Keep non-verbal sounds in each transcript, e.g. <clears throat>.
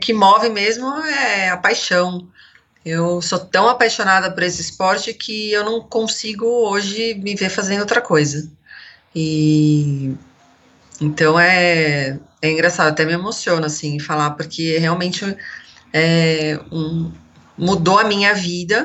que move mesmo é a paixão. Eu sou tão apaixonada por esse esporte que eu não consigo hoje me ver fazendo outra coisa. E então é, é engraçado, até me emociona assim falar, porque realmente é, um, mudou a minha vida.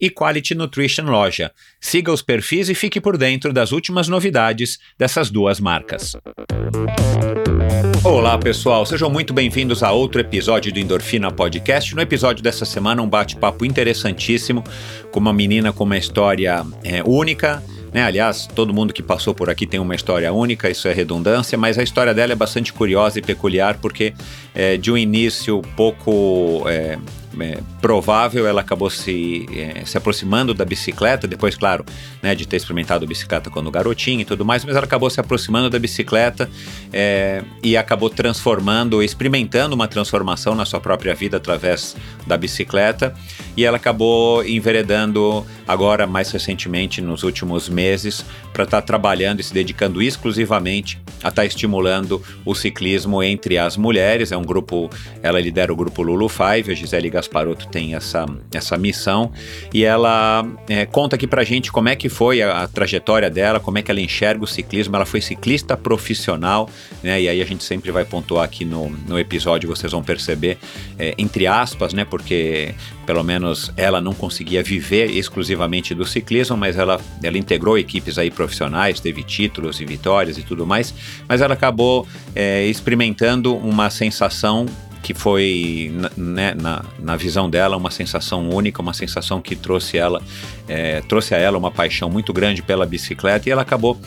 e Quality Nutrition Loja. Siga os perfis e fique por dentro das últimas novidades dessas duas marcas. Olá pessoal, sejam muito bem-vindos a outro episódio do Endorfina Podcast. No episódio dessa semana, um bate-papo interessantíssimo com uma menina com uma história é, única. Né? Aliás, todo mundo que passou por aqui tem uma história única, isso é redundância, mas a história dela é bastante curiosa e peculiar porque é, de um início pouco é, é, provável, ela acabou se, é, se aproximando da bicicleta, depois, claro, né, de ter experimentado bicicleta quando garotinha e tudo mais, mas ela acabou se aproximando da bicicleta é, e acabou transformando, experimentando uma transformação na sua própria vida através da bicicleta e ela acabou enveredando agora, mais recentemente, nos últimos meses, para estar tá trabalhando e se dedicando exclusivamente a estar tá estimulando o ciclismo entre as mulheres. É um grupo, ela lidera o grupo Lulu Five, a Gisele Gasparotto tem essa, essa missão e ela é, conta aqui pra gente como é que foi a, a, trajetória dela, como é que ela enxerga o ciclismo. Ela foi ciclista profissional, né? E aí a gente sempre vai pontuar aqui no, no episódio, vocês vão perceber, é, entre aspas, né? Porque pelo menos ela não conseguia viver exclusivamente do ciclismo, mas ela, ela integrou equipes aí profissionais, teve títulos e vitórias e tudo mais, mas ela acabou é, experimentando uma sensação que foi, né, na, na visão dela, uma sensação única, uma sensação que trouxe ela, é, trouxe a ela uma paixão muito grande pela bicicleta e ela acabou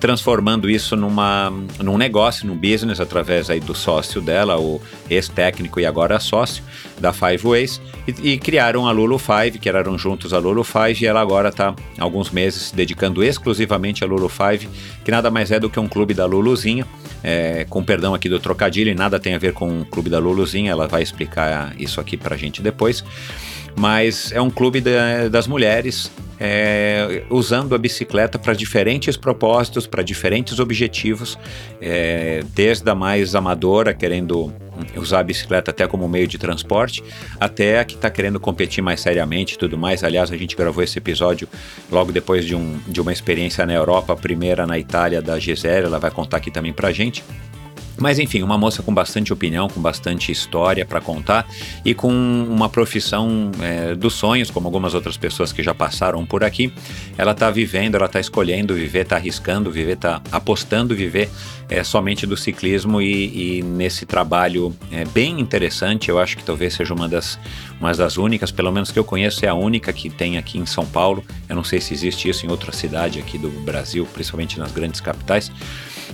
transformando isso numa, num negócio, num business, através aí do sócio dela, o ex-técnico e agora sócio da Five Ways, e, e, criaram a Lulu Five, que eram juntos a Lulu Five, e ela agora está alguns meses se dedicando exclusivamente a Lulu Five, que nada mais é do que um clube da Luluzinha, é, com perdão aqui do trocadilho, e nada tem a ver com o clube da Luluzinha, ela vai explicar isso aqui pra gente depois mas é um clube de, das mulheres é, usando a bicicleta para diferentes propósitos, para diferentes objetivos, é, desde a mais amadora, querendo usar a bicicleta até como meio de transporte, até a que está querendo competir mais seriamente e tudo mais. Aliás, a gente gravou esse episódio logo depois de, um, de uma experiência na Europa, a primeira na Itália da Gisele, ela vai contar aqui também para gente. Mas enfim, uma moça com bastante opinião, com bastante história para contar e com uma profissão é, dos sonhos, como algumas outras pessoas que já passaram por aqui. Ela está vivendo, ela está escolhendo viver, está arriscando viver, está apostando viver é, somente do ciclismo e, e nesse trabalho é, bem interessante. Eu acho que talvez seja uma das, uma das únicas, pelo menos que eu conheço, é a única que tem aqui em São Paulo. Eu não sei se existe isso em outra cidade aqui do Brasil, principalmente nas grandes capitais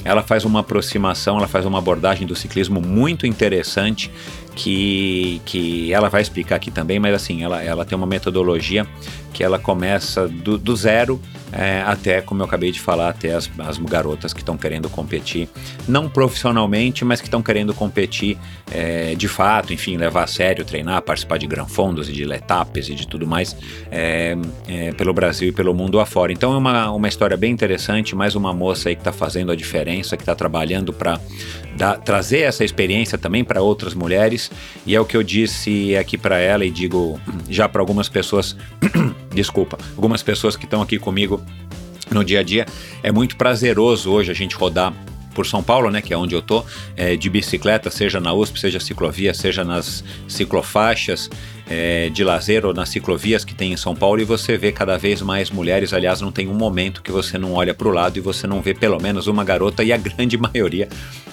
ela faz uma aproximação, ela faz uma abordagem do ciclismo muito interessante que, que ela vai explicar aqui também, mas assim, ela, ela tem uma metodologia que ela começa do, do zero é, até, como eu acabei de falar, até as, as garotas que estão querendo competir, não profissionalmente, mas que estão querendo competir é, de fato, enfim, levar a sério, treinar, participar de granfondos e de letapes e de tudo mais é, é, pelo Brasil e pelo mundo afora. Então é uma, uma história bem interessante, mais uma moça aí que está fazendo a diferença, que está trabalhando para trazer essa experiência também para outras mulheres, e é o que eu disse aqui para ela e digo já para algumas pessoas <clears throat> desculpa, algumas pessoas que estão aqui comigo no dia a dia. É muito prazeroso hoje a gente rodar por São Paulo, né, que é onde eu tô, é, de bicicleta, seja na USP, seja ciclovia, seja nas ciclofaixas é, de lazer ou nas ciclovias que tem em São Paulo, e você vê cada vez mais mulheres. Aliás, não tem um momento que você não olha para o lado e você não vê pelo menos uma garota, e a grande <laughs> maioria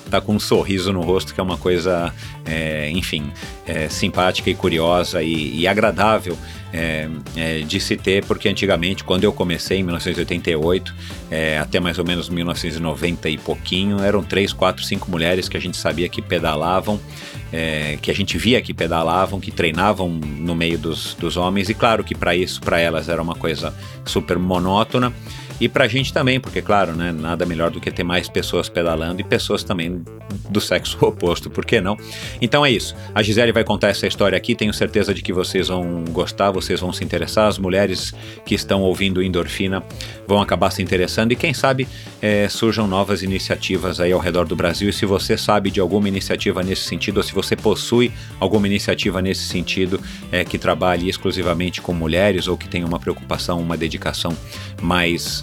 tá com um sorriso no rosto, que é uma coisa, é, enfim, é, simpática e curiosa e, e agradável é, é, de se ter, porque antigamente, quando eu comecei em 1988, é, até mais ou menos 1990 e pouquinho, eram três, quatro, cinco mulheres que a gente sabia que pedalavam, que a gente via que pedalavam, que treinavam no meio dos, dos homens, e claro que para isso, para elas, era uma coisa super monótona. E pra gente também, porque, claro, né, nada melhor do que ter mais pessoas pedalando e pessoas também do sexo <laughs> oposto, por que não? Então é isso. A Gisele vai contar essa história aqui, tenho certeza de que vocês vão gostar, vocês vão se interessar, as mulheres que estão ouvindo Endorfina vão acabar se interessando e quem sabe é, surjam novas iniciativas aí ao redor do Brasil. E se você sabe de alguma iniciativa nesse sentido, ou se você possui alguma iniciativa nesse sentido é, que trabalhe exclusivamente com mulheres ou que tenha uma preocupação, uma dedicação mais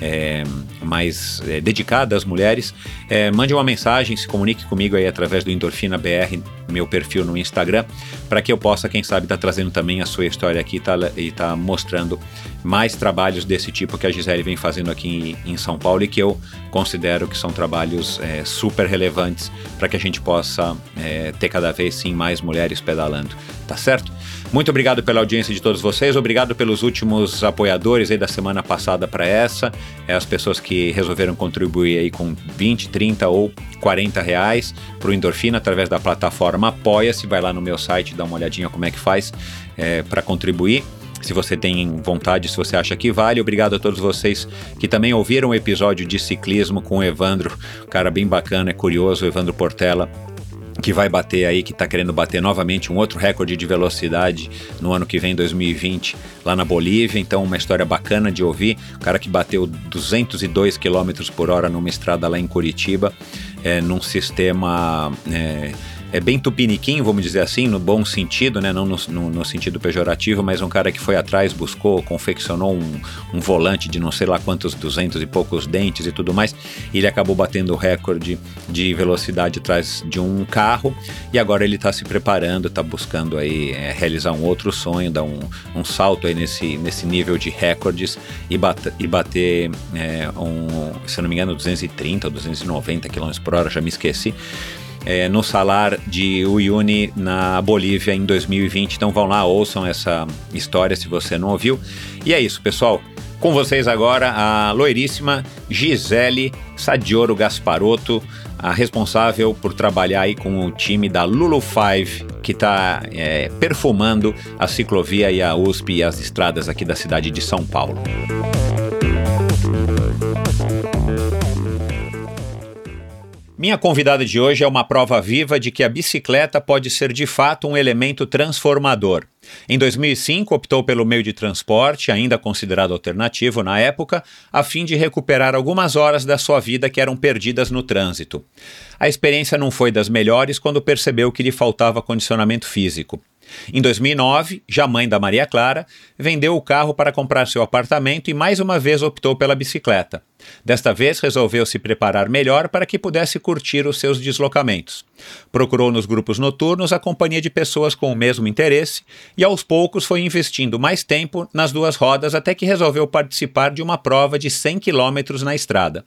é, mais é, dedicada às mulheres, é, mande uma mensagem, se comunique comigo aí através do Endorfina BR, meu perfil no Instagram, para que eu possa, quem sabe, estar tá trazendo também a sua história aqui tá, e tá mostrando mais trabalhos desse tipo que a Gisele vem fazendo aqui em, em São Paulo e que eu considero que são trabalhos é, super relevantes para que a gente possa é, ter cada vez sim mais mulheres pedalando, tá certo? Muito obrigado pela audiência de todos vocês, obrigado pelos últimos apoiadores aí da semana passada para essa, é, as pessoas que resolveram contribuir aí com 20, 30 ou 40 reais para o Endorfina através da plataforma Apoia-se, vai lá no meu site, dá uma olhadinha como é que faz é, para contribuir. Se você tem vontade, se você acha que vale. Obrigado a todos vocês que também ouviram o episódio de ciclismo com o Evandro, um cara bem bacana, é curioso, Evandro Portela que vai bater aí, que está querendo bater novamente um outro recorde de velocidade no ano que vem, 2020, lá na Bolívia. Então, uma história bacana de ouvir. O cara que bateu 202 km por hora numa estrada lá em Curitiba, é, num sistema. É, é bem tupiniquim, vamos dizer assim, no bom sentido, né? não no, no, no, sentido pejorativo, mas um cara que foi atrás, buscou, confeccionou um, um, volante de não sei lá quantos, duzentos e poucos dentes e tudo mais, e ele acabou batendo o recorde de velocidade atrás de um carro, e agora ele está se preparando, está buscando aí é, realizar um outro sonho, dar um, um, salto aí nesse, nesse nível de recordes e, e bater, é, um, se não me engano, 230 ou 290 km por hora, já me esqueci, é, no salar de Uyuni, na Bolívia, em 2020. Então vão lá, ouçam essa história se você não ouviu. E é isso, pessoal. Com vocês agora a loiríssima Gisele Sadioro Gasparotto, a responsável por trabalhar aí com o time da Lulu Five, que está é, perfumando a ciclovia e a USP e as estradas aqui da cidade de São Paulo. Minha convidada de hoje é uma prova viva de que a bicicleta pode ser de fato um elemento transformador. Em 2005, optou pelo meio de transporte, ainda considerado alternativo na época, a fim de recuperar algumas horas da sua vida que eram perdidas no trânsito. A experiência não foi das melhores quando percebeu que lhe faltava condicionamento físico. Em 2009, já mãe da Maria Clara, vendeu o carro para comprar seu apartamento e mais uma vez optou pela bicicleta. Desta vez resolveu se preparar melhor para que pudesse curtir os seus deslocamentos. Procurou nos grupos noturnos a companhia de pessoas com o mesmo interesse e aos poucos foi investindo mais tempo nas duas rodas até que resolveu participar de uma prova de 100 quilômetros na estrada.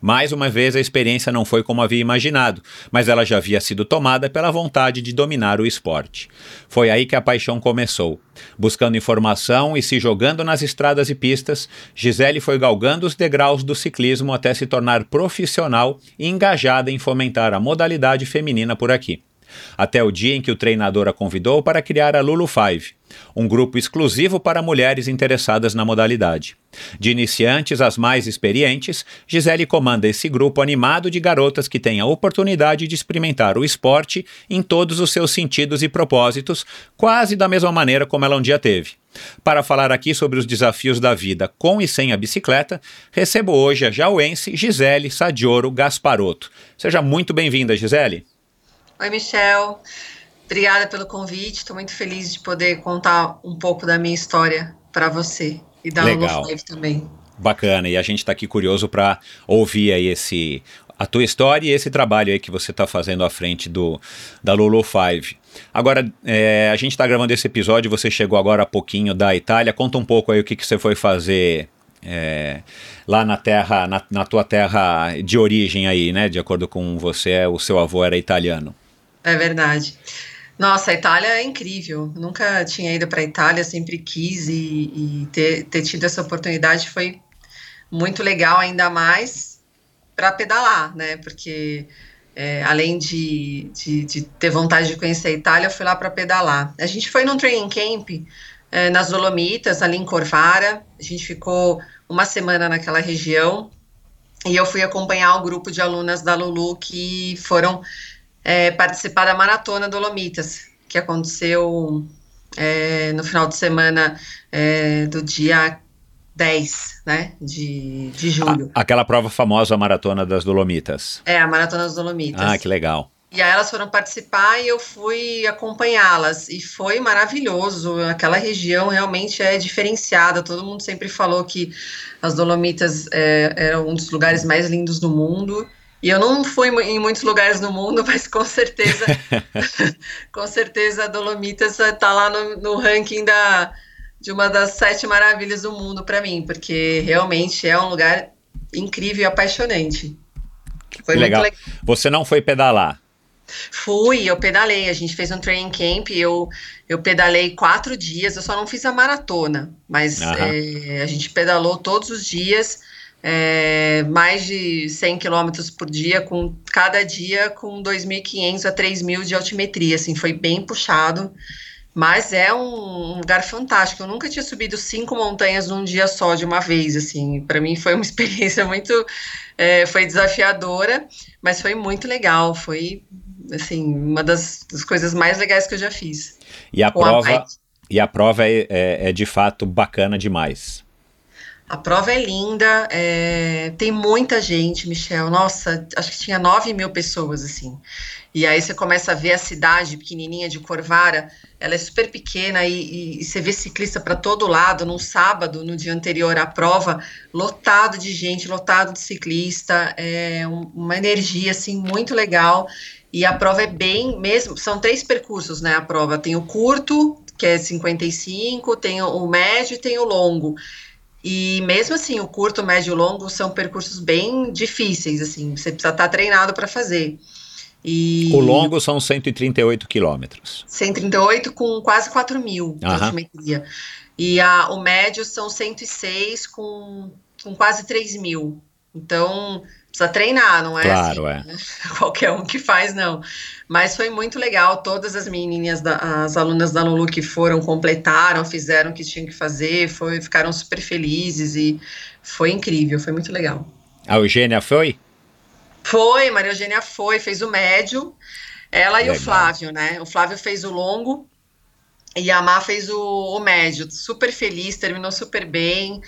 Mais uma vez, a experiência não foi como havia imaginado, mas ela já havia sido tomada pela vontade de dominar o esporte. Foi aí que a paixão começou. Buscando informação e se jogando nas estradas e pistas, Gisele foi galgando os degraus do ciclismo até se tornar profissional e engajada em fomentar a modalidade feminina por aqui até o dia em que o treinador a convidou para criar a Lulu Five, um grupo exclusivo para mulheres interessadas na modalidade. De iniciantes às mais experientes, Gisele comanda esse grupo animado de garotas que têm a oportunidade de experimentar o esporte em todos os seus sentidos e propósitos, quase da mesma maneira como ela um dia teve. Para falar aqui sobre os desafios da vida com e sem a bicicleta, recebo hoje a jauense Gisele Sadioro Gasparotto. Seja muito bem-vinda, Gisele. Oi, Michel. Obrigada pelo convite. Estou muito feliz de poder contar um pouco da minha história para você e da Legal. Lulu também. Bacana. E a gente está aqui curioso para ouvir aí esse a tua história e esse trabalho aí que você está fazendo à frente do da Lulu Five. Agora, é, a gente está gravando esse episódio, você chegou agora há pouquinho da Itália. Conta um pouco aí o que, que você foi fazer é, lá na terra, na, na tua terra de origem aí, né? De acordo com você, o seu avô era italiano. É verdade. Nossa, a Itália é incrível. Nunca tinha ido para a Itália, sempre quis e, e ter, ter, tido essa oportunidade foi muito legal, ainda mais para pedalar, né? Porque é, além de, de, de, ter vontade de conhecer a Itália, eu fui lá para pedalar. A gente foi num training camp é, nas Dolomitas, ali em Corvara. A gente ficou uma semana naquela região e eu fui acompanhar o grupo de alunas da Lulu que foram é, participar da Maratona Dolomitas, que aconteceu é, no final de semana é, do dia 10, né, de, de julho. aquela prova famosa, a Maratona das Dolomitas. É, a Maratona das Dolomitas. Ah, que legal. E aí elas foram participar e eu fui acompanhá-las. E foi maravilhoso. Aquela região realmente é diferenciada. Todo mundo sempre falou que as Dolomitas é, eram um dos lugares mais lindos do mundo. E eu não fui em muitos lugares no mundo, <laughs> mas com certeza, <laughs> com certeza a Dolomitas está lá no, no, ranking da, de uma das sete maravilhas do mundo para mim, porque realmente é um lugar incrível e apaixonante. Foi legal. legal. Você não foi pedalar? Fui, eu pedalei. A gente fez um training camp. Eu, eu pedalei quatro dias. Eu só não fiz a maratona, mas é, a gente pedalou todos os dias é, mais de 100 quilômetros por dia, com cada dia com 2.500 a 3.000 de altimetria, assim, foi bem puxado, mas é um, um, lugar fantástico. Eu nunca tinha subido cinco montanhas num dia só, de uma vez, assim, para mim foi uma <laughs> experiência muito, é, foi desafiadora, mas foi muito legal, foi, assim, uma das, das coisas mais legais que eu já fiz. E a prova... A e a prova é, é, é de fato bacana demais. A prova é linda, é, tem muita gente, Michel. Nossa, acho que tinha 9 mil pessoas, assim. E aí você começa a ver a cidade pequenininha de Corvara, ela é super pequena e, e, e você vê ciclista para todo lado. Num sábado, no dia anterior à prova, lotado de gente, lotado de ciclista, é um, uma energia, assim, muito legal. E a prova é bem, mesmo, são três percursos, né, a prova. Tem o curto, que é 55, tem o médio e tem o longo. E mesmo assim, o curto, médio e longo são percursos bem difíceis, assim, você precisa estar treinado para fazer. E O longo são 138 quilômetros. 138 com quase 4 mil de altimetria. E a, o médio são 106 com, com quase 3 mil. Então, precisa treinar, não é Claro, assim, é. né? <laughs> qualquer um que faz, não. Mas foi muito legal, todas as menininhas, da- as alunas da Lulu que foram, completaram, fizeram o que tinham que fazer, foi, ficaram super felizes e foi incrível, foi muito legal. A Eugênia foi? Foi, Maria Eugênia foi, fez o médio, ela e Legal. o Flávio, né? O Flávio fez o longo e a Má fez o, o médio, super feliz, terminou super bem.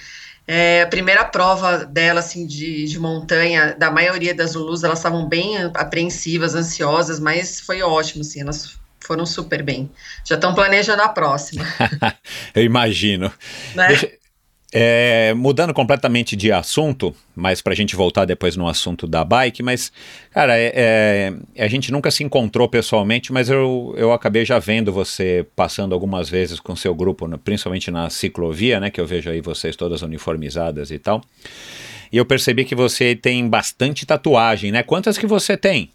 É, a primeira prova dela, assim, de, de montanha, da maioria das Zulus, elas estavam bem apreensivas, ansiosas, mas foi ótimo, assim, elas foram super bem. Já estão planejando a próxima, <laughs> Eu imagino. né? Deixa- é, mudando completamente de assunto, mas para a gente voltar depois no assunto da bike, mas, cara, é- é, a gente nunca se encontrou pessoalmente, mas eu, eu acabei já vendo você passando algumas vezes com seu grupo, principalmente na ciclovia, né, que eu vejo aí vocês todas uniformizadas e tal. E eu percebi que você tem bastante tatuagem, né? Quantas que você tem?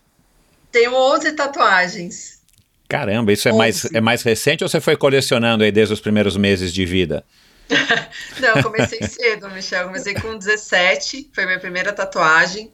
Tenho 11 tatuagens. Caramba, isso é mais, é mais recente ou você foi colecionando aí desde os primeiros meses de vida? <laughs> Não, eu comecei cedo, Michel. Eu comecei com 17, foi minha primeira tatuagem.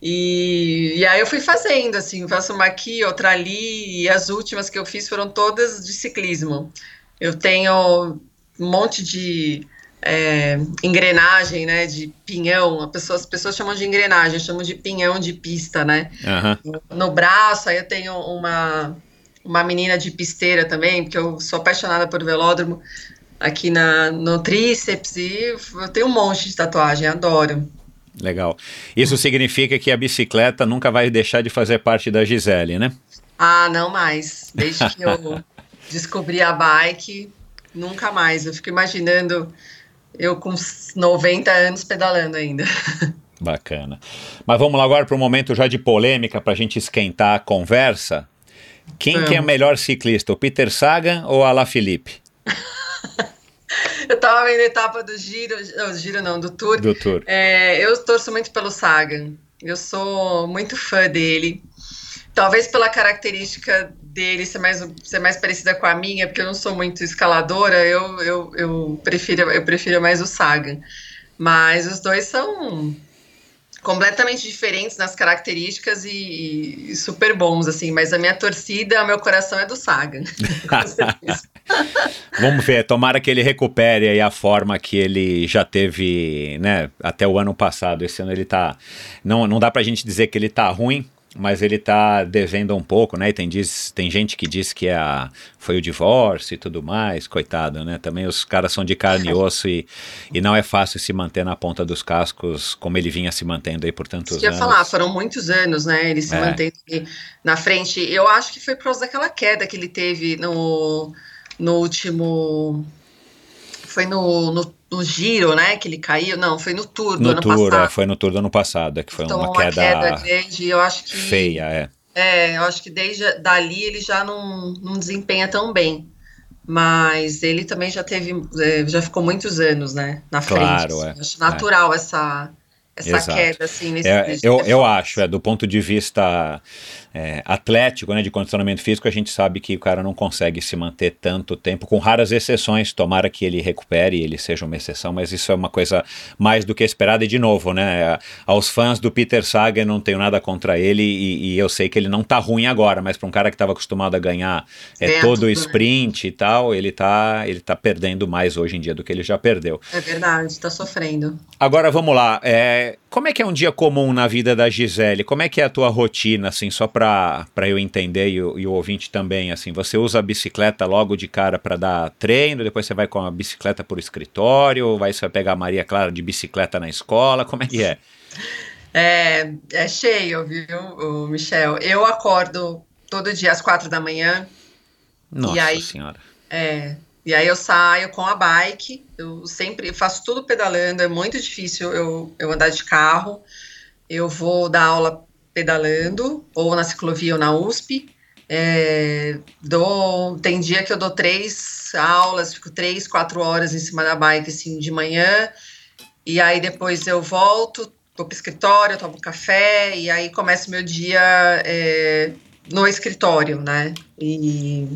E, e aí eu fui fazendo, assim, faço uma aqui, outra ali, e as últimas que eu fiz foram todas de ciclismo. Eu tenho um monte de é, engrenagem, né, de pinhão. Pessoa- as pessoas chamam de engrenagem, eu chamo de pinhão de pista, né? Aham. no braço, aí eu tenho uma, uma menina de pisteira também, porque eu sou apaixonada por velódromo, aqui na, no tríceps, e eu tenho um monte de tatuagem, adoro. Legal. Isso significa que a bicicleta nunca vai deixar de fazer parte da Gisele, né? Ah, não mais. Desde que eu <laughs> descobri a bike, nunca mais. Eu fico imaginando eu com uns 90 anos pedalando ainda. <laughs> Bacana. Mas vamos lá agora para um momento já de polêmica para a gente esquentar a conversa. Quem que é o melhor ciclista, o Peter Sagan ou a La Felipe <laughs> Eu tava vendo a etapa do giro, não, do giro não, do tour. do Tour? É, eu torço muito pelo Sagan. Eu sou muito fã dele. Talvez pela característica dele ser mais, ser mais parecida com a minha, porque eu não sou muito escaladora, eu, eu, eu, prefiro, eu prefiro mais o Sagan. Mas os dois são completamente diferentes nas características e, e super bons, assim. Mas a minha torcida, o meu coração é do Sagan. <laughs> Vamos ver, tomara que ele recupere aí a forma que ele já teve, né, até o ano passado. Esse ano ele tá, não, não dá pra gente dizer que ele tá ruim, mas ele tá devendo um pouco, né, e tem, diz, tem gente que diz que é a, foi o divórcio e tudo mais, coitado, né, também os caras são de carne e osso e, e não é fácil se manter na ponta dos cascos como ele vinha se mantendo aí por tantos Isso que eu anos. ia falar, foram muitos anos, né? Ele se É. mantendo na frente. Eu acho que foi por causa daquela queda que ele teve no, no último. Foi no, no, no giro, né? Que ele caiu. Não, foi no tour do No ano tour, é, passado. foi no tour do ano passado, é que foi Tomou uma queda, grande. Eu acho que. feia, é. É, eu acho que desde dali ele já não, não desempenha tão bem. Mas ele também já teve, é, já ficou muitos anos, né? Na frente. Claro, assim. é, Acho natural essa, essa Exato. queda, assim, nesse É, eu, eu acho, é, do ponto de vista é, atlético, né, de condicionamento físico, a gente sabe que o cara não consegue se manter tanto tempo, com raras exceções. Tomara que ele recupere e ele seja uma exceção, mas isso é uma coisa mais do que esperada. E de novo, né, aos fãs do Peter Sagan, não tenho nada contra ele e, e eu sei que ele não tá ruim agora, mas para um cara que estava acostumado a ganhar é, todo o né? sprint e tal, ele tá, ele tá perdendo mais hoje em dia do que ele já perdeu. É verdade, tá sofrendo. Agora vamos lá. é, como é que é um dia comum na vida da Gisele? Como é que é a tua rotina, assim, só para eu entender e o, e o ouvinte também, assim? Você usa a bicicleta logo de cara para dar treino, depois você vai com a bicicleta por escritório, ou vai você vai pegar a Maria Clara de bicicleta na escola? Como é que é? <laughs> É, é cheio, viu, o Michel? Eu acordo todo dia às quatro da manhã, Nossa aí? senhora. é, e aí eu saio com a bike, eu sempre faço tudo pedalando, é muito difícil eu, eu andar de carro, eu vou dar aula pedalando, ou na ciclovia ou na USP, é, dou, tem dia que eu dou três aulas, fico três, quatro horas em cima da bike, assim, de manhã, e aí depois eu volto, vou para o escritório, tomo café e aí começa o meu dia é, no escritório, né? E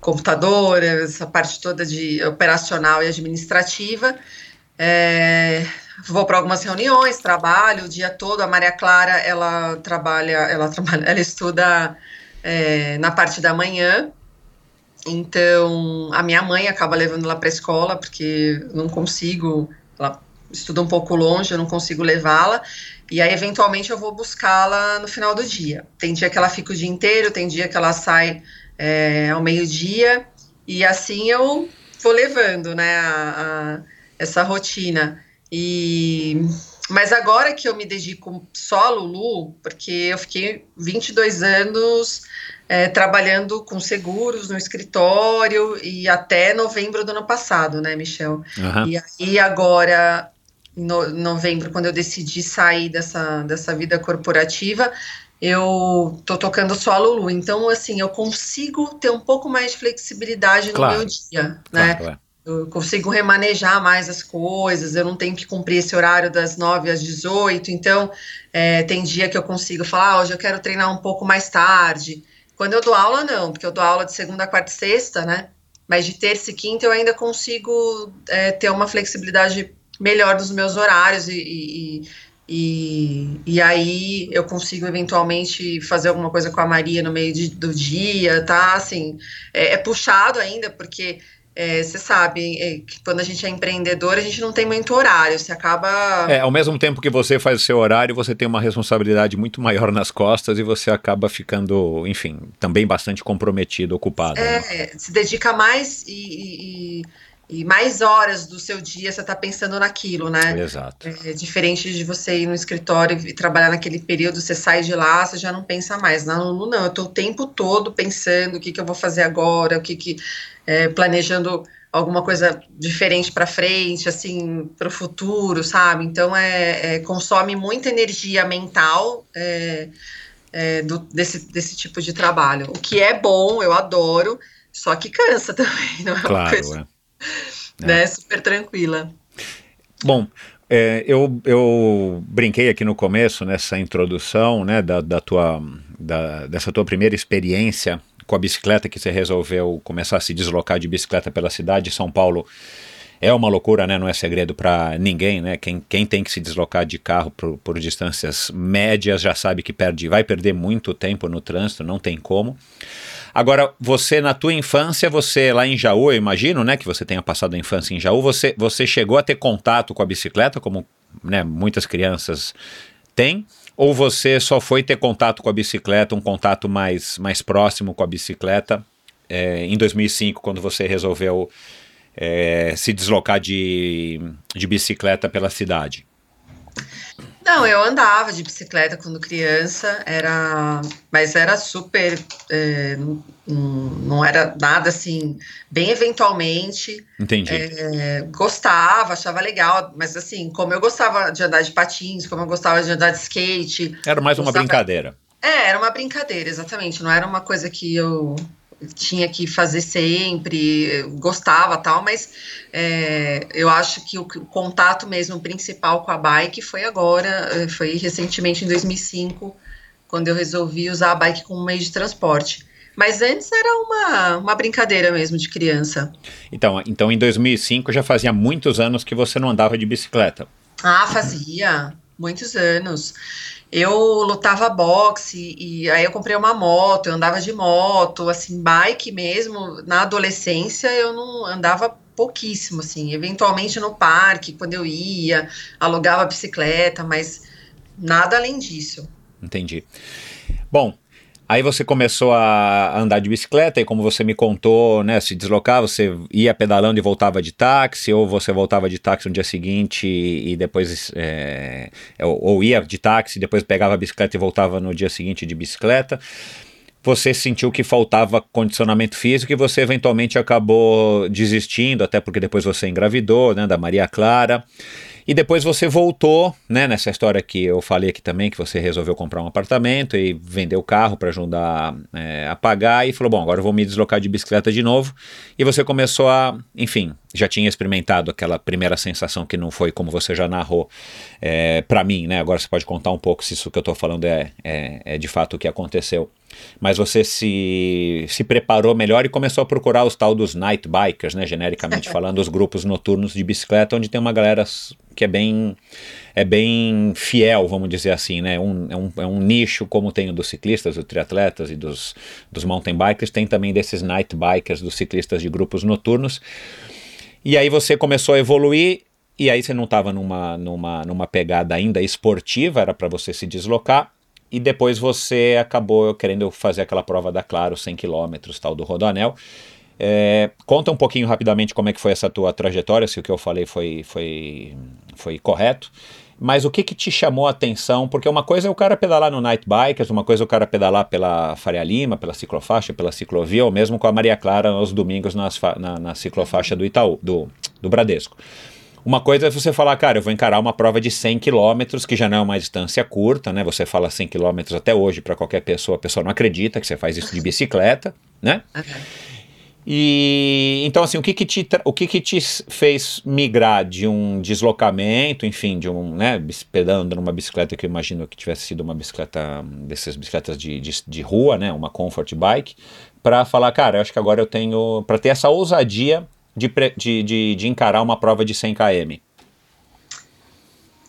computador, essa parte toda de operacional e administrativa. É, vou para algumas reuniões, trabalho o dia todo. A Maria Clara, ela trabalha, ela <laughs> trabalha, ela estuda é, na parte da manhã. Então, a minha mãe acaba levando ela para a escola, porque não consigo, ela estuda um pouco longe, eu não consigo levá-la. E aí, eventualmente, eu vou buscá-la no final do dia. Tem dia que ela fica o dia inteiro, tem dia que ela sai é, ao meio-dia, e assim eu vou levando, né, a, a, essa rotina. E mas agora que eu me dedico só a Lulu, porque eu fiquei 22 anos é, trabalhando com seguros no escritório e até novembro do ano passado, né, Michel? Uhum. E aí agora, em no, novembro, quando eu decidi sair dessa, dessa vida corporativa, eu tô tocando só a Lulu. Então, assim, eu consigo ter um pouco mais de flexibilidade no claro. meu dia, né? Claro, Eu consigo remanejar mais as coisas, eu não tenho que cumprir esse horário das 9 às 18, então é, tem dia que eu consigo falar, ah, hoje eu quero treinar um pouco mais tarde. Quando eu dou aula, não, porque eu dou aula de segunda, quarta e sexta, né? Mas de terça e quinta eu ainda consigo é, ter uma flexibilidade melhor dos meus horários e, e e, e aí eu consigo eventualmente fazer alguma coisa com a Maria no meio de, do dia, tá? Assim, é, é puxado ainda, porque você é, sabe é, que quando a gente é empreendedor, a gente não tem muito horário, você acaba. É, ao mesmo tempo que você faz o seu horário, você tem uma responsabilidade muito maior nas costas e você acaba ficando, enfim, também bastante comprometido, ocupado. É, né? se dedica mais e, e e mais horas do seu dia você está pensando naquilo, né? Exato. É, diferente de você ir no escritório e trabalhar naquele período, você sai de lá, você já não pensa mais. Na Lulu, não, eu estou o tempo todo pensando o que, que eu vou fazer agora, o que que. É, planejando alguma coisa diferente para frente, assim, para o futuro, sabe? Então, é, é, consome muita energia mental. É, é, do, desse, desse tipo de trabalho. O que é bom, eu adoro, só que cansa <laughs> também, não é claro, uma coisa. É né? Super tranquila. Bom, é, eu, eu brinquei aqui no começo, nessa introdução, né, da, da tua, da, dessa tua primeira experiência com a bicicleta, que você resolveu começar a se deslocar de bicicleta pela cidade de São Paulo. É uma loucura, né? Não é segredo para ninguém, né? Quem, quem tem que se deslocar de carro por, por distâncias médias já sabe que perde, vai perder muito tempo no trânsito, não tem como. Agora, você na tua infância, você lá em Jaú, eu imagino, né, que você tenha passado a infância em Jaú, você, você chegou a ter contato com a bicicleta, como né, muitas crianças têm? Ou você só foi ter contato com a bicicleta, um contato mais, mais próximo com a bicicleta é, em 2005, quando você resolveu é, se deslocar de, de bicicleta pela cidade? Não, eu andava de bicicleta quando criança, era, mas era super, é, não, não, era nada assim, bem eventualmente. Entendi. É, gostava, achava legal, mas assim, como eu gostava de andar de patins, como eu gostava de andar de skate. Era mais uma gostava... brincadeira. É, era uma brincadeira, exatamente. Não era uma coisa que eu tinha que fazer sempre, gostava tal, mas é, eu acho que o, o, contato mesmo principal com a bike foi agora, é, foi recentemente em 2005, quando eu resolvi usar a bike como meio de transporte. Mas antes era uma, uma brincadeira mesmo de criança. Então, então, em 2005 já fazia muitos anos que você não andava de bicicleta. Ah, fazia, muitos anos eu lutava boxe e aí eu comprei uma moto, eu andava de moto, assim, bike mesmo. Na adolescência eu não andava pouquíssimo, assim, eventualmente no parque, quando eu ia, alugava bicicleta, mas nada além disso. Entendi. Bom, Aí você começou a andar de bicicleta e como você me contou, né, se deslocar, você ia pedalando e voltava de táxi, ou você voltava de táxi no dia seguinte e, depois, é, ou ia de táxi, depois pegava a bicicleta e voltava no dia seguinte de bicicleta. Você sentiu que faltava condicionamento físico e você eventualmente acabou desistindo, até porque depois você engravidou, né, da Maria Clara. E depois você voltou, né, nessa história que eu falei aqui também, que você resolveu comprar um apartamento e vender o carro para ajudar é, a pagar e falou: bom, agora eu vou me deslocar de bicicleta de novo. E você começou a, enfim, já tinha experimentado aquela primeira sensação que não foi como você já narrou é, para mim, né? Agora você pode contar um pouco se isso que eu estou falando é, é, é de fato o que aconteceu mas você se, se preparou melhor e começou a procurar os tal dos night bikers, né, genericamente <laughs> falando, os grupos noturnos de bicicleta, onde tem uma galera que é bem é bem fiel, vamos dizer assim, né? Um, é, um, é um nicho como tem o dos ciclistas, dos triatletas e dos, dos mountain bikers, tem também desses night bikers, dos ciclistas de grupos noturnos. E aí você começou a evoluir e aí você não estava numa, numa, numa pegada ainda esportiva, era para você se deslocar e depois você acabou querendo fazer aquela prova da Claro, 100 km, tal, do Rodoanel. É, conta um pouquinho rapidamente como é que foi essa tua trajetória, se o que eu falei foi, foi, foi correto. Mas o que, que te chamou a atenção? Porque uma coisa é o cara pedalar no Night Bikers, uma coisa é o cara pedalar pela Faria Lima, pela ciclofaixa, pela ciclovia, ou mesmo com a Maria Clara aos domingos nas, na, na ciclofaixa do Itaú, do, do Bradesco. Uma coisa é você falar, cara, eu vou encarar uma prova de 100 km, que já não é uma distância curta, né? Você fala 100 km até hoje para qualquer pessoa, a pessoa não acredita que você faz isso de bicicleta, né? E então assim, o que que te o que que te fez migrar de um deslocamento, enfim, de um, né, pedando numa bicicleta que eu imagino que tivesse sido uma bicicleta dessas bicicletas de, de, de rua, né, uma comfort bike, para falar, cara, eu acho que agora eu tenho para ter essa ousadia de, de, de, de encarar uma prova de 100 km?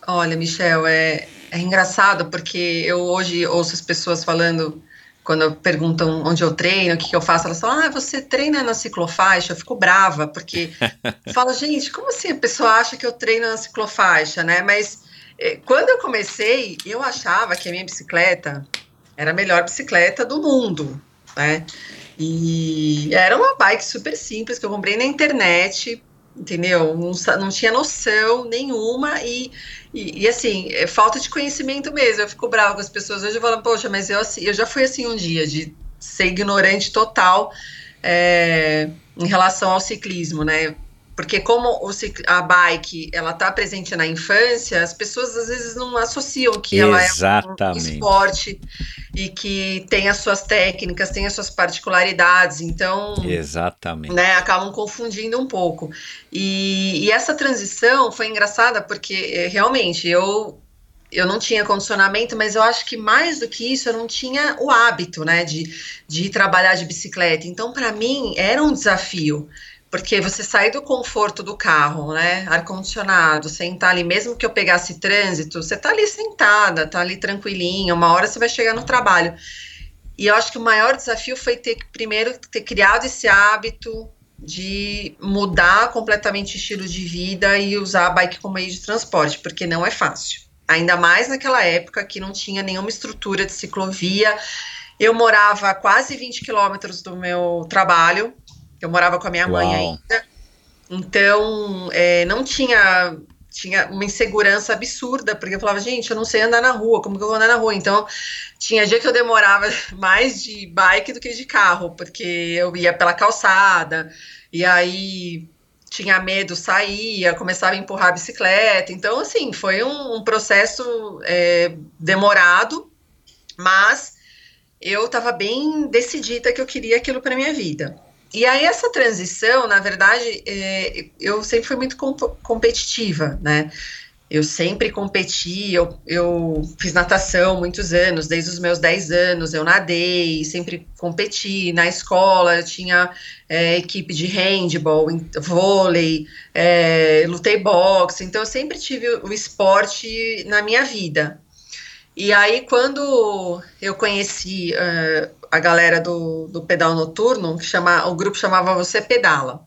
Olha, Michel, é, é engraçado porque eu hoje ouço as pessoas falando, quando perguntam onde eu treino, o que, que eu faço, elas falam, ah, você treina na ciclofaixa? Eu fico brava, porque <laughs> falo, gente, como assim a pessoa acha que eu treino na ciclofaixa, né? Mas é, quando eu comecei, eu achava que a minha bicicleta era a melhor bicicleta do mundo, né? E era uma bike super simples que eu comprei na internet, entendeu? Não, não tinha noção nenhuma e, e, e, assim, é falta de conhecimento mesmo. Eu fico bravo com as pessoas hoje falando, poxa, mas eu, assim, eu já fui assim um dia, de ser ignorante total é, em relação ao ciclismo, né? Porque como o, a bike ela está presente na infância, as pessoas às vezes não associam que Exatamente. ela é um esporte e que tem as suas técnicas, tem as suas particularidades, então Exatamente. Né, acabam confundindo um pouco. E, e essa transição foi engraçada porque eh, realmente eu eu não tinha condicionamento, mas eu acho que mais do que isso, eu não tinha o hábito, né, de, de trabalhar de bicicleta. Então, para mim, era um desafio porque você sai do conforto do carro, né? Ar-condicionado, sentar ali, mesmo que eu pegasse trânsito, você tá ali sentada, tá ali tranquilinha, uma hora você vai chegar no trabalho. E eu acho que o maior desafio foi ter primeiro ter criado esse hábito de mudar completamente o estilo de vida e usar a bike como meio de transporte, porque não é fácil. Ainda mais naquela época que não tinha nenhuma estrutura de ciclovia. Eu morava a quase 20 quilômetros do meu trabalho, eu morava com a minha Uau. mãe ainda. Então, é, não tinha tinha uma insegurança absurda, porque eu falava, gente, eu não sei andar na rua, como que eu vou andar na rua? Então, tinha dia que eu demorava <laughs> mais de bike do que de carro, porque eu ia pela calçada, e aí tinha medo, saía, começava a empurrar a bicicleta. Então, assim, foi um, um processo é, demorado, mas eu estava bem decidida que eu queria aquilo para minha vida. E aí essa transição, na verdade, é, eu sempre fui muito comp competitiva, né? Eu sempre competi, eu, eu fiz natação muitos anos, desde os meus 10 anos eu nadei, sempre competi. Na escola eu tinha é, equipe de handball, vôlei, é, lutei boxe, então eu sempre tive o esporte na minha vida. E aí, quando eu conheci a galera do, do pedal noturno, que chama, o grupo chamava Você Pedala.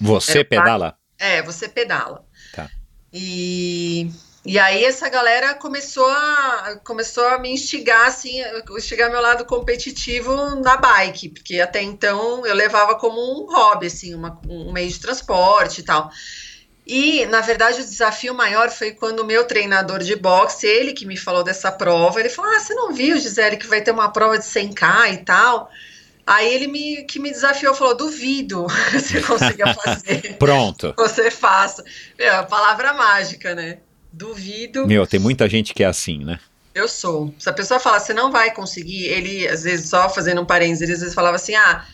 Você Era Pedala? É, Você Pedala. Tá. E, e aí essa galera começou a, começou a me instigar, assim, instigar meu lado competitivo na bike, porque até então eu levava como um hobby, assim, uma, um meio de transporte e tal. E, na verdade, o desafio maior foi quando o meu treinador de boxe, ele que me falou dessa prova, ele falou: Ah, você não viu, Gisele, que vai ter uma prova de 100K e tal? Aí ele me, que me desafiou, falou: duvido <laughs> que você consiga fazer. <laughs> Pronto. você faça. Meu, a palavra mágica, né? Duvido. Meu, tem muita gente que é assim, né? Eu sou. Se a pessoa fala, você não vai conseguir, ele, às vezes, só fazendo um parênteses, ele às vezes falava assim: ah,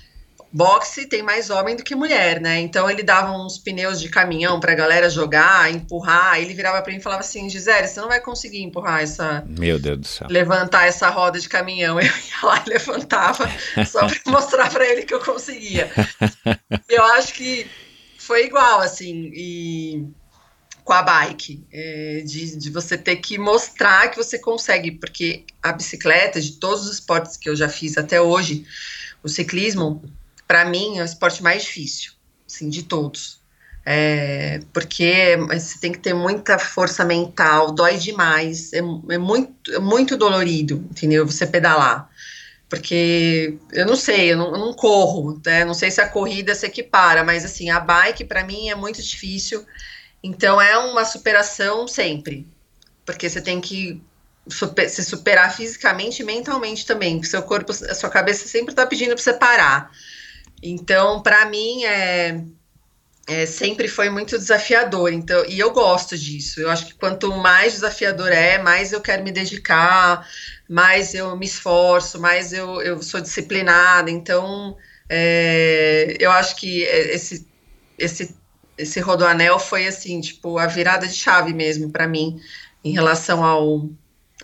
boxe tem mais homem do que mulher, né? Então ele dava uns pneus de caminhão pra galera jogar, empurrar. Ele virava pra mim e falava assim: Gisele, você não vai conseguir empurrar essa. Meu Deus do céu. Levantar essa roda de caminhão. <laughs> Eu ia lá e levantava só pra <laughs> mostrar pra ele que eu conseguia. Eu acho que foi igual, assim. E com a bike, é, de, de você ter que mostrar que você consegue, porque a bicicleta, de todos os esportes que eu já fiz até hoje, o ciclismo, para mim, é o esporte mais difícil, assim, de todos. É, porque você tem que ter muita força mental, dói demais, é, é, muito, é muito dolorido, entendeu? Você pedalar. Porque eu não sei, eu não, eu não corro, né? Não sei se a corrida se equipara, mas assim, a bike para mim é muito difícil. Então é uma superação sempre, porque você tem que super, se superar fisicamente e mentalmente também, porque seu corpo, a sua cabeça sempre está pedindo para você parar. Então, para mim, é, é, sempre foi muito desafiador. Então, e eu gosto disso. Eu acho que quanto mais desafiador é, mais eu quero me dedicar, mais eu me esforço, mais eu, eu sou disciplinada. Então, é, eu acho que esse, esse esse Rodoanel foi assim, tipo, a virada de chave mesmo para mim em relação ao,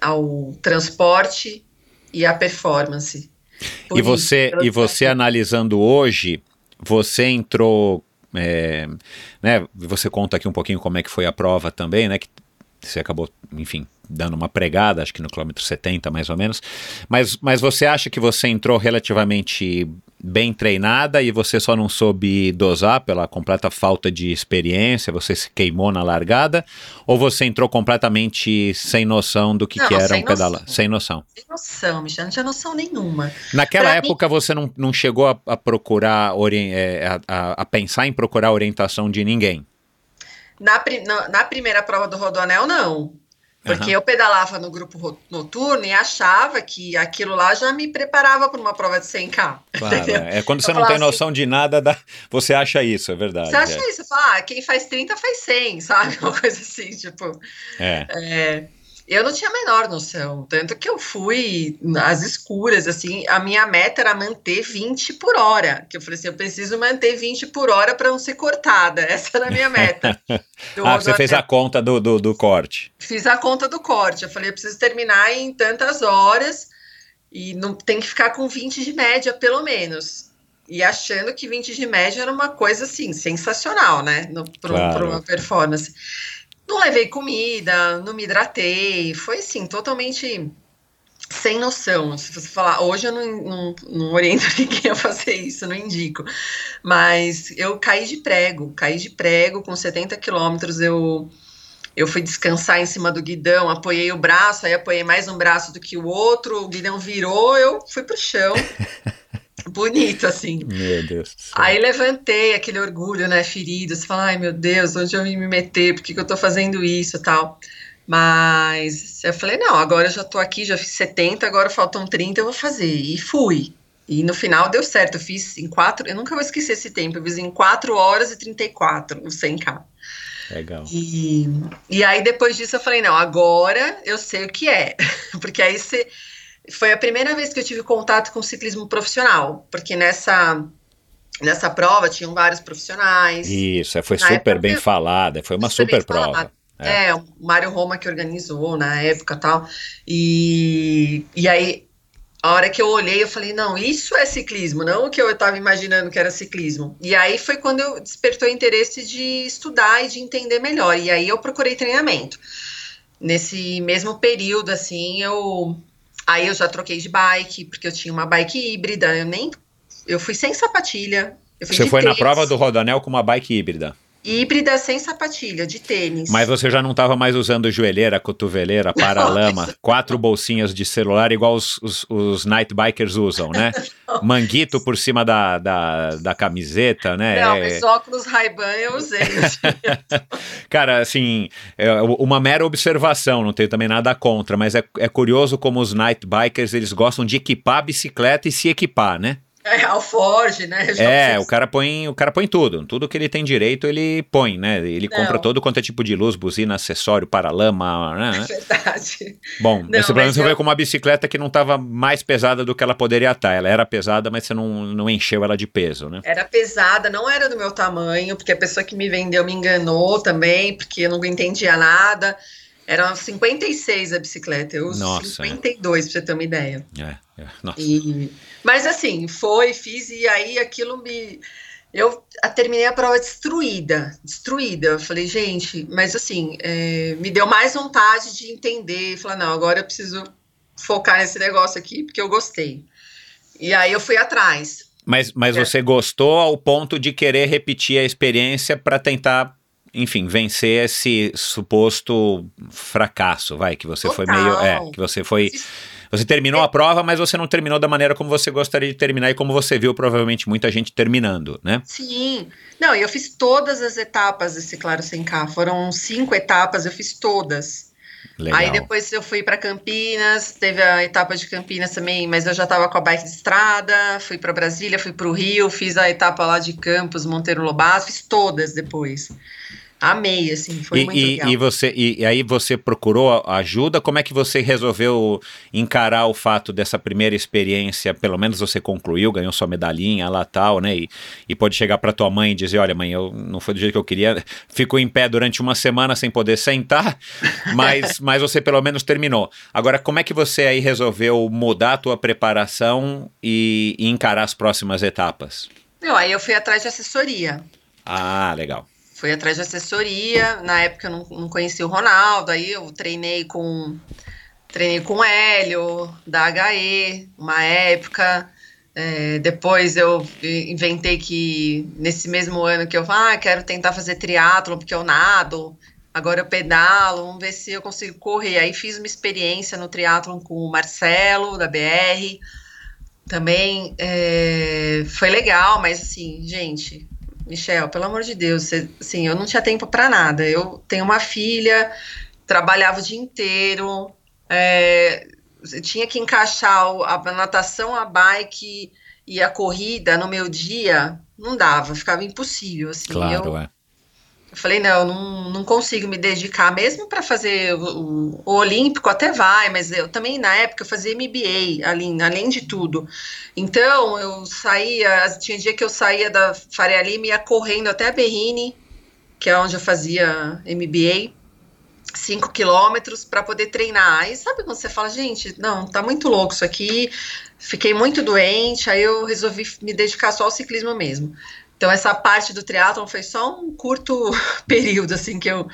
ao transporte e à performance. Por e você, isso, e você analisando hoje, você entrou, é, né? Você conta aqui um pouquinho como é que foi a prova também, né? Que você acabou, enfim, dando uma pregada, acho que no quilômetro 70 mais ou menos. Mas, mas você acha que você entrou relativamente bem treinada e você só não soube dosar pela completa falta de experiência, você se queimou na largada, ou você entrou completamente sem noção do que, não, que era um pedalar? Sem noção. Sem noção, Michel, não tinha noção nenhuma. Naquela pra época mim... você não, não chegou a, a procurar, é, a, a, a, pensar em procurar orientação de ninguém? Na, na, na primeira prova do Rodonel, não. Porque uhum. eu pedalava no grupo noturno e achava que aquilo lá já me preparava para uma prova de 100K. Claro, <laughs> é quando você eu não tem noção assim, de nada, da, você acha isso, é verdade. Você acha é. isso, fala, ah, quem faz 30 faz 100, <laughs> sabe? Uma coisa assim, tipo. É. é eu não tinha a menor noção, tanto que eu fui às escuras, assim, a minha meta era manter 20 por hora, que eu falei assim, eu preciso manter 20 por hora para não ser cortada, <laughs> essa era a minha meta. <laughs> ah, você fez a conta do, do, do, corte. Fiz a conta do corte, eu falei, eu preciso terminar em tantas horas e não tem que ficar com 20 de média, pelo menos. E achando que 20 de média era uma coisa, assim, sensacional, né, para claro. uma performance. Não levei comida, não me hidratei, foi assim, totalmente sem noção. Se você falar, hoje eu não, não, não oriento <laughs> ninguém a fazer isso, não indico. Mas eu caí de prego, caí de prego com 70 quilômetros, eu eu fui descansar em cima do guidão, apoiei o braço, aí apoiei mais um braço do que o outro, o guidão virou, eu fui pro chão. <laughs> bonito, assim. Meu Deus. Aí levantei aquele orgulho, né, ferido. Você fala, ai meu Deus, onde eu vim me meter? Por que, que eu tô fazendo isso tal? Mas eu falei, não, agora eu já tô aqui, já fiz 70, agora faltam 30, eu vou fazer. E fui. E no final deu certo, eu fiz em quatro, eu nunca vou esquecer esse tempo, eu fiz em 4 horas e 34, o 100k. Legal. E, e aí depois disso eu falei, não, agora eu sei o que é. <laughs> Porque aí você foi a primeira vez que eu tive contato com ciclismo profissional, porque nessa nessa prova tinham vários profissionais. Isso, é, foi super bem eu, falada, foi uma super prova. É. é, o Mário Roma que organizou na época tal. E, e aí, a hora que eu olhei, eu falei, não, isso é ciclismo, não o que eu estava imaginando que era ciclismo. E aí foi quando eu despertou o interesse de estudar e de entender melhor. E aí eu procurei treinamento. Nesse mesmo período, assim, eu Aí eu já troquei de bike, porque eu tinha uma bike híbrida, eu nem. Eu fui sem sapatilha. Você foi na prova do Rodanel com uma bike híbrida? Híbrida sem sapatilha, de tênis. Mas você já não estava mais usando joelheira, cotoveleira, <laughs> paralama, quatro bolsinhas de celular igual os, os, os night bikers usam, né? <laughs> Manguito por cima da, da, da camiseta, né? Não, é... óculos Ray-Ban eu usei. <laughs> Cara, assim, é uma mera observação, não tenho também nada contra, mas é, é curioso como os night bikers, eles gostam de equipar a bicicleta e se equipar, né? É, alforge, né? Já É, o cara põe, o cara põe tudo, tudo que ele tem direito ele põe, né? Ele Não. compra todo quanto é tipo de luz, buzina, acessório, paralama, né? <laughs> Verdade. Bom, Não, menos mas você eu- veio com uma bicicleta que não estava mais pesada do que ela poderia estar. Ela era pesada, mas você não, não encheu ela de peso, né? Era pesada, não era do meu tamanho, porque a pessoa que me vendeu me enganou também, porque eu não entendia nada. Era 56 a bicicleta, eu uso Nossa, 52, pra você ter uma ideia. É, é, nossa. E, mas assim, foi, fiz, e aí aquilo me. Eu terminei a prova destruída, destruída. Eu falei, gente, mas assim, é, me deu mais vontade de entender. Falar, não, agora eu preciso focar nesse negócio aqui, porque eu gostei. E aí eu fui atrás. Mas, mas É. você gostou ao ponto de querer repetir a experiência para tentar, enfim, vencer esse suposto fracasso, vai, que você foi Total. meio, é, que você foi, você terminou a prova, mas você não terminou da maneira como você gostaria de terminar e como você viu provavelmente muita gente terminando, né? Sim. Não, eu fiz todas as etapas desse Claro Sem K. Foram cinco etapas, eu fiz todas. Legal. Aí depois eu fui para Campinas, teve a etapa de Campinas também, mas eu já estava com a bike de estrada, fui para Brasília, fui para o Rio, fiz a etapa lá de Campos, Monteiro Lobato, fiz todas depois. Amei, assim, foi e, muito e- legal. e você e, aí você procurou a- ajuda? Como é que você resolveu encarar o fato dessa primeira experiência? Pelo menos você concluiu, ganhou sua medalhinha lá tal, né? E, e pode chegar para tua mãe e dizer, olha mãe, eu não foi do jeito que eu queria. Ficou em pé durante uma semana sem poder sentar, <laughs> mas mas você pelo menos terminou. Agora, como é que você aí resolveu mudar a tua preparação e, e encarar as próximas etapas? Não, aí eu fui atrás de assessoria. Ah, legal. Fui atrás de assessoria. Na época eu não, não conhecia o Ronaldo, aí eu treinei com treinei com o Hélio, da HE, uma época. É, depois eu inventei que nesse mesmo ano que eu ah, quero tentar fazer triatlo porque eu nado, agora eu pedalo, vamos ver se eu consigo correr. Aí fiz uma experiência no triatlo com o Marcelo, da BR. Também é, foi legal, mas assim, gente, Michel, pelo amor de Deus, você, assim, eu não tinha tempo para nada. Eu tenho uma filha, trabalhava o dia inteiro, é, tinha que encaixar a natação, a bike e a corrida no meu dia, não dava, ficava impossível. Assim, Claro, eu, é. Eu falei, não, não, não consigo me dedicar, mesmo para fazer o, o- Olímpico até vai, mas eu também na época eu fazia MBA, além, além de tudo. Então eu saía, tinha dia que eu saía da Faria Lima e ia correndo até a Berrini, que é onde eu fazia MBA, 5 quilômetros para poder treinar. Aí sabe quando você fala, gente, não, tá muito louco isso aqui, fiquei muito doente, aí eu resolvi me dedicar só ao ciclismo mesmo. Então essa parte do triatlon foi só um curto <laughs> período assim que eu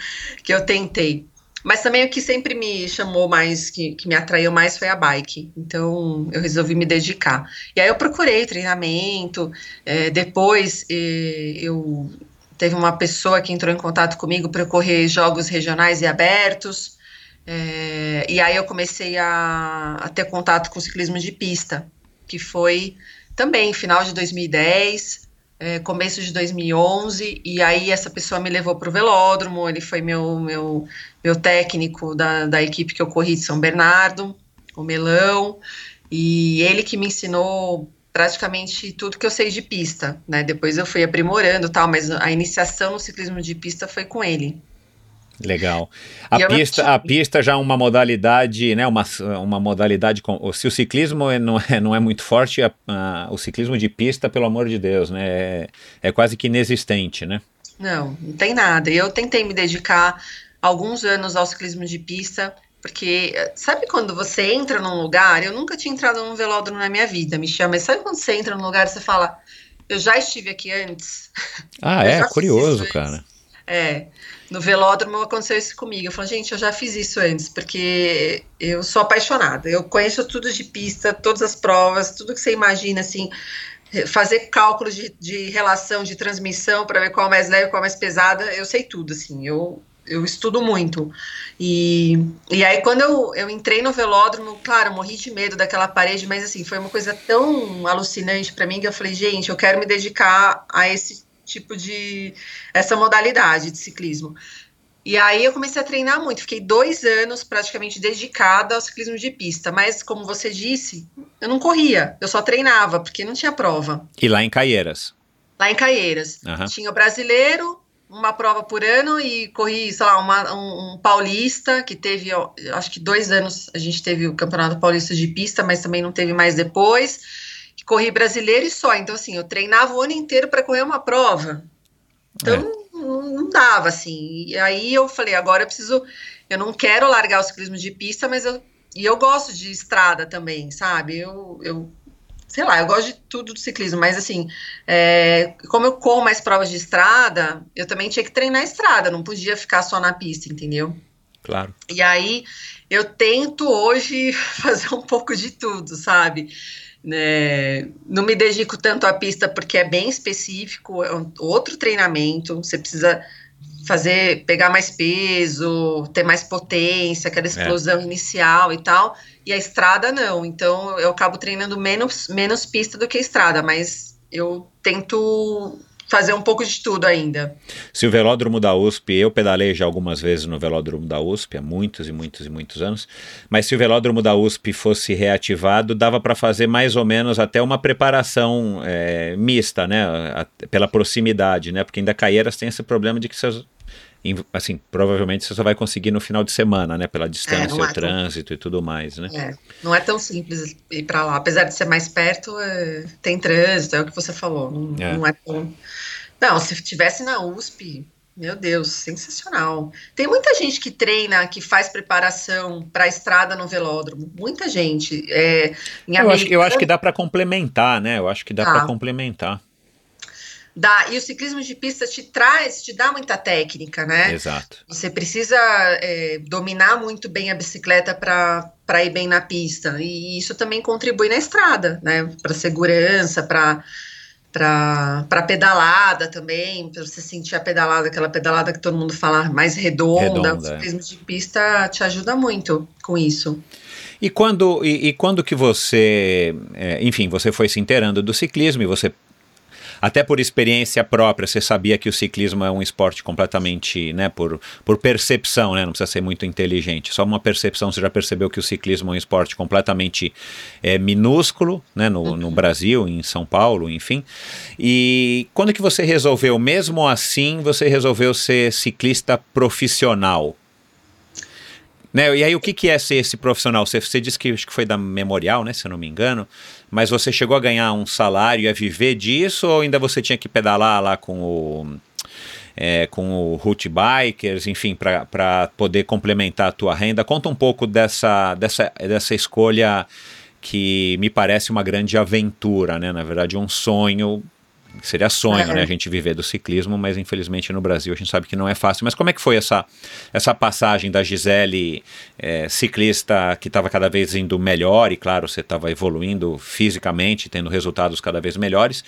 que eu tentei. Mas também o que sempre me chamou mais, que, que me atraiu mais foi a bike. Então eu resolvi me dedicar. E aí eu procurei treinamento. eh, depois eh, eu teve uma pessoa que entrou em contato comigo para correr jogos regionais e abertos. eh, e aí eu comecei a, a ter contato com o ciclismo de pista, que foi também final de 2010 é, começo de 2011, e aí essa pessoa me levou para o velódromo, ele foi meu, meu, meu técnico da, da equipe que eu corri de São Bernardo, o Melão, e ele que me ensinou praticamente tudo que eu sei de pista, né? Depois eu fui aprimorando tal, mas a iniciação no ciclismo de pista foi com ele. Legal. A E pista, tinha- a pista já é uma modalidade, né? Uma, uma modalidade com. Se o ciclismo é- não é, não é muito forte, a- a- o ciclismo de pista, pelo amor de Deus, né? É, é quase que inexistente, né? Não, não tem nada. Eu tentei me dedicar alguns anos ao ciclismo de pista, porque sabe quando você entra num lugar? Eu nunca tinha entrado num velódromo na minha vida, me chama, mas sabe quando você entra num lugar e você fala, eu já estive aqui antes? Ah, <laughs> Eu é? Curioso, cara. É, no velódromo aconteceu isso comigo. Eu falo, gente, eu já fiz isso antes, porque eu sou apaixonada. Eu conheço tudo de pista, todas as provas, tudo que você imagina, assim, fazer cálculos de, de relação de transmissão para ver qual é mais leve, qual é mais pesada, eu sei tudo, assim, eu, eu estudo muito. E, e aí, quando eu, eu entrei no velódromo, claro, morri de medo daquela parede, mas assim, foi uma coisa tão alucinante para mim que eu falei, gente, eu quero me dedicar a esse tipo de essa modalidade de ciclismo. E aí eu comecei a treinar muito, fiquei dois anos praticamente dedicada ao ciclismo de pista, mas como você disse, eu não corria, eu só treinava, porque não tinha prova. E lá em Caieiras? Lá em Caieiras. Aham. Tinha o brasileiro, uma prova por ano, e corri, sei lá, uma- um, um paulista, que teve, acho que dois anos a gente teve o Campeonato Paulista de Pista, mas também não teve mais depois. Corri brasileiro e só. Então, assim, eu treinava o ano inteiro para correr uma prova. Então, não, não dava, assim. E aí eu falei, agora eu preciso. Eu não quero largar o ciclismo de pista, mas eu. E eu gosto de estrada também, sabe? Eu. eu sei lá, eu gosto de tudo do ciclismo, mas assim, é, como eu corro mais provas de estrada, eu também tinha que treinar a estrada, não podia ficar só na pista, entendeu? Claro. E aí eu tento hoje <laughs> fazer um pouco de tudo, sabe? Né, não me dedico tanto à pista porque é bem específico, é um outro treinamento, você precisa fazer, pegar mais peso, ter mais potência, aquela explosão inicial e tal, e a estrada não, então eu acabo treinando menos, menos pista do que estrada, mas eu tento fazer um pouco de tudo ainda. Se o velódromo da USP, eu pedalei já algumas vezes no velódromo da USP, há muitos e muitos e muitos anos, mas se o velódromo da USP fosse reativado, dava para fazer mais ou menos até uma preparação é, mista, né, a, pela proximidade, né, porque ainda Caieiras tem esse problema de que assim, provavelmente você só vai conseguir no final de semana, né, pela distância, não é o trânsito e tudo mais, né. É, não é tão simples ir para lá, apesar de ser mais perto, é, tem trânsito, é o que você falou, não É. não é tão... Não, se tivesse na USP, meu Deus, sensacional. Tem muita gente que treina, que faz preparação para a estrada no velódromo. Muita gente. É, Eu acho, eu acho que dá para complementar, né, eu acho que dá Tá. para complementar, Dá, e o ciclismo de pista te traz, te dá muita técnica, né? exato. Você precisa é, dominar muito bem a bicicleta para ir bem na pista. E isso também contribui na estrada, né? Para segurança, para para pedalada também, para você sentir a pedalada, aquela pedalada que todo mundo fala mais redonda. Redonda, o é. ciclismo de pista te ajuda muito com isso. E quando, e, e quando que você, é, enfim, você foi se inteirando do ciclismo e você, até por experiência própria, você sabia que o ciclismo é um esporte completamente, né, por, por percepção, né, não precisa ser muito inteligente, só uma percepção, você já percebeu que o ciclismo é um esporte completamente é, minúsculo, né, no, no Brasil, em São Paulo, enfim. E quando que você resolveu, mesmo assim, você resolveu ser ciclista profissional? Né, e aí, o que, que é ser esse profissional? Você, você disse que acho que foi da Memorial, né? Se eu não me engano. Mas você chegou a ganhar um salário e a viver disso? Ou ainda você tinha que pedalar lá com o. é, com o Route Bikers, enfim, para poder complementar a tua renda? Conta um pouco dessa, dessa, dessa escolha que me parece uma grande aventura, né? Na verdade, um sonho. Seria sonho, É. né? A gente viver do ciclismo, mas infelizmente no Brasil a gente sabe que não é fácil. Mas como é que foi essa, essa passagem da Gisele, é, ciclista que estava cada vez indo melhor, e claro, você estava evoluindo fisicamente, tendo resultados cada vez melhores,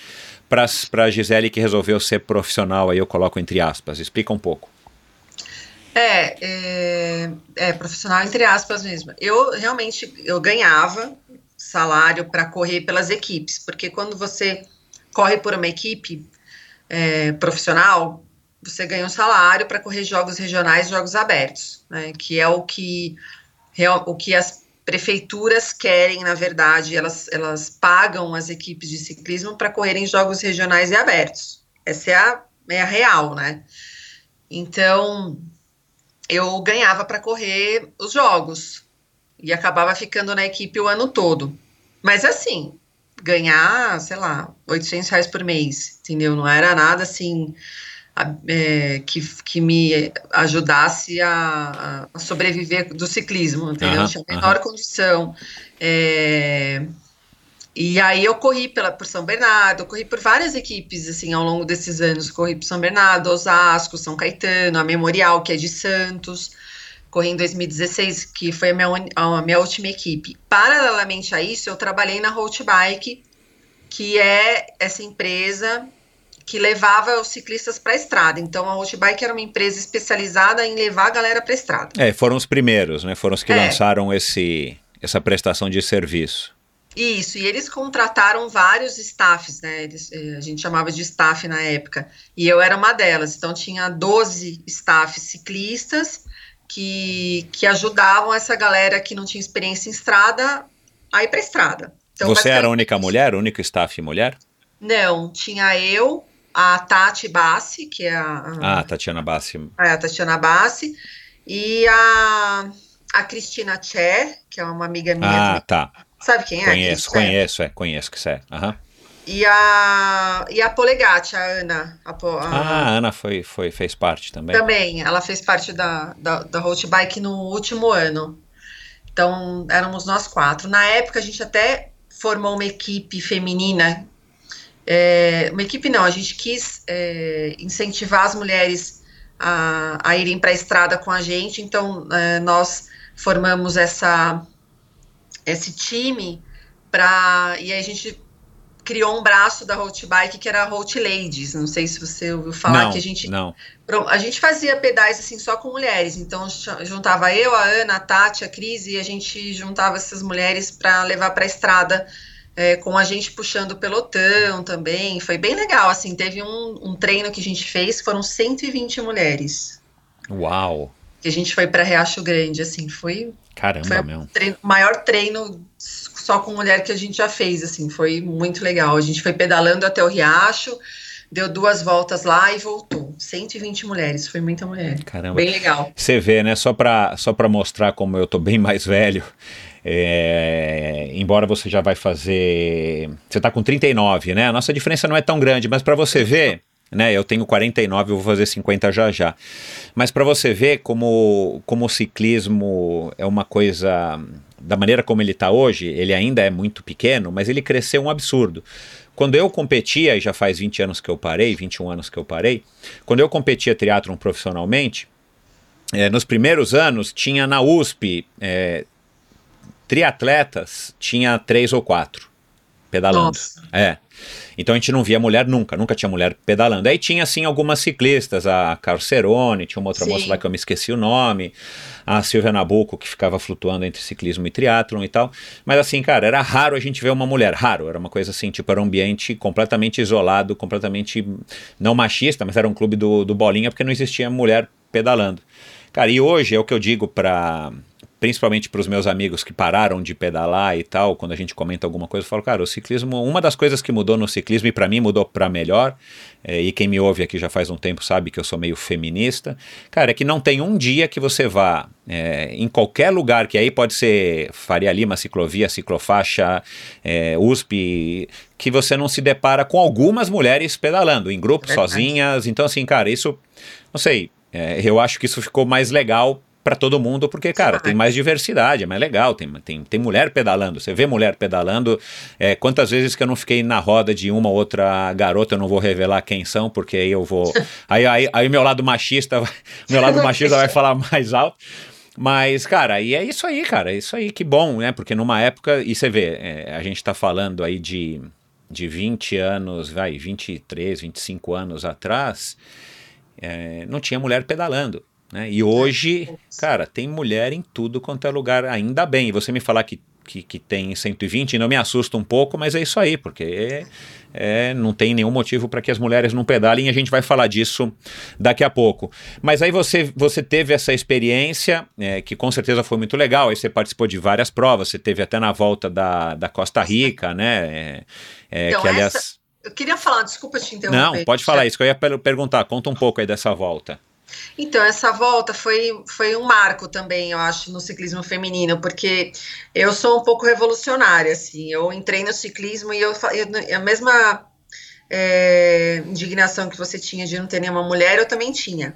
para a Gisele que resolveu ser profissional, aí eu coloco entre aspas. Explica um pouco. É, é, é, profissional entre aspas mesmo. Eu realmente eu ganhava salário para correr pelas equipes, porque quando você corre por uma equipe é, profissional, você ganha um salário para correr jogos regionais, jogos abertos, né? Que é o que o que as prefeituras querem, na verdade, elas, elas pagam as equipes de ciclismo para correrem jogos regionais e abertos. Essa é a, é a real, né? Então, eu ganhava para correr os jogos e acabava ficando na equipe o ano todo. Mas assim, ganhar, sei lá, 800 reais por mês, entendeu? Não era nada assim é, que, que me ajudasse a, a sobreviver do ciclismo, entendeu? Aham, Tinha a menor condição. É, e aí eu corri pela, por São Bernardo, corri por várias equipes, assim, ao longo desses anos. Corri por São Bernardo, Osasco, São Caetano, a Memorial, que é de Santos. Corri em 2016, que foi a minha, a minha última equipe. Paralelamente a isso, eu trabalhei na Road Bike, que é essa empresa que levava os ciclistas para a estrada. Então, a Road Bike era uma empresa especializada em levar a galera para a estrada. É, foram os primeiros, né? Foram os que É. lançaram esse, essa prestação de serviço. Isso, e eles contrataram vários staffs, né? Eles, eh, a gente chamava de staff na época, e eu era uma delas. Então, tinha 12 staffs ciclistas que, que ajudavam essa galera que não tinha experiência em estrada a ir para estrada. Então, Você era a única mulher, o único staff mulher? Não, tinha eu, a Tati Bassi, que é a, Ah, Tatiana Bassi. a, a Tatiana Bassi, e a, a Cristina Tché, que é uma amiga minha. Ah, tá. Sabe quem é? a Conheço, conheço, é, conheço que você é. Aham. E a, e a Polegate, a Ana. A, a- Ah, a Ana foi, foi, fez parte também. Também, ela fez parte da, da, da Road Bike no último ano. Então, éramos nós quatro. Na época, a gente até formou uma equipe feminina. É, uma equipe não, a gente quis é, incentivar as mulheres a, a irem para a estrada com a gente. Então, é, nós formamos essa, esse time para. E aí a gente criou um braço da Road Bike que era a Road Ladies. Não sei se você ouviu falar não, que a gente não. A gente fazia pedais assim só com mulheres, então juntava eu, a Ana, a Tati, a Cris e a gente juntava essas mulheres para levar para a estrada é, com a gente puxando o pelotão também. Foi bem legal, assim. Teve um, um treino que a gente fez, foram 120 mulheres. Uau. Que a gente foi para Riacho Grande, assim, foi Caramba, Foi- meu. treino- o maior treino só com mulher que a gente já fez, assim, foi muito legal. A gente foi pedalando até o Riacho, deu duas voltas lá e voltou. 120 mulheres, foi muita mulher. Caramba. Bem legal. Você vê, né? Só para só pra mostrar como eu tô bem mais velho. é, embora você já vai fazer. Você tá com 39, né? A nossa diferença não é tão grande, mas para você ver. Né, eu tenho 49, eu vou fazer 50 já já. Mas para você ver como, como o ciclismo é uma coisa. Da maneira como ele está hoje, ele ainda é muito pequeno, mas ele cresceu um absurdo. Quando eu competia, e já faz 20 anos que eu parei, 21 anos que eu parei, quando eu competia triatlon profissionalmente, é, nos primeiros anos tinha na USP é, triatletas, tinha três ou quatro pedalando. Nossa. É. Então a gente não via mulher nunca, nunca tinha mulher pedalando. Aí tinha assim algumas ciclistas, a Carcerone, tinha uma outra Sim. moça lá que eu me esqueci o nome, a Silvia Nabuco que ficava flutuando entre ciclismo e triatlon e tal. Mas assim, cara, era raro a gente ver uma mulher, raro, era uma coisa assim, tipo, era um ambiente completamente isolado, completamente não machista, mas era um clube do, do bolinha porque não existia mulher pedalando. Cara, e hoje é o que eu digo para principalmente para os meus amigos que pararam de pedalar e tal, quando a gente comenta alguma coisa, eu falo, cara, o ciclismo, uma das coisas que mudou no ciclismo e para mim mudou para melhor, é, e quem me ouve aqui já faz um tempo sabe que eu sou meio feminista, cara, é que não tem um dia que você vá é, em qualquer lugar, que aí pode ser Faria Lima, ciclovia, ciclofaixa, é, USP, que você não se depara com algumas mulheres pedalando, em grupo, sozinhas, então assim, cara, isso, não sei, é, eu acho que isso ficou mais legal para todo mundo, porque, cara, tem mais diversidade, é mais legal, tem, tem, tem mulher pedalando, você vê mulher pedalando, é, quantas vezes que eu não fiquei na roda de uma ou outra garota, eu não vou revelar quem são, porque aí eu vou, <laughs> aí, aí, aí meu lado machista, vai- <laughs> meu lado machista vai falar mais alto, mas, cara, e é isso aí, cara, é isso aí, que bom, né, porque numa época, e você vê, é, a gente tá falando aí de, de 20 anos, vai, 23, 25 anos atrás, é, não tinha mulher pedalando. Né? E hoje, cara, tem mulher em tudo quanto é lugar, ainda bem. E você me falar que, que, que tem 120 não me assusta um pouco, mas é isso aí, porque é, é, não tem nenhum motivo para que as mulheres não pedalem e a gente vai falar disso daqui a pouco. Mas aí você, você teve essa experiência, é, que com certeza foi muito legal, aí você participou de várias provas, você teve até na volta da, da Costa Rica, né? É, é, Então, que aliás. essa- Eu queria falar, desculpa te interromper. Não, pode falar isso que eu ia per- perguntar. Conta um pouco aí dessa volta. Então, essa volta foi, foi um marco também, eu acho, no ciclismo feminino, porque eu sou um pouco revolucionária, assim, eu entrei no ciclismo e eu, eu- a mesma é, indignação que você tinha de não ter nenhuma mulher, eu também tinha.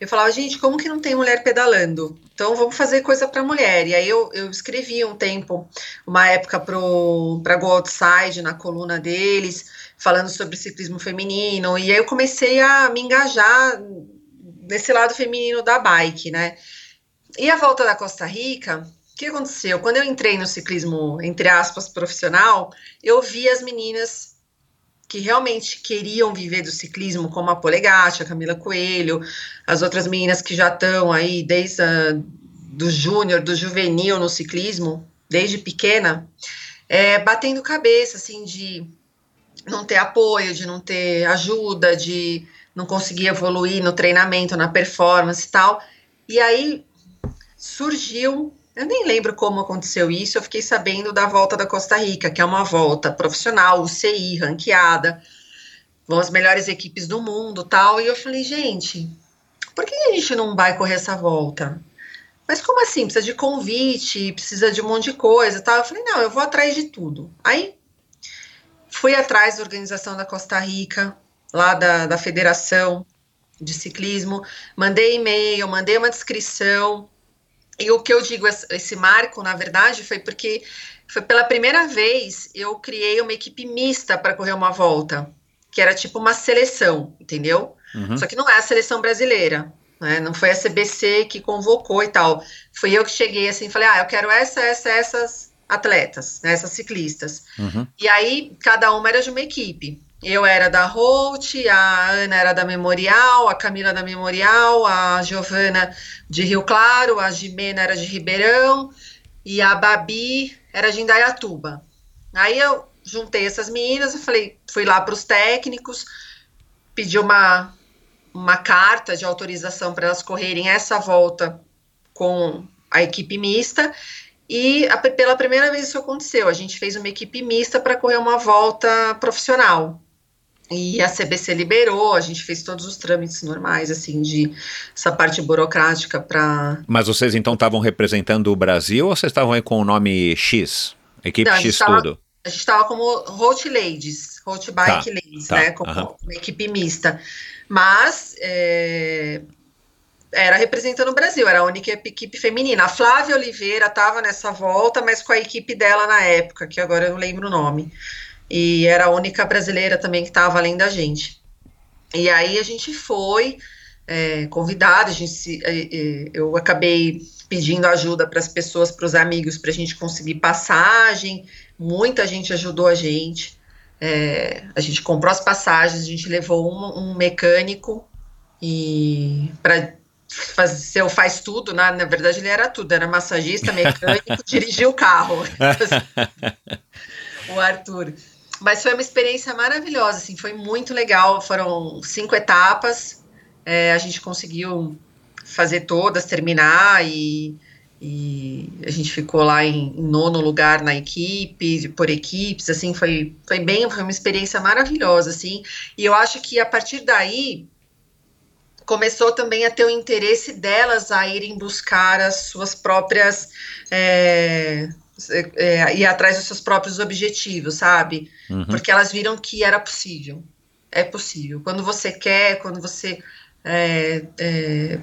Eu falava, gente, como que não tem mulher pedalando? Então vamos fazer coisa para mulher. E aí eu, eu escrevi um tempo, uma época para Go Outside, na coluna deles, falando sobre ciclismo feminino. E aí eu comecei a me engajar nesse lado feminino da bike, né? E a volta da Costa Rica, o que aconteceu? Quando eu entrei no ciclismo, entre aspas, profissional, eu vi as meninas que realmente queriam viver do ciclismo, como a Polegate, a Camila Coelho, as outras meninas que já estão aí desde a, do júnior, do juvenil no ciclismo, desde pequena. é, batendo cabeça, assim, de não ter apoio, de não ter ajuda, de não conseguir evoluir no treinamento, na performance e tal. E aí surgiu, eu nem lembro como aconteceu isso, eu fiquei sabendo da volta da Costa Rica, que é uma volta profissional, UCI, ranqueada, vão as melhores equipes do mundo tal. E eu falei, gente, por que a gente não vai correr essa volta? Mas como assim? Precisa de convite, precisa de um monte de coisa tal. Eu falei, não, eu vou atrás de tudo. Aí fui atrás da organização da Costa Rica, lá da, da federação de ciclismo, mandei e-mail, mandei uma descrição. E o que eu digo, esse marco, na verdade, foi porque foi pela primeira vez eu criei uma equipe mista para correr uma volta, que era tipo uma seleção, entendeu? Uhum. Só que não é a seleção brasileira. Né? Não foi a CBC que convocou e tal. Fui eu que cheguei assim, falei, ah, eu quero essa, essa, essas atletas, né, essas ciclistas. Uhum. E aí, cada uma era de uma equipe. Eu era da Holt, a Ana era da Memorial, a Camila da Memorial, a Giovana de Rio Claro, a Jimena era de Ribeirão e a Babi era de Indaiatuba. Aí eu juntei essas meninas, eu falei, fui lá para os técnicos, pedi uma uma carta de autorização para elas correrem essa volta com a equipe mista. E a, pela primeira vez isso aconteceu. A gente fez uma equipe mista para correr uma volta profissional. E a CBC liberou, a gente fez todos os trâmites normais, assim, de essa parte burocrática para. Mas vocês então estavam representando o Brasil ou vocês estavam aí com o nome X? Equipe Não, X tava, tudo? A gente estava como Hot Ladies, Hot Bike tá, Ladies, tá, né? Como uma equipe mista. Mas é, era representando o Brasil, era a única equipe feminina. A Flávia Oliveira estava nessa volta, mas com a equipe dela na época, que agora eu não lembro o nome. E era a única brasileira também que estava além da gente. E aí a gente foi é, convidada, a gente se, é, é eu acabei pedindo ajuda para as pessoas, para os amigos, para a gente conseguir passagem. Muita gente ajudou a gente. É, a gente comprou as passagens, a gente levou um, um mecânico e para fazer o faz tudo, né? na verdade ele era tudo, era massagista, mecânico, <laughs> dirigia o carro. <laughs> o Arthur. Mas foi uma experiência maravilhosa, assim, foi muito legal. Foram cinco etapas, é, a gente conseguiu fazer todas, terminar e e a gente ficou lá em, em, nono lugar na equipe, por equipes, assim, foi, foi bem, foi uma experiência maravilhosa, assim, e eu acho que a partir daí começou também a ter o interesse delas a irem buscar as suas próprias, é, é, ir atrás dos seus próprios objetivos, sabe? Uhum. Porque elas viram que era possível, é possível, quando você quer, quando você é, é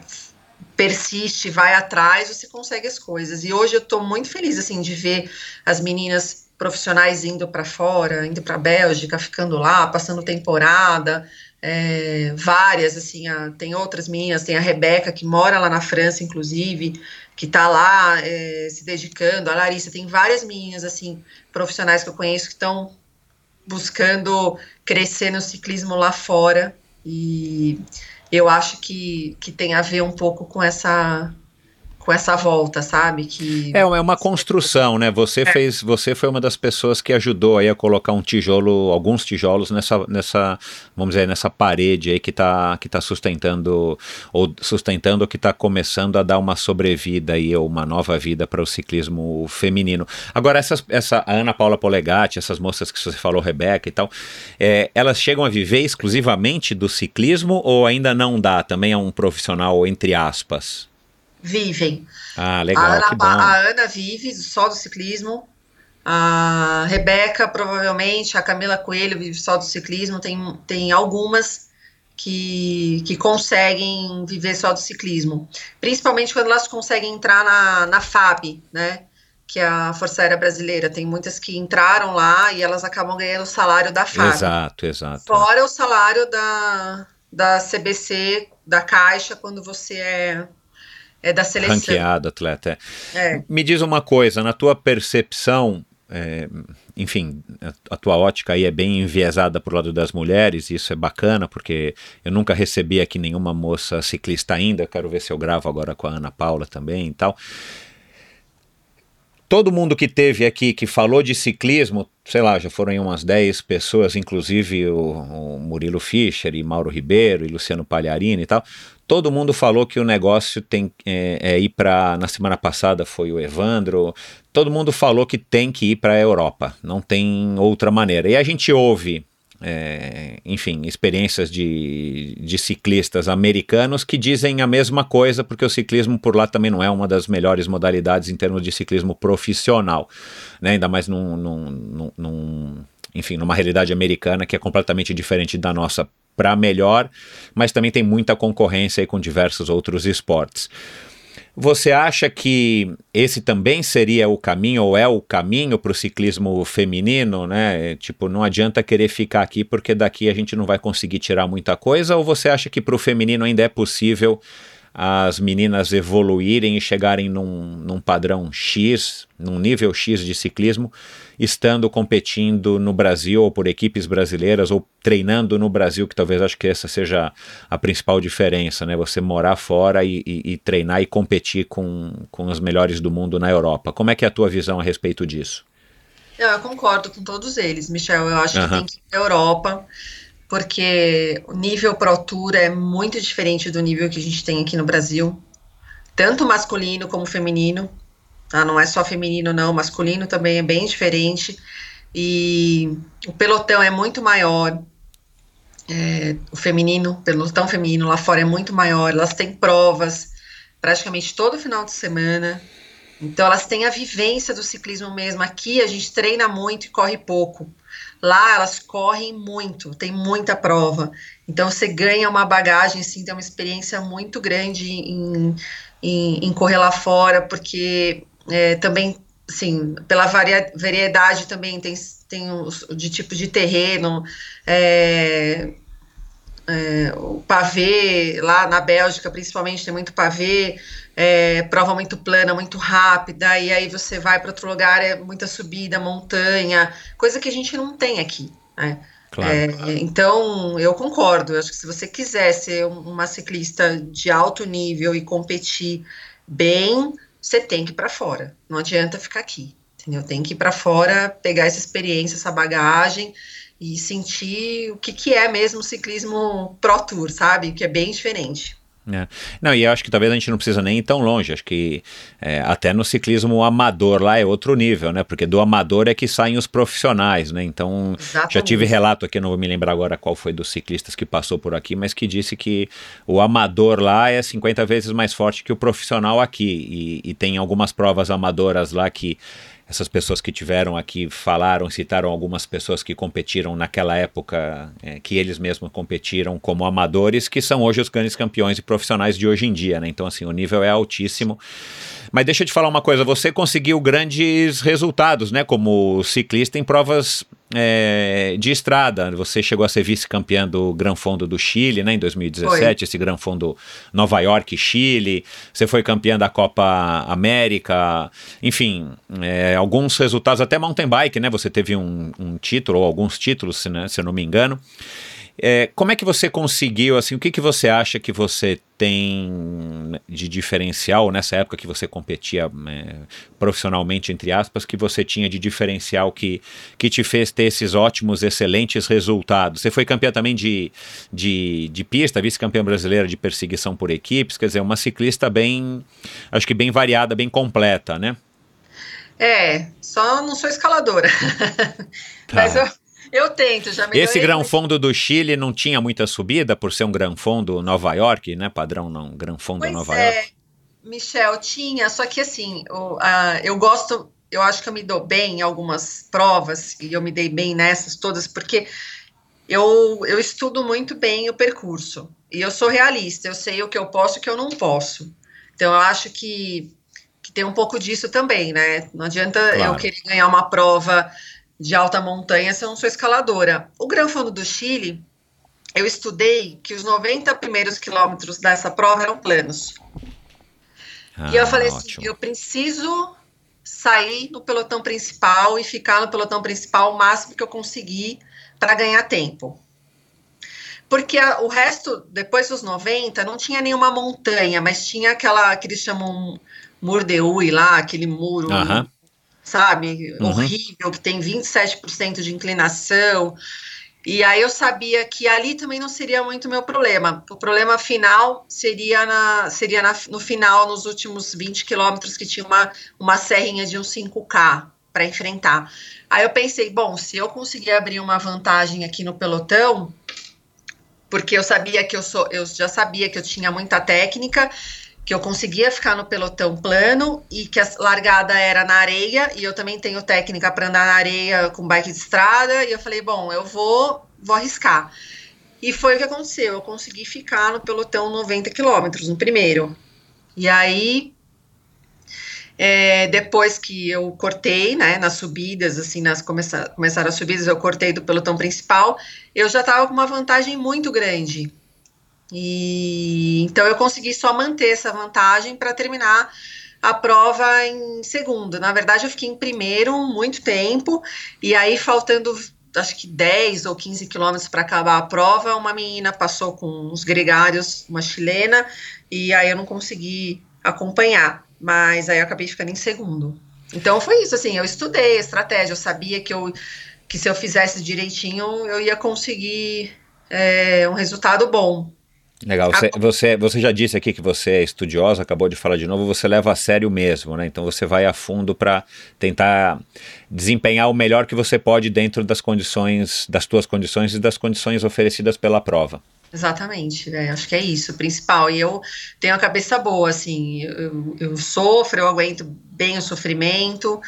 persiste, vai atrás, você consegue as coisas. E hoje eu estou muito feliz assim de ver as meninas profissionais indo para fora, indo para a Bélgica, ficando lá, passando temporada. É, várias, assim, a, tem outras meninas, tem a Rebeca, que mora lá na França, inclusive, que está lá é, se dedicando, a Larissa, tem várias meninas, assim, profissionais que eu conheço que estão buscando crescer no ciclismo lá fora, e eu acho que, que tem a ver um pouco com essa com essa volta, sabe? Que é, é uma construção, né? Você é. fez, você foi uma das pessoas que ajudou aí a colocar um tijolo, alguns tijolos nessa, nessa, vamos dizer, nessa parede aí que está que tá sustentando ou sustentando que está começando a dar uma sobrevida aí ou uma nova vida para o ciclismo feminino. Agora essas, essa Ana Paula Polegatti, essas moças que você falou, Rebeca e tal, é, elas chegam a viver exclusivamente do ciclismo ou ainda não dá? Também é um profissional entre aspas? Vivem. Ah, legal, a Ana, a Ana vive só do ciclismo, a Rebeca provavelmente, a Camila Coelho vive só do ciclismo, tem, tem algumas que, que conseguem viver só do ciclismo, principalmente quando elas conseguem entrar na, na FAB, né, que é a Força Aérea Brasileira, tem muitas que entraram lá e elas acabam ganhando o salário da FAB. Exato, exato. Fora o salário da, da CBC, da Caixa, quando você é é da seleção. Ranqueado, atleta. É. é. Me diz uma coisa, na tua percepção, é, enfim, a tua ótica aí é bem enviesada pro lado das mulheres, e isso é bacana, porque eu nunca recebi aqui nenhuma moça ciclista ainda, quero ver se eu gravo agora com a Ana Paula também e tal. todo mundo que teve aqui que falou de ciclismo, sei lá, já foram aí umas 10 pessoas, inclusive o, o Murilo Fischer e Mauro Ribeiro e Luciano Pagliarini e tal. Todo mundo falou que o negócio tem é, é ir para. Na semana passada foi o Evandro. Todo mundo falou que tem que ir para a Europa. Não tem outra maneira. E a gente ouve é, enfim, experiências de, de ciclistas americanos que dizem a mesma coisa, porque o ciclismo por lá também não é uma das melhores modalidades em termos de ciclismo profissional, né? ainda mais num, num, num, num enfim, numa realidade americana que é completamente diferente da nossa para melhor, mas também tem muita concorrência com diversos outros esportes. Você acha que esse também seria o caminho, ou é o caminho para o ciclismo feminino, né? Tipo, não adianta querer ficar aqui porque daqui a gente não vai conseguir tirar muita coisa, ou você acha que para o feminino ainda é possível as meninas evoluírem e chegarem num, num padrão X, num nível X de ciclismo, estando competindo no Brasil ou por equipes brasileiras ou treinando no Brasil, que talvez acho que essa seja a principal diferença, né? Você morar fora e, e, e treinar e competir com, com os melhores do mundo na Europa. Como é que é a tua visão a respeito disso? Eu concordo com todos eles, Michel. Eu acho que tem que ir para a Europa porque o nível Pro Tour é muito diferente do nível que a gente tem aqui no Brasil, tanto masculino como feminino. Tá? Não é só feminino, não, masculino também é bem diferente. E o pelotão é muito maior. É, o feminino, o pelotão feminino lá fora é muito maior. Elas têm provas praticamente todo final de semana. Então elas têm a vivência do ciclismo mesmo. Aqui a gente treina muito e corre pouco. Lá elas correm muito, tem muita prova. Então você ganha uma bagagem, assim, tem uma experiência muito grande em, em, em correr lá fora, porque é, também, assim, pela variedade também tem, tem os, de tipo de terreno, é, é, o pavê, lá na Bélgica principalmente tem muito pavê, é, prova muito plana, muito rápida, e aí você vai para outro lugar, é muita subida, montanha, coisa que a gente não tem aqui, né? Claro, é, claro. Então, eu concordo. Eu acho que se você quiser ser uma ciclista de alto nível e competir bem, você tem que ir para fora. Não adianta ficar aqui, entendeu? Tem que ir para fora, pegar essa experiência, essa bagagem e sentir o que, que é mesmo ciclismo Pro Tour, sabe? Que é bem diferente. É. Não, e eu acho que talvez a gente não precisa nem ir tão longe. Acho que é, até no ciclismo amador lá é outro nível, né? Porque do amador é que saem os profissionais, né? Então, Exatamente. já tive relato aqui, não vou me lembrar agora qual foi dos ciclistas que passou por aqui, mas que disse que o amador lá é 50 vezes mais forte que o profissional aqui. E, e tem algumas provas amadoras lá que essas pessoas que tiveram aqui falaram, citaram algumas pessoas que competiram naquela época, é, que eles mesmos competiram como amadores, que são hoje os grandes campeões e profissionais de hoje em dia, né? Então, assim, o nível é altíssimo. Mas deixa eu te falar uma coisa, você conseguiu grandes resultados, né? Como ciclista em provas é, de estrada. Você chegou a ser vice-campeã do Gran Fondo do Chile, né? Em 2017, foi. esse Gran Fondo Nova York, Chile. Você foi campeã da Copa América. Enfim, é, alguns resultados, até mountain bike, né? Você teve um, um título, ou alguns títulos, né? se eu não me engano. É, como é que você conseguiu, assim, o que, que você acha que você tem de diferencial nessa época que você competia é, profissionalmente, entre aspas, que você tinha de diferencial que, que te fez ter esses ótimos, excelentes resultados? Você foi campeã também de, de, de pista, vice-campeã brasileira de perseguição por equipes, quer dizer, uma ciclista bem, acho que bem variada, bem completa, né? É, só não sou escaladora. <laughs> Tá. Mas eu, eu tento, já Esse Gran Fondo do Chile não tinha muita subida por ser um Gran Fondo Nova York, né? Padrão não, Gran Fondo pois Nova é, York. Michel, tinha, só que assim, a, eu gosto, eu acho que eu me dou bem em algumas provas, e eu me dei bem nessas todas, porque eu, eu estudo muito bem o percurso. E eu sou realista, eu sei o que eu posso e o que eu não posso. Então, eu acho que, que tem um pouco disso também, né? Não adianta claro. eu querer ganhar uma prova de alta montanha se eu não sou escaladora. O Gran Fundo do Chile, eu estudei que os 90 primeiros quilômetros dessa prova eram planos. Ah, e eu falei assim, ótimo. assim, eu preciso sair no pelotão principal e ficar no pelotão principal o máximo que eu conseguir para ganhar tempo. Porque a, o resto, depois dos 90, não tinha nenhuma montanha, mas tinha aquela que eles chamam Murdeui lá, aquele muro. Uh -huh sabe? Uhum. Horrível, que tem 27% de inclinação. E aí eu sabia que ali também não seria muito meu problema. O problema final seria, na, seria na, no final, nos últimos 20 quilômetros, que tinha uma, uma serrinha de um 5K para enfrentar. Aí eu pensei, bom, se eu conseguir abrir uma vantagem aqui no pelotão, porque eu sabia que eu sou, eu já sabia que eu tinha muita técnica, que eu conseguia ficar no pelotão plano e que a largada era na areia e eu também tenho técnica para andar na areia com bike de estrada e eu falei, bom, eu vou, vou arriscar. E foi o que aconteceu, eu consegui ficar no pelotão 90 quilômetros no primeiro. E aí é, depois que eu cortei, né, nas subidas, assim, nas começa, começaram as subidas, eu cortei do pelotão principal, eu já estava com uma vantagem muito grande. E então eu consegui só manter essa vantagem para terminar a prova em segundo. Na verdade, eu fiquei em primeiro muito tempo, e aí faltando acho que 10 ou 15 quilômetros para acabar a prova, uma menina passou com os gregários, uma chilena, e aí eu não consegui acompanhar mas aí eu acabei ficando em segundo. Então foi isso, assim, eu estudei a estratégia, eu sabia que, eu, que se eu fizesse direitinho, eu ia conseguir é, um resultado bom. Legal, você, você, você já disse aqui que você é estudiosa, acabou de falar de novo, você leva a sério mesmo, né? Então você vai a fundo para tentar desempenhar o melhor que você pode dentro das condições, das tuas condições e das condições oferecidas pela prova. Exatamente, é, acho que é isso, o principal. E eu tenho a cabeça boa, assim, eu, eu sofro, eu aguento bem o sofrimento,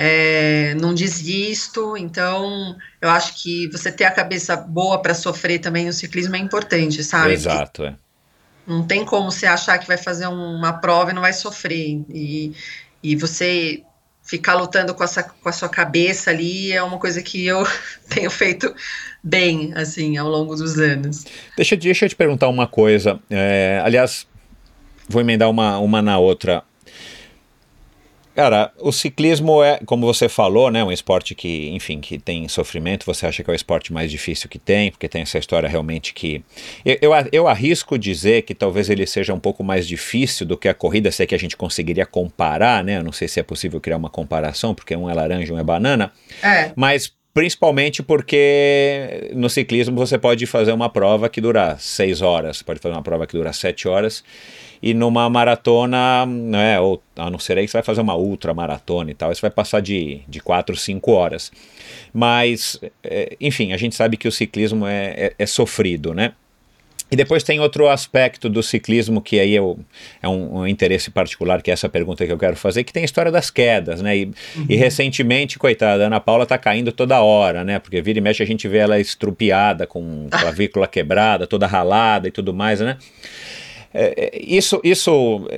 é, não desisto, então eu acho que você ter a cabeça boa para sofrer também no ciclismo é importante, sabe? Exato, é. Não tem como você achar que vai fazer uma prova e não vai sofrer. E, e você ficar lutando com, essa, com a sua cabeça ali é uma coisa que eu <laughs> tenho feito bem, assim, ao longo dos anos. Deixa, deixa eu te perguntar uma coisa. É, aliás, vou emendar uma, uma na outra. Cara, o ciclismo é, como você falou, né, um esporte que, enfim, que tem sofrimento. Você acha que é o esporte mais difícil que tem, porque tem essa história realmente que. Eu, eu, eu, arrisco dizer que talvez ele seja um pouco mais difícil do que a corrida, se é que a gente conseguiria comparar, né? Eu não sei se é possível criar uma comparação, porque um é laranja, um é banana. É. Mas principalmente porque no ciclismo você pode fazer uma prova que dura seis horas, pode fazer uma prova que dura sete horas e numa maratona, né, ou a não ser aí que você vai fazer uma ultra maratona e tal, isso vai passar de, de 4, 5 horas. Mas, é, enfim, a gente sabe que o ciclismo é, é, é sofrido, né? E depois tem outro aspecto do ciclismo que aí eu, é um, um, interesse particular, que é essa pergunta que eu quero fazer, que tem a história das quedas, né? E, uhum. e recentemente, coitada, a Ana Paula tá caindo toda hora, né? Porque vira e mexe a gente vê ela estrupiada, com clavícula quebrada, toda ralada e tudo mais, né? É, é, isso, isso,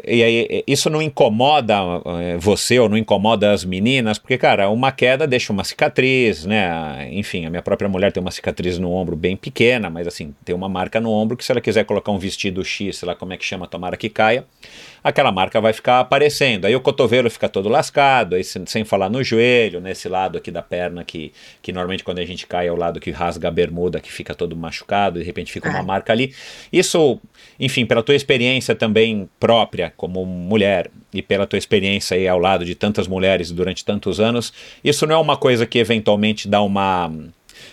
isso não incomoda é, você ou não incomoda as meninas, porque, cara, uma queda deixa uma cicatriz, né? Enfim, a minha própria mulher tem uma cicatriz no ombro bem pequena, mas assim, tem uma marca no ombro que se ela quiser colocar um vestido X, sei lá como é que chama, tomara que caia, aquela marca vai ficar aparecendo. Aí o cotovelo fica todo lascado, aí sem, sem falar no joelho, nesse lado aqui da perna, que, que normalmente quando a gente cai é o lado que rasga a bermuda, que fica todo machucado, de repente fica uma marca ali. Isso, enfim, pela tua experiência também própria como mulher e pela tua experiência aí ao lado de tantas mulheres durante tantos anos, isso não é uma coisa que eventualmente dá uma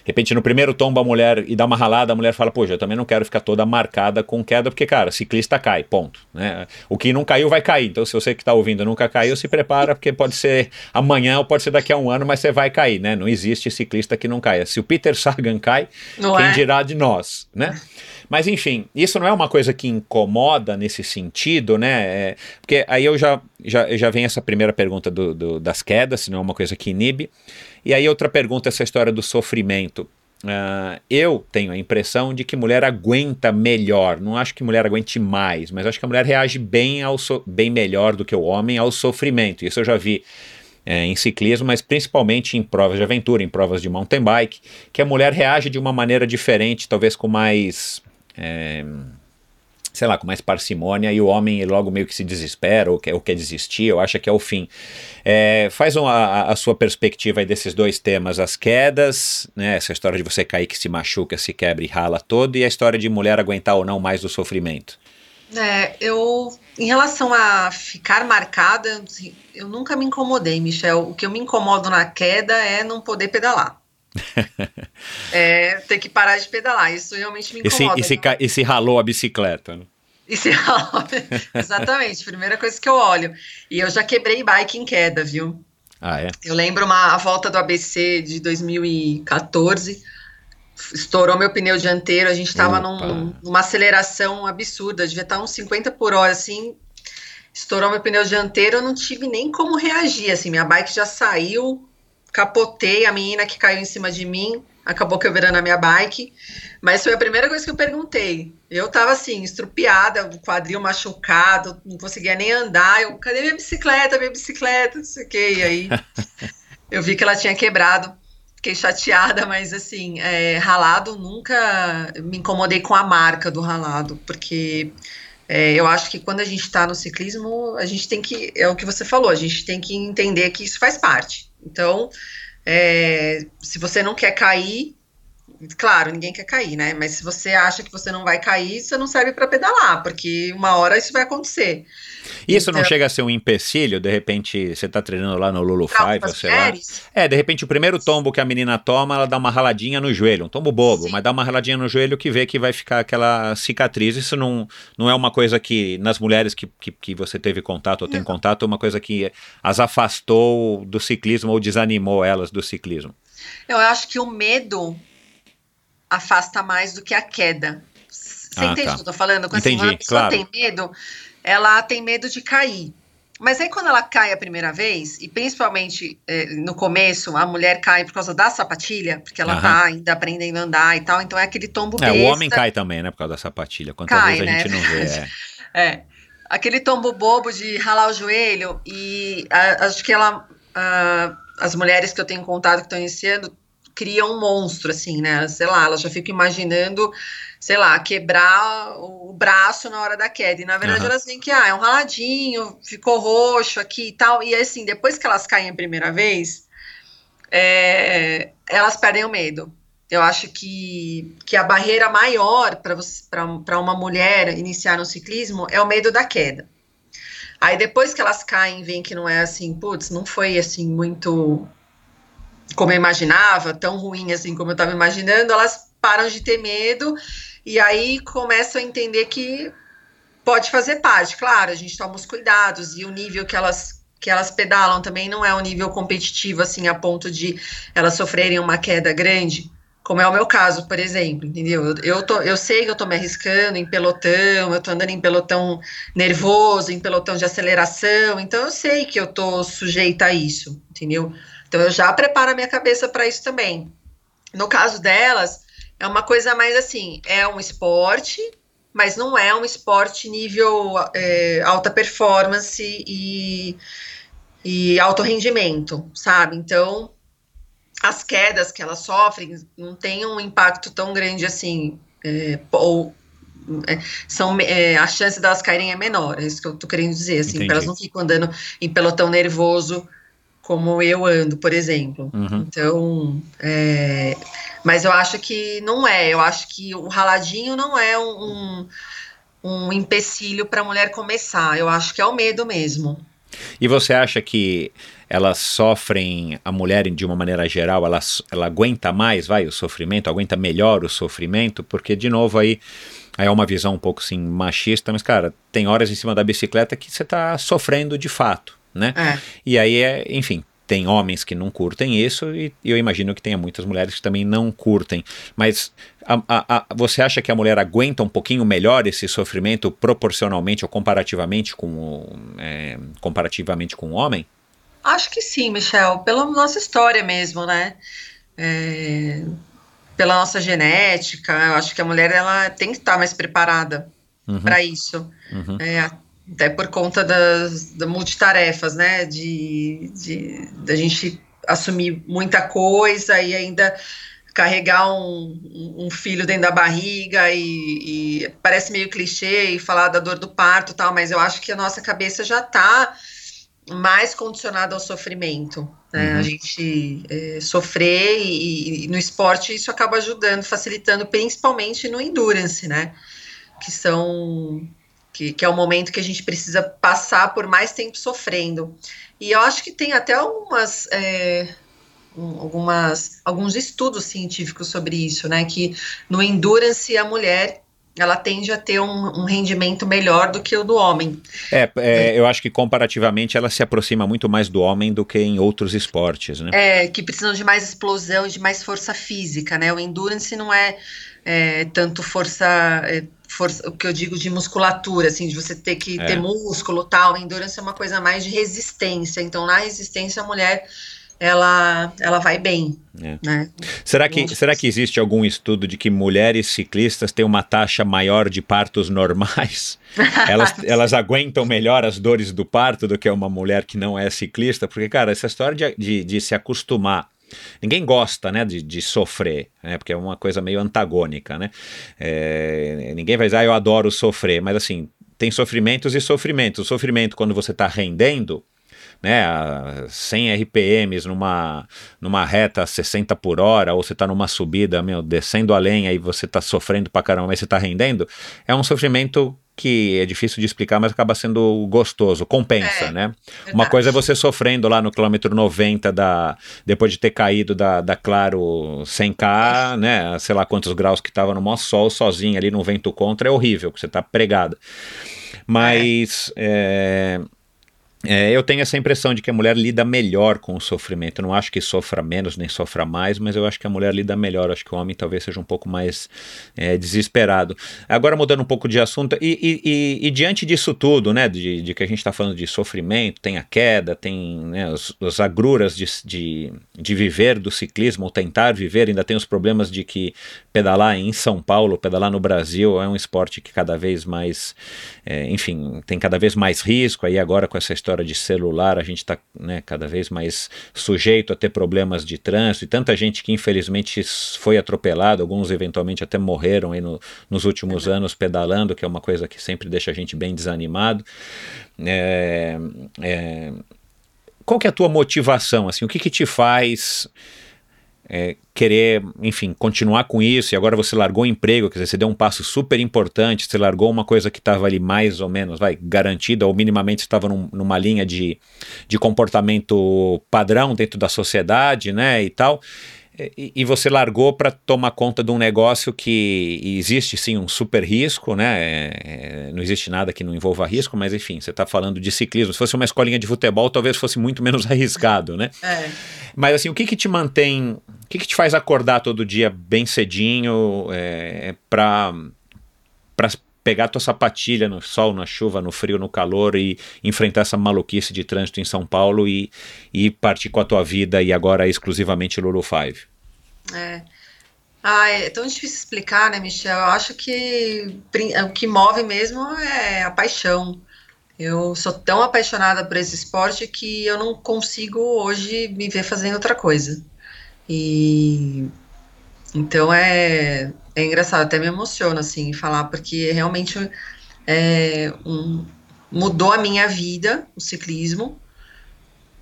de repente, no primeiro tombo a mulher e dá uma ralada, a mulher fala, poxa, eu também não quero ficar toda marcada com queda, porque, cara, ciclista cai, ponto. Né? O que não caiu vai cair. Então, se você que está ouvindo nunca caiu, se prepara, porque pode ser amanhã ou pode ser daqui a um ano, mas você vai cair, né? Não existe ciclista que não caia. Se o Peter Sagan cai, não quem é? dirá de nós, né? Mas enfim, isso não é uma coisa que incomoda nesse sentido, né? É, porque aí eu já, já, já vem essa primeira pergunta do, do, das quedas, se não é uma coisa que inibe. E aí outra pergunta, essa história do sofrimento. Uh, eu tenho a impressão de que mulher aguenta melhor. Não acho que mulher aguente mais, mas acho que a mulher reage bem, ao so bem melhor do que o homem ao sofrimento. Isso eu já vi é, em ciclismo, mas principalmente em provas de aventura, em provas de mountain bike, que a mulher reage de uma maneira diferente, talvez com mais. É, sei lá, com mais parcimônia, e o homem logo meio que se desespera ou quer, ou quer desistir, ou acha que é o fim. É, faz uma, a, sua perspectiva desses dois temas, as quedas, né, essa história de você cair que se machuca, se quebra e rala todo, e a história de mulher aguentar ou não mais do sofrimento. É, eu, em relação a ficar marcada, assim, eu nunca me incomodei, Michel. O que eu me incomodo na queda é não poder pedalar. <laughs> é ter que parar de pedalar. Isso realmente me incomoda. e se, ca- e se ralou a bicicleta? né? E se- <laughs> Exatamente, primeira coisa que eu olho. E eu já quebrei bike em queda, viu? Ah, é? Eu lembro uma a volta do ABC de 2014. Estourou meu pneu dianteiro, a gente estava num, numa aceleração absurda, devia estar uns 50 por hora, assim. Estourou meu pneu dianteiro, eu não tive nem como reagir, assim, minha bike já saiu, capotei, a menina que caiu em cima de mim, acabou quebrando a minha bike, mas foi a primeira coisa que eu perguntei. Eu tava assim, estrupiada, o quadril machucado, não conseguia nem andar, eu, cadê minha bicicleta, minha bicicleta, não sei o que, e aí <laughs> eu vi que ela tinha quebrado, fiquei chateada, mas assim, é, ralado, nunca me incomodei com a marca do ralado, porque é, eu acho que quando a gente está no ciclismo, a gente tem que, é o que você falou, a gente tem que entender que isso faz parte. Então, é, se você não quer cair, claro, ninguém quer cair, né? Mas se você acha que você não vai cair, você não serve para pedalar, porque uma hora isso vai acontecer. Isso não Então- chega a ser um empecilho? De repente, você tá treinando lá no Lulu Five, sei lá. É, de repente o primeiro tombo que a menina toma, ela dá uma raladinha no joelho, um tombo bobo, Sim. mas dá uma raladinha no joelho que vê que vai ficar aquela cicatriz. Isso não, não é uma coisa que, nas mulheres que, que, que você teve contato ou tem Não. contato, é uma coisa que as afastou do ciclismo ou desanimou elas do ciclismo. Eu acho que o medo afasta mais do que a queda. Você Ah, entende tá. o que eu tô falando? Quando, Entendi, a pessoa claro. tem medo, ela tem medo de cair. Mas aí quando ela cai a primeira vez, e principalmente eh, no começo, a mulher cai por causa da sapatilha, porque ela Aham. tá ainda aprendendo a andar e tal, então é aquele tombo É, o besta. homem cai também, né, por causa da sapatilha. Quantas Cai, vezes a né? gente não vê? <laughs> É. É, aquele tombo bobo de ralar o joelho e a- acho que ela, a- as mulheres que eu tenho contato que estão iniciando criam um monstro, assim, né? Sei lá, elas já ficam imaginando, sei lá, quebrar o braço na hora da queda. E na verdade Aham. elas veem que, ah, é um raladinho, ficou roxo aqui e tal. E assim, depois que elas caem a primeira vez, é, elas perdem o medo. Eu acho que, que a barreira maior para uma mulher iniciar no ciclismo é o medo da queda. Aí depois que elas caem, veem que não é assim, putz, não foi assim muito como eu imaginava, tão ruim assim como eu estava imaginando, elas param de ter medo e aí começam a entender que pode fazer parte. Claro, a gente toma os cuidados e o nível que elas que elas pedalam também não é um nível competitivo assim a ponto de elas sofrerem uma queda grande, como é o meu caso, por exemplo, entendeu? Eu, eu, tô, eu sei que eu tô me arriscando em pelotão, eu tô andando em pelotão nervoso, em pelotão de aceleração, então eu sei que eu tô sujeita a isso, entendeu? Então eu já preparo a minha cabeça para isso também. No caso delas, é uma coisa mais assim, é um esporte, mas não é um esporte nível é, alta performance e, e alto rendimento, sabe? Então, as quedas que elas sofrem não têm um impacto tão grande assim, é, ou é, são é, a chance delas caírem é menor, é isso que eu tô querendo dizer, assim, elas não ficam andando em pelotão nervoso como eu ando, por exemplo. Uhum. Então, é, mas eu acho que não é. Eu acho que o raladinho não é um, um, um empecilho para a mulher começar. Eu acho que é o medo mesmo. E você acha que elas sofrem, a mulher de uma maneira geral, ela, ela aguenta mais, vai, o sofrimento, aguenta melhor o sofrimento? Porque, de novo, aí, aí é uma visão um pouco assim machista, mas, cara, tem horas em cima da bicicleta que você tá sofrendo de fato, né? É. E aí, é, enfim, tem homens que não curtem isso e, eu imagino que tenha muitas mulheres que também não curtem. Mas a, a, a, você acha que a mulher aguenta um pouquinho melhor esse sofrimento proporcionalmente ou comparativamente com o, é, comparativamente com o homem? Acho que sim, Michel, pela nossa história mesmo, né? É, pela nossa genética, eu acho que a mulher ela tem que estar mais preparada Uhum. para isso. Uhum. É, até por conta das, das multitarefas, né? De, de, de a gente assumir muita coisa e ainda carregar um, um filho dentro da barriga e, e, parece meio clichê e falar da dor do parto e tal, mas eu acho que a nossa cabeça já está mais condicionada ao sofrimento, né? Uhum. A gente é, sofrer e, e no esporte isso acaba ajudando, facilitando, principalmente no endurance, né? Que são que, que é o momento que a gente precisa passar por mais tempo sofrendo. E eu acho que tem até algumas. É, algumas, alguns estudos científicos sobre isso, né? Que no endurance a mulher ela tende a ter um, um, rendimento melhor do que o do homem. É, é, eu acho que comparativamente ela se aproxima muito mais do homem do que em outros esportes, né? É, que precisam de mais explosão e de mais força física, né? O endurance não é, é tanto força, é, força, o que eu digo de musculatura, assim, de você ter que é. ter músculo tal. Endurance é uma coisa mais de resistência. Então, na resistência, a mulher ela, ela vai bem. É. Né? Será, que, será que existe algum estudo de que mulheres ciclistas têm uma taxa maior de partos <laughs> normais? elas, <laughs> elas aguentam melhor as dores do parto do que uma mulher que não é ciclista? Porque, cara, essa história de, de, de se acostumar Ninguém gosta né, de, de sofrer, né, porque é uma coisa meio antagônica. Né? É, ninguém vai dizer, ah, eu adoro sofrer, mas assim, tem sofrimentos e sofrimentos. O sofrimento, quando você está rendendo, né, a 100 RPMs numa, numa reta a 60 por hora, ou você está numa subida, meu, descendo a lenha e você está sofrendo pra caramba, mas você está rendendo, é um sofrimento que é difícil de explicar, mas acaba sendo gostoso, compensa, é, né? Verdade. Uma coisa é você sofrendo lá no quilômetro 90 da depois de ter caído da, da Claro 100K, é. né? Sei lá quantos graus que tava no maior sol, sozinho ali no vento contra, é horrível, porque você tá pregada. Mas é. É, eu tenho essa impressão de que a mulher lida melhor com o sofrimento. Eu não acho que sofra menos nem sofra mais, mas eu acho que a mulher lida melhor. Eu acho que o homem talvez seja um pouco mais é, desesperado. Agora, mudando um pouco de assunto, e, e, e, e diante disso tudo, né, de, de que a gente está falando de sofrimento, tem a queda, tem né, os, as agruras de, de, de viver do ciclismo, ou tentar viver, ainda tem os problemas de que pedalar em São Paulo, pedalar no Brasil, é um esporte que cada vez mais, é, enfim, tem cada vez mais risco. Aí agora com essa história de celular, a gente está né, cada vez mais sujeito a ter problemas de trânsito, e tanta gente que infelizmente foi atropelada, alguns eventualmente até morreram aí no, nos últimos anos pedalando, que é uma coisa que sempre deixa a gente bem desanimado. É, é, qual que é a tua motivação? Assim, o que, que te faz é, querer, enfim, continuar com isso, e agora você largou o emprego, quer dizer, você deu um passo super importante, você largou uma coisa que estava ali mais ou menos, vai, garantida, ou minimamente estava num, numa linha de, de comportamento padrão dentro da sociedade, né, e tal, e, e você largou para tomar conta de um negócio que existe sim um super risco, né? É, é, não existe nada que não envolva risco, mas enfim, você está falando de ciclismo. Se fosse uma escolinha de futebol, talvez fosse muito menos <laughs> arriscado, né? É. Mas assim, o que que te mantém, o que que te faz acordar todo dia bem cedinho é, para pegar tua sapatilha no sol, na chuva, no frio, no calor e enfrentar essa maluquice de trânsito em São Paulo e, e partir com a tua vida e agora exclusivamente Lulu Five? É. É tão difícil explicar, né, Michel? Eu acho que o que move mesmo é a paixão. Eu sou tão apaixonada por esse esporte que eu não consigo hoje me ver fazendo outra coisa. E então é, é engraçado, até me emociona assim falar, porque realmente é, um, mudou a minha vida, o ciclismo,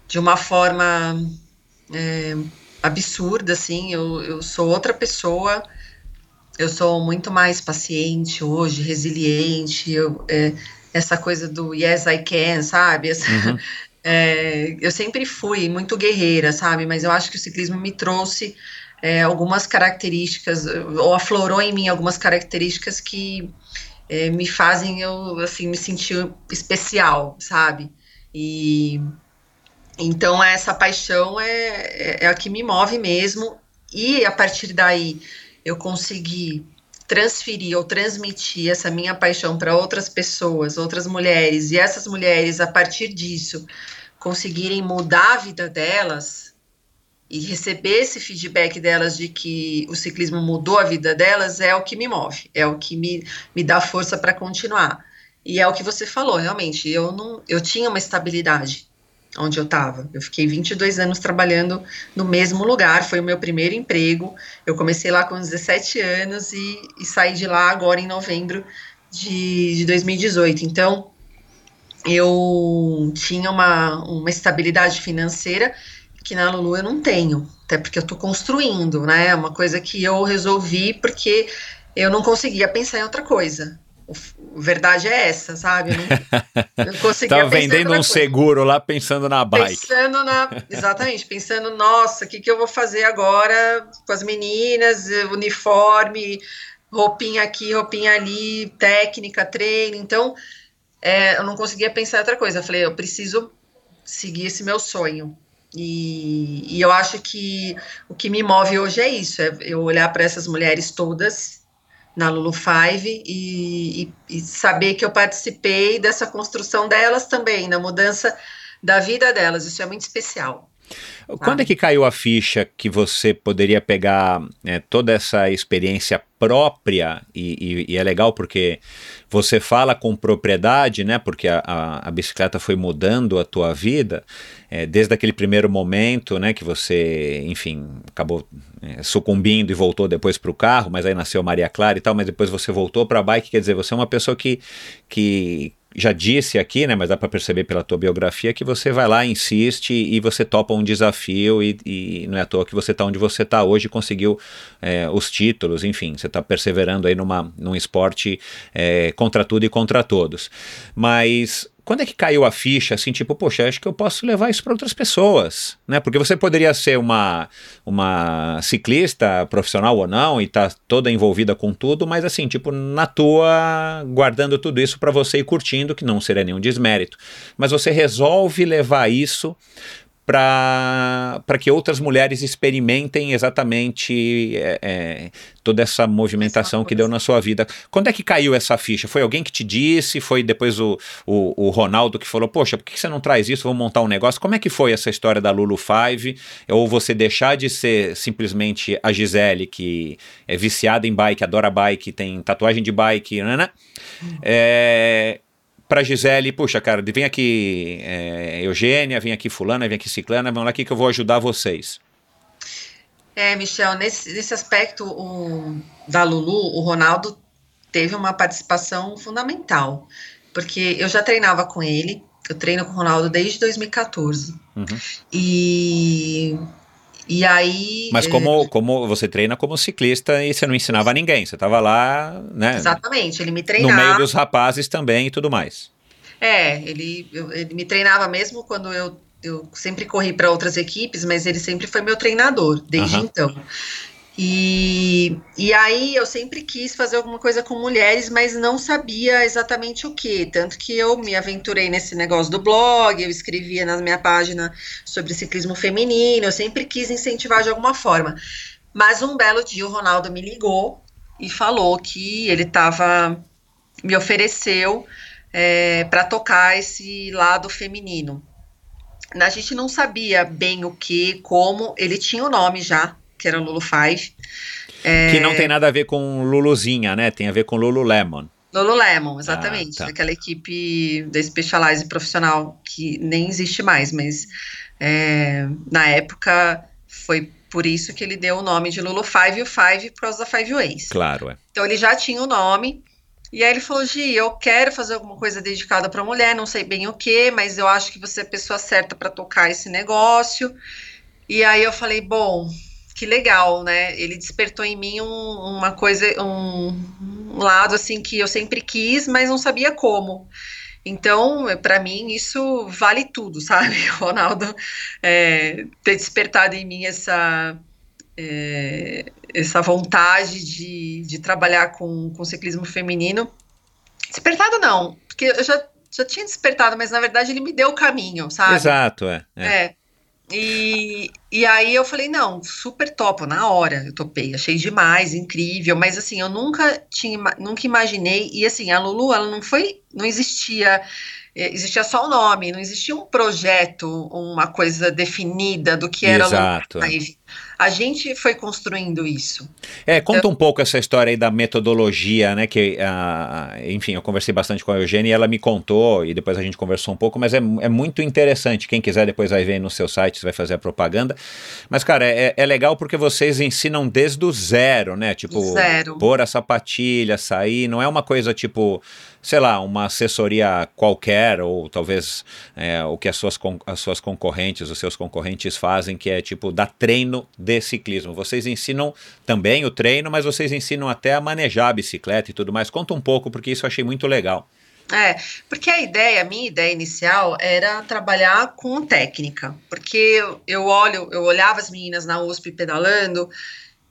de uma forma é, absurda, assim, eu, eu sou outra pessoa, eu sou muito mais paciente hoje, resiliente, eu, é, essa coisa do yes I can, sabe? Essa, uhum. <laughs> é, eu sempre fui muito guerreira, sabe? Mas eu acho que o ciclismo me trouxe é, algumas características, ou aflorou em mim algumas características que é, me fazem eu, assim, me sentir especial, sabe? E então essa paixão é, é, é a que me move mesmo, e a partir daí eu consegui transferir ou transmitir essa minha paixão para outras pessoas, outras mulheres, e essas mulheres, a partir disso, conseguirem mudar a vida delas, e receber esse feedback delas de que o ciclismo mudou a vida delas é o que me move, é o que me, me dá força para continuar. E é o que você falou, realmente, eu não eu tinha uma estabilidade onde eu estava. Eu fiquei 22 anos trabalhando no mesmo lugar, foi o meu primeiro emprego. Eu comecei lá com 17 anos e, e saí de lá agora em novembro de, de 2018. Então, eu tinha uma, uma estabilidade financeira que na Lulu eu não tenho, até porque eu estou construindo, né? É uma coisa que eu resolvi porque eu não conseguia pensar em outra coisa. verdade é essa, sabe? Eu não, <laughs> não conseguia Tava vendendo um coisa. seguro lá pensando na bike. Pensando na. Exatamente, pensando, nossa, o que, que eu vou fazer agora com as meninas, uniforme, roupinha aqui, roupinha ali, técnica, treino. Então, é, eu não conseguia pensar em outra coisa. Eu falei, eu preciso seguir esse meu sonho. E, e eu acho que o que me move hoje é isso: é eu olhar para essas mulheres todas na Lulu Five e, e, e, saber que eu participei dessa construção delas também, na mudança da vida delas. Isso é muito especial. Quando é que caiu a ficha que você poderia pegar é, toda essa experiência própria e, e, e, é legal porque você fala com propriedade, né? Porque a, a, a bicicleta foi mudando a tua vida é, desde aquele primeiro momento, né? Que você, enfim, acabou é, sucumbindo e voltou depois para o carro, mas aí nasceu Maria Clara e tal, mas depois você voltou para a bike, quer dizer, você é uma pessoa que, que já disse aqui, né, mas dá para perceber pela tua biografia que você vai lá, insiste e você topa um desafio e, e não é à toa que você está onde você está hoje, conseguiu é, os títulos, enfim, você está perseverando aí numa, num esporte é, contra tudo e contra todos. Mas quando é que caiu a ficha, assim, tipo, poxa, acho que eu posso levar isso para outras pessoas, né? Porque você poderia ser uma, uma ciclista profissional ou não e tá toda envolvida com tudo, mas assim, tipo, na tua, guardando tudo isso para você e curtindo, que não seria nenhum desmérito. Mas você resolve levar isso para que outras mulheres experimentem exatamente é, é, toda essa movimentação que deu na sua vida. Quando é que caiu essa ficha? Foi alguém que te disse? Foi depois o, o, o Ronaldo que falou: Poxa, por que você não traz isso? Vamos montar um negócio. Como é que foi essa história da Lulu Five? Ou você deixar de ser simplesmente a Gisele, que é viciada em bike, adora bike, tem tatuagem de bike, né? né? É, para Gisele, puxa, cara, vem aqui é, Eugênia, vem aqui fulana, vem aqui ciclana, vamos lá aqui que eu vou ajudar vocês. É, Michel, nesse, nesse aspecto o, da Lulu, o Ronaldo teve uma participação fundamental, porque eu já treinava com ele, eu treino com o Ronaldo desde 2014. Uhum. E e aí. Mas como, é... como você treina como ciclista e você não ensinava a ninguém, você estava lá, né? Exatamente, ele me treinava. No meio dos rapazes também e tudo mais. É, ele, ele me treinava mesmo quando eu, eu sempre corri para outras equipes, mas ele sempre foi meu treinador, desde uhum. então. E, e aí eu sempre quis fazer alguma coisa com mulheres, mas não sabia exatamente o que. Tanto que eu me aventurei nesse negócio do blog, eu escrevia na minha página sobre ciclismo feminino, eu sempre quis incentivar de alguma forma. Mas um belo dia o Ronaldo me ligou e falou que ele estava. me ofereceu é, para tocar esse lado feminino. A gente não sabia bem o que, como, ele tinha o nome já, que era Lulu Five. É... Que não tem nada a ver com Luluzinha, né? Tem a ver com Lululemon. Lululemon, exatamente. Ah, tá. Aquela equipe da Specialize profissional que nem existe mais, mas é, na época foi por isso que ele deu o nome de Lulu Five e o Five por causa da Five Ways. Claro, é. Então ele já tinha o nome. E aí ele falou: Gi, eu quero fazer alguma coisa dedicada para mulher, não sei bem o que, mas eu acho que você é a pessoa certa para tocar esse negócio. E aí eu falei: bom, que legal, né? Ele despertou em mim um, uma coisa, um, um, lado assim que eu sempre quis, mas não sabia como. Então, para mim, isso vale tudo, sabe? O <laughs> Ronaldo é, ter despertado em mim essa, é, essa vontade de, de trabalhar com, com ciclismo feminino. Despertado não, porque eu já, já tinha despertado, mas na verdade ele me deu o caminho, sabe? Exato, é. é. é. E, e aí eu falei, não, super topo, na hora eu topei, achei demais, incrível, mas assim, eu nunca tinha, nunca imaginei, e assim, a Lulu, ela não foi, não existia, existia só o nome, não existia um projeto, uma coisa definida do que era Exato. Live a gente foi construindo isso. É, conta então, um pouco essa história aí da metodologia, né? Que, uh, enfim, eu conversei bastante com a Eugênia e ela me contou, e depois a gente conversou um pouco, mas é, é muito interessante. Quem quiser depois vai ver no seu site, você vai fazer a propaganda. Mas, cara, é, é legal porque vocês ensinam desde o zero, né? Tipo, zero. pôr a sapatilha, sair, não é uma coisa tipo sei lá, uma assessoria qualquer, ou talvez é, o que as suas, as suas concorrentes, os seus concorrentes fazem, que é tipo dar treino de ciclismo. Vocês ensinam também o treino, mas vocês ensinam até a manejar a bicicleta e tudo mais. Conta um pouco, porque isso eu achei muito legal. É, porque a ideia, a minha ideia inicial era trabalhar com técnica, porque eu olho, eu olhava as meninas na USP pedalando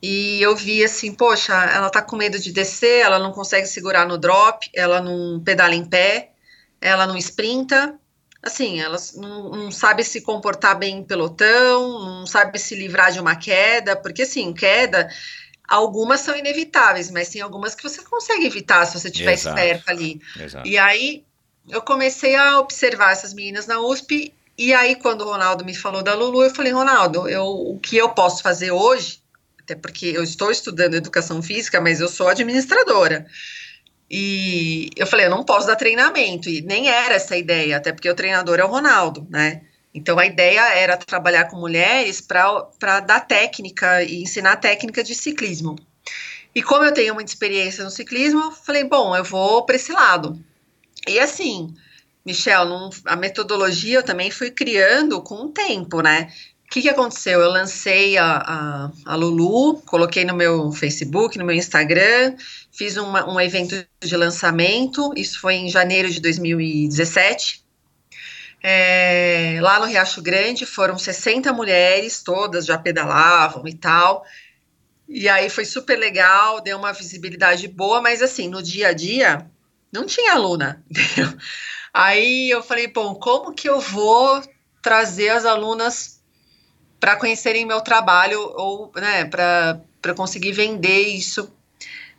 e eu vi assim, poxa, ela tá com medo de descer, ela não consegue segurar no drop, ela não pedala em pé, ela não sprinta, assim, ela não, não sabe se comportar bem em pelotão, não sabe se livrar de uma queda, porque assim, queda Algumas são inevitáveis, mas tem algumas que você consegue evitar se você estiver esperto ali. Exato. E aí eu comecei a observar essas meninas na USP. E aí, quando o Ronaldo me falou da Lulu, eu falei, Ronaldo, eu, o que eu posso fazer hoje, até porque eu estou estudando educação física, mas eu sou administradora. E eu falei, eu não posso dar treinamento, e nem era essa a ideia, até porque o treinador é o Ronaldo, né? Então a ideia era trabalhar com mulheres para dar técnica e ensinar técnica de ciclismo. E como eu tenho muita experiência no ciclismo, falei, bom, eu vou para esse lado. E assim, Michel, não, a metodologia eu também fui criando com o tempo, né? Que, que aconteceu? Eu lancei a, a, a, Lulu, coloquei no meu Facebook, no meu Instagram, fiz uma, um evento de lançamento, isso foi em janeiro de 2017. É, lá no Riacho Grande foram 60 mulheres, todas já pedalavam e tal. E aí foi super legal, deu uma visibilidade boa, mas assim, no dia a dia não tinha aluna, <laughs> entendeu? Aí eu falei, bom, como que eu vou trazer as alunas para conhecerem meu trabalho ou, né, para conseguir vender isso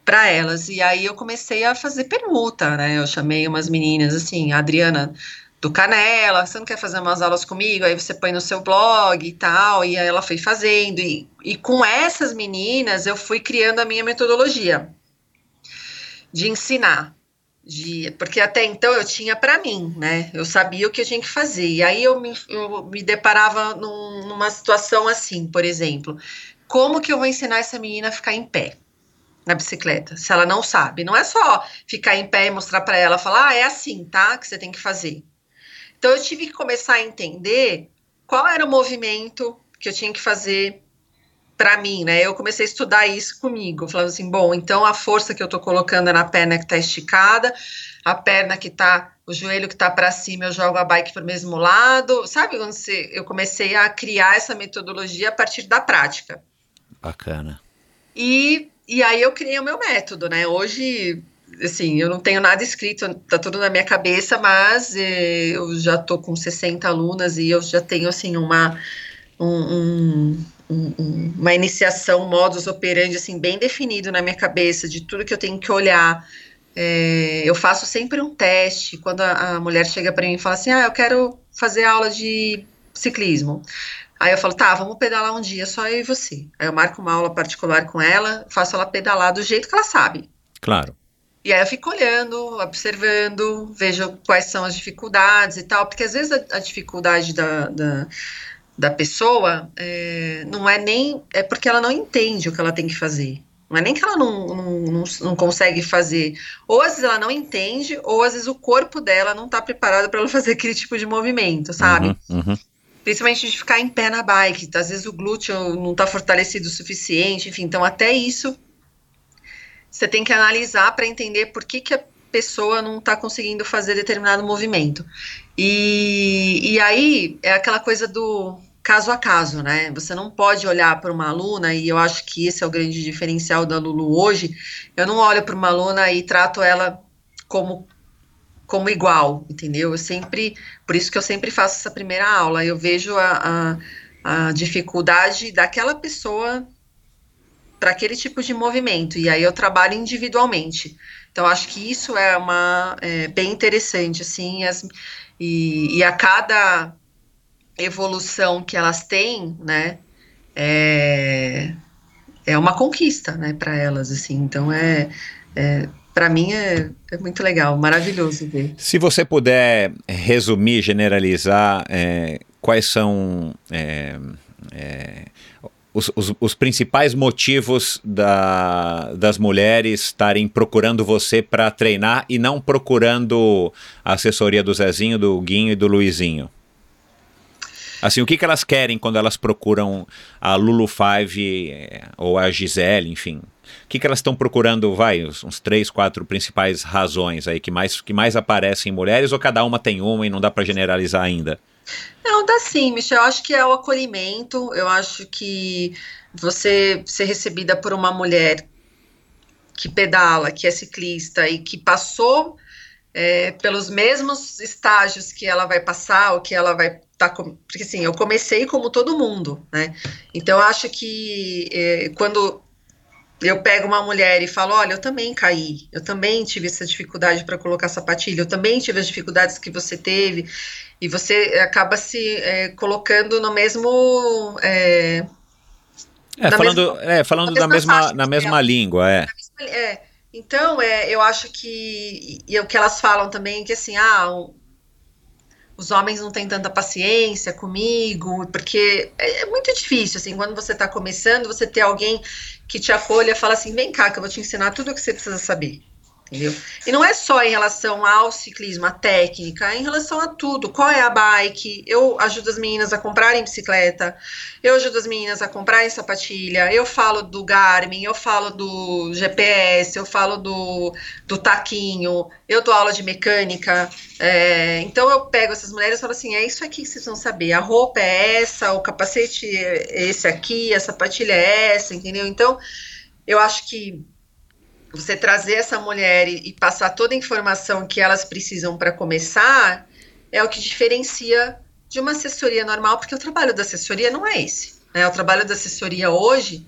para elas? E aí eu comecei a fazer permuta, né? Eu chamei umas meninas assim, Adriana do Canela, você não quer fazer umas aulas comigo? Aí você põe no seu blog e tal, e aí ela foi fazendo, e, e com essas meninas eu fui criando a minha metodologia de ensinar, de, porque até então eu tinha para mim, né? Eu sabia o que eu tinha que fazer. E aí eu me, eu me deparava num, numa situação assim, por exemplo, como que eu vou ensinar essa menina a ficar em pé? na bicicleta, se ela não sabe. Não é só ficar em pé e mostrar para ela, falar, ah, é assim, tá? Que você tem que fazer. Então eu tive que começar a entender qual era o movimento que eu tinha que fazer para mim, né? Eu comecei a estudar isso comigo, falando assim, bom, então a força que eu tô colocando é na perna que tá esticada, a perna que tá, o joelho que tá para cima, eu jogo a bike pro mesmo lado, sabe? Quando você, eu comecei a criar essa metodologia a partir da prática. Bacana. E, e aí eu criei o meu método, né? Hoje assim, eu não tenho nada escrito, tá tudo na minha cabeça, mas eh, eu já tô com 60 alunas e eu já tenho, assim, uma, um, um, um, uma iniciação, modus operandi, assim, bem definido na minha cabeça, de tudo que eu tenho que olhar. É, eu faço sempre um teste, quando a, a mulher chega para mim e fala assim, ah, eu quero fazer aula de ciclismo. Aí eu falo, tá, vamos pedalar um dia, só eu e você. Aí eu marco uma aula particular com ela, faço ela pedalar do jeito que ela sabe. Claro. E aí eu fico olhando, observando, vejo quais são as dificuldades e tal, porque às vezes a, a dificuldade da, da, da pessoa é, não é nem. É porque ela não entende o que ela tem que fazer. Não é nem que ela não, não, não, não consegue fazer. Ou às vezes ela não entende, ou às vezes o corpo dela não está preparado para ela fazer aquele tipo de movimento, sabe? Uhum, uhum. Principalmente de ficar em pé na bike. Às vezes o glúteo não está fortalecido o suficiente, enfim. Então, até isso você tem que analisar para entender por que, que a pessoa não está conseguindo fazer determinado movimento. E, e aí é aquela coisa do caso a caso, né? Você não pode olhar para uma aluna, e eu acho que esse é o grande diferencial da Lulu hoje. Eu não olho para uma aluna e trato ela como como igual, entendeu? Eu sempre, por isso que eu sempre faço essa primeira aula, eu vejo a, a, a dificuldade daquela pessoa para aquele tipo de movimento, e aí eu trabalho individualmente. Então, acho que isso é uma é, bem interessante, assim, as, e, e, a cada evolução que elas têm, né, é, é uma conquista, né, para elas, assim, então é, é para mim é, é, muito legal, maravilhoso ver. Se você puder resumir, generalizar, é, quais são é, é, os, os, os, principais motivos da, das mulheres estarem procurando você para treinar e não procurando a assessoria do Zezinho, do Guinho e do Luizinho? Assim, o que, que elas querem quando elas procuram a Lulu Five eh, ou a Gisele, enfim? O que, que elas estão procurando, vai, uns três, quatro principais razões aí que mais, que mais aparecem em mulheres ou cada uma tem uma e não dá para generalizar ainda? Não, dá sim, Michel. Eu acho que é o acolhimento. Eu acho que você ser recebida por uma mulher que pedala, que é ciclista e que passou é, pelos mesmos estágios que ela vai passar, ou que ela vai. Tá porque assim, eu comecei como todo mundo, né? Então, eu acho que é, quando eu pego uma mulher e falo, olha, eu também caí, eu também tive essa dificuldade para colocar sapatilha, eu também tive as dificuldades que você teve, e você acaba se é, colocando no mesmo. É, é falando, mesma, é, falando na mesma, na mesma, na mesma língua, é. é. Então, é, eu acho que. E o que elas falam também, que assim, ah, os homens não têm tanta paciência comigo, porque é, é muito difícil, assim, quando você está começando, você ter alguém que te acolha fala assim, vem cá, que eu vou te ensinar tudo o que você precisa saber entendeu? E não é só em relação ao ciclismo, a técnica, é em relação a tudo. Qual é a bike? Eu ajudo as meninas a comprarem bicicleta, eu ajudo as meninas a comprarem sapatilha, eu falo do Garmin, eu falo do GPS, eu falo do, do taquinho, eu dou aula de mecânica. É, então eu pego essas mulheres e falo assim: é isso aqui que vocês vão saber. A roupa é essa, o capacete é esse aqui, a sapatilha é essa, entendeu? Então eu acho que você trazer essa mulher e, e passar toda a informação que elas precisam para começar é o que diferencia de uma assessoria normal, porque o trabalho da assessoria não é esse. Né? O trabalho da assessoria hoje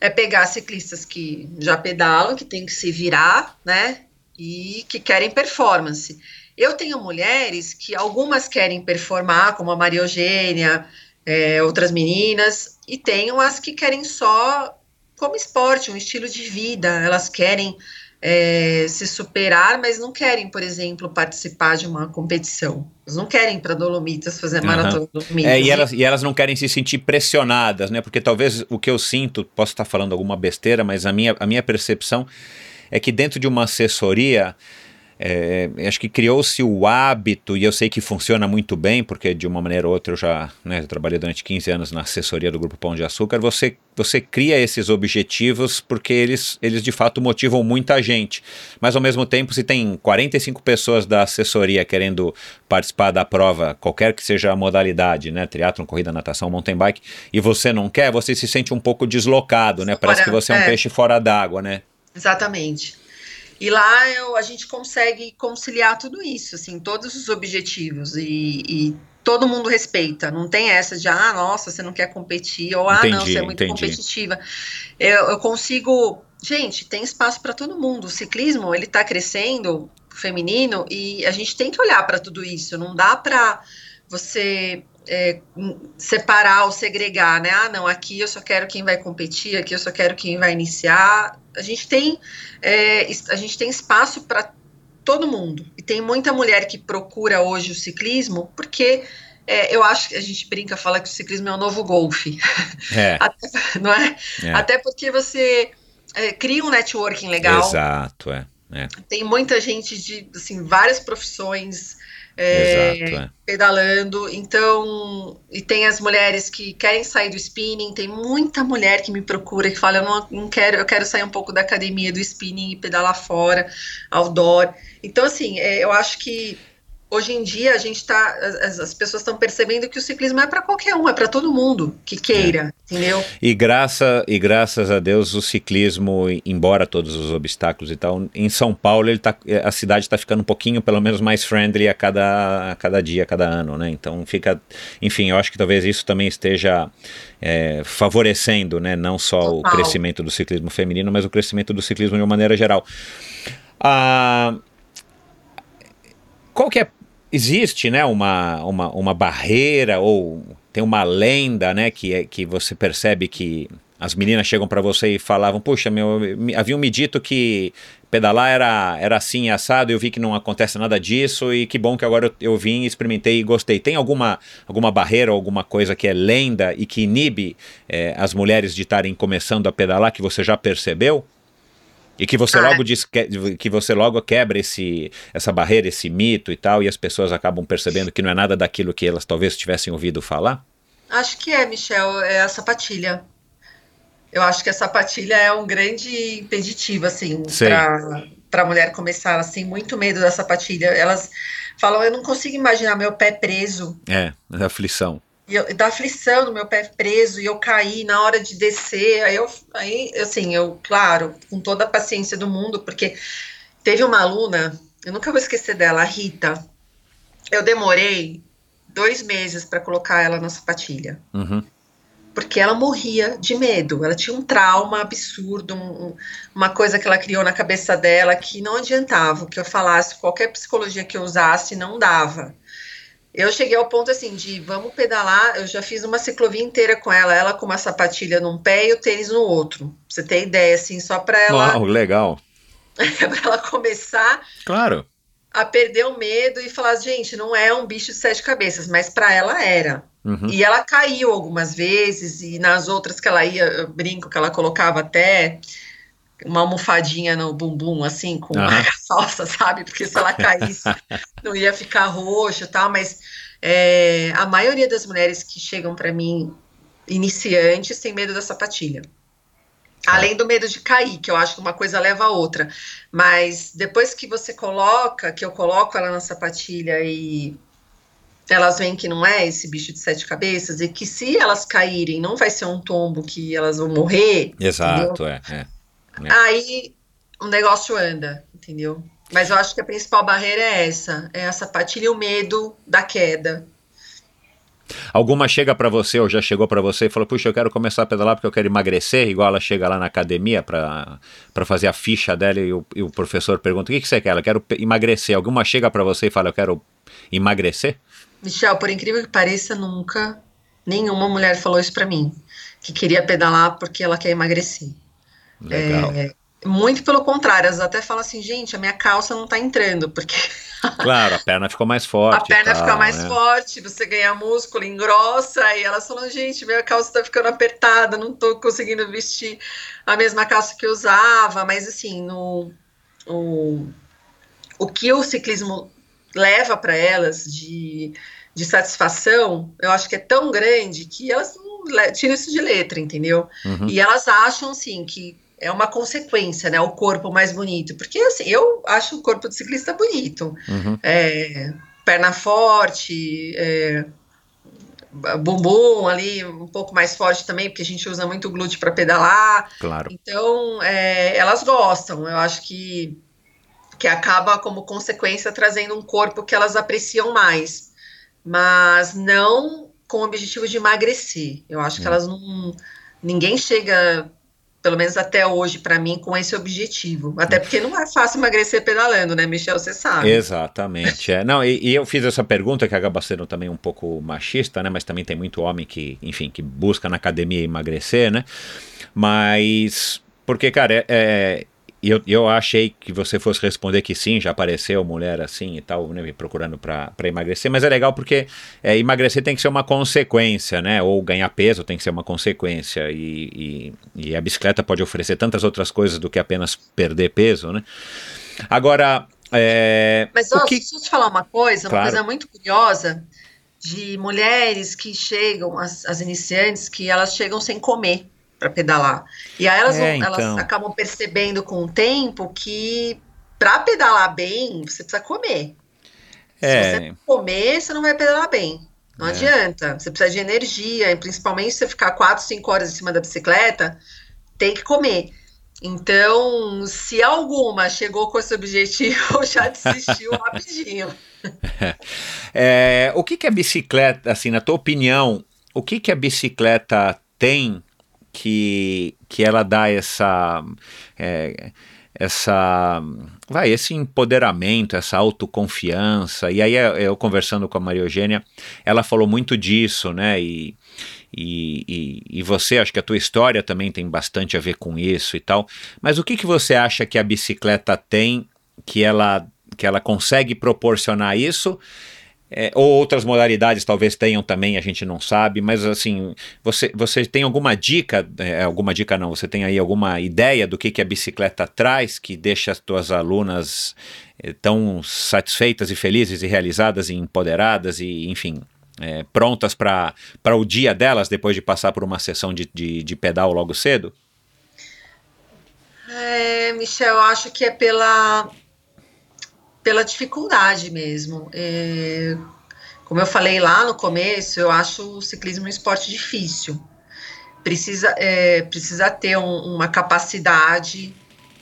é pegar ciclistas que já pedalam, que tem que se virar, né? E que querem performance. Eu tenho mulheres que algumas querem performar, como a Maria Eugênia, é, outras meninas, e tenho as que querem só como esporte, um estilo de vida. Elas querem é, se superar, mas não querem, por exemplo, participar de uma competição. Elas não querem para Dolomitas fazer uhum. maratona Dolomitas. É, e, elas, e elas não querem se sentir pressionadas, né? Porque talvez o que eu sinto, posso estar falando alguma besteira, mas a minha, a minha percepção é que dentro de uma assessoria é, acho que criou-se o hábito, e eu sei que funciona muito bem, porque de uma maneira ou outra eu já né, trabalhei durante 15 anos na assessoria do Grupo Pão de Açúcar. Você, você cria esses objetivos porque eles, eles de fato motivam muita gente. Mas ao mesmo tempo, se tem 45 pessoas da assessoria querendo participar da prova, qualquer que seja a modalidade, né, triatlon, corrida, natação, mountain bike, e você não quer, você se sente um pouco deslocado, né? Parece que você é um é. peixe fora d'água, né? Exatamente. E lá eu, a gente consegue conciliar tudo isso, assim, todos os objetivos e, e todo mundo respeita. Não tem essa de, ah, nossa, você não quer competir, ou, ah, não, você é muito entendi. competitiva. Eu, eu, consigo. Gente, tem espaço para todo mundo. O ciclismo, ele está crescendo, feminino, e a gente tem que olhar para tudo isso. Não dá para você é, separar ou segregar, né? Ah, não, aqui eu só quero quem vai competir, aqui eu só quero quem vai iniciar. A gente tem, é, a gente tem espaço para todo mundo. E tem muita mulher que procura hoje o ciclismo porque é, eu acho que a gente brinca, fala que o ciclismo é o novo golfe. É. <laughs> Até, não é? é? Até porque você é, cria um networking legal. Exato, é. é. Tem muita gente de assim, várias profissões é, Exato, é. pedalando. Então, e tem as mulheres que querem sair do spinning, tem muita mulher que me procura que fala, eu não, não quero, eu quero sair um pouco da academia do spinning e pedalar fora, outdoor. Então, assim, é, eu acho que hoje em dia a gente está, as, as, pessoas estão percebendo que o ciclismo é para qualquer um, é para todo mundo que queira, é. entendeu? E, graça, e graças a Deus o ciclismo, embora todos os obstáculos e tal, em São Paulo ele tá, a cidade está ficando um pouquinho, pelo menos, mais friendly a cada, a cada dia, a cada ano, né? Então fica, enfim, eu acho que talvez isso também esteja é, favorecendo, né? Não só Total. o crescimento do ciclismo feminino, mas o crescimento do ciclismo de uma maneira geral. Ah, qual que é existe né, uma, uma, uma barreira ou tem uma lenda né, que, é, que você percebe que as meninas chegam para você e falavam, puxa, meu, me, haviam me dito que pedalar era, era assim, assado, eu vi que não acontece nada disso e que bom que agora eu, eu vim, experimentei e gostei. Tem alguma, alguma barreira, alguma coisa que é lenda e que inibe é, as mulheres de estarem começando a pedalar que você já percebeu? E que você ah. logo diz que, que você logo quebra esse, essa barreira, esse mito e tal, e as pessoas acabam percebendo que não é nada daquilo que elas talvez tivessem ouvido falar? Acho que é, Michel, é a sapatilha. Eu acho que a sapatilha é um grande impeditivo, assim, para a mulher começar, têm muito medo da sapatilha. Elas falam, eu não consigo imaginar meu pé preso. É, da aflição. E eu, da aflição do meu pé preso e eu caí na hora de descer. Aí eu, aí, assim, eu, claro, com toda a paciência do mundo, porque teve uma aluna, eu nunca vou esquecer dela, a Rita. Eu demorei dois meses para colocar ela na sapatilha. Uhum porque ela morria de medo. Ela tinha um trauma absurdo, um, uma coisa que ela criou na cabeça dela que não adiantava. O que eu falasse, qualquer psicologia que eu usasse, não dava. Eu cheguei ao ponto assim de vamos pedalar. Eu já fiz uma ciclovia inteira com ela, ela com uma sapatilha num pé e o tênis no outro. Pra você ter ideia, assim, só para ela. Uau, legal. <laughs> para ela começar. Claro. A perder o medo e falar, gente, não é um bicho de sete cabeças, mas para ela era. Uhum. E ela caiu algumas vezes, e nas outras que ela ia, eu brinco que ela colocava até uma almofadinha no bumbum, assim, com uhum. uma salsa, <laughs> sabe? Porque se ela caísse, não ia ficar roxo e tal, mas é, a maioria das mulheres que chegam para mim, iniciantes, tem medo da sapatilha. Além do medo de cair, que eu acho que uma coisa leva a outra. Mas depois que você coloca, que eu coloco ela na sapatilha e elas veem que não é esse bicho de sete cabeças e que se elas caírem não vai ser um tombo que elas vão morrer. Exato, é, é, é. Aí o negócio anda, entendeu? Mas eu acho que a principal barreira é essa, é a sapatilha e o medo da queda. Alguma chega para você ou já chegou para você e falou: Puxa, eu quero começar a pedalar porque eu quero emagrecer, igual ela chega lá na academia para fazer a ficha dela e o, e o professor pergunta: O que, que você quer? Ela quer emagrecer. Alguma chega para você e fala: Eu quero emagrecer? Michel, por incrível que pareça, nunca nenhuma mulher falou isso para mim, que queria pedalar porque ela quer emagrecer. Legal. É, muito pelo contrário, elas até falam assim, gente, a minha calça não tá entrando, porque. <laughs> Claro, a perna ficou mais forte. A perna tal, fica mais né? forte, você ganha músculo, engrossa, e elas falam, gente, minha calça tá ficando apertada, não tô conseguindo vestir a mesma calça que eu usava, mas assim, no, o, o que o ciclismo leva para elas de, de satisfação, eu acho que é tão grande que elas tiram isso de letra, entendeu? Uhum. E elas acham, assim, que é uma consequência, né? O corpo mais bonito. Porque, assim, eu acho o corpo do ciclista bonito. Uhum. É, perna forte, é, bumbum ali um pouco mais forte também, porque a gente usa muito glúteo para pedalar. Claro. Então, é, elas gostam. Eu acho que que acaba como consequência trazendo um corpo que elas apreciam mais, mas não com o objetivo de emagrecer. Eu acho que elas não. Ninguém chega, pelo menos até hoje, para mim, com esse objetivo. Até porque não é fácil emagrecer pedalando, né, Michel? Você sabe. Exatamente. É. Não, e, e, eu fiz essa pergunta que acaba sendo também um pouco machista, né? Mas também tem muito homem que, enfim, que busca na academia emagrecer, né? Mas. Porque, cara, é, é e eu, eu achei que você fosse responder que sim, já apareceu mulher assim e tal, né, me procurando para emagrecer, mas é legal porque é, emagrecer tem que ser uma consequência, né? Ou ganhar peso tem que ser uma consequência. E, e, e a bicicleta pode oferecer tantas outras coisas do que apenas perder peso, né? Agora. É, mas ó, que... deixa eu te falar uma coisa, claro. uma coisa muito curiosa de mulheres que chegam, as, as iniciantes, que elas chegam sem comer para pedalar. E aí elas, é, vão, então. acabam percebendo com o tempo que para pedalar bem, você precisa comer. É. Se você comer, você não vai pedalar bem. Não é. adianta. Você precisa de energia, e principalmente se você ficar 4, 5 horas em cima da bicicleta, tem que comer. Então, se alguma chegou com esse objetivo, <laughs> já desistiu rapidinho. <laughs> É, o que, que a bicicleta, assim, na tua opinião, o que, que a bicicleta tem que, que ela dá essa. É, essa vai esse empoderamento, essa autoconfiança. E aí eu conversando com a Maria Eugênia, ela falou muito disso, né? E, e, e, e, você, acho que a tua história também tem bastante a ver com isso e tal. Mas o que, que você acha que a bicicleta tem que ela, que ela consegue proporcionar isso? É, ou outras modalidades talvez tenham também, a gente não sabe, mas assim, você, você tem alguma dica, é, alguma dica não, você tem aí alguma ideia do que, que a bicicleta traz que deixa as tuas alunas é, tão satisfeitas e felizes e realizadas e empoderadas e, enfim, é, prontas para o dia delas depois de passar por uma sessão de, de, de pedal logo cedo? É, Michel, acho que é pela pela dificuldade mesmo. É, como eu falei lá no começo, eu acho o ciclismo um esporte difícil. Precisa, é, precisa ter um, uma capacidade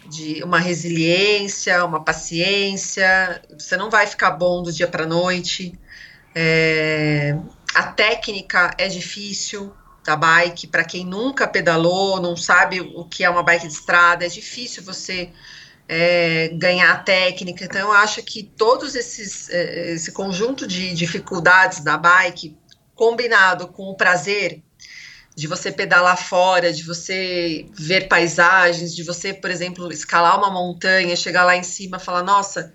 de uma resiliência, uma paciência. Você não vai ficar bom do dia para noite. É, a técnica é difícil da bike para quem nunca pedalou, não sabe o que é uma bike de estrada. É difícil você é, ganhar técnica. Então, eu acho que todos esses é, esse conjunto de dificuldades da bike, combinado com o prazer de você pedalar fora, de você ver paisagens, de você, por exemplo, escalar uma montanha, chegar lá em cima, falar, nossa,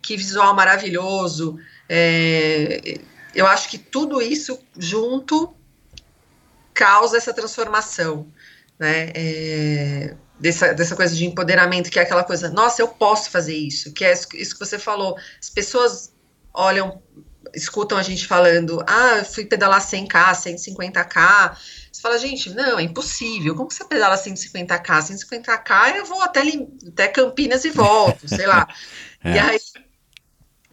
que visual maravilhoso. É, eu acho que tudo isso junto causa essa transformação, né? É, dessa, dessa coisa de empoderamento, que é aquela coisa, nossa, eu posso fazer isso, que é isso que você falou. As pessoas olham, escutam a gente falando, ah, eu fui pedalar 100k, 150k. Você fala, gente, não, é impossível. Como que você pedala 150k? 150k eu vou até, até Campinas e volto, sei lá. <laughs> É. E aí,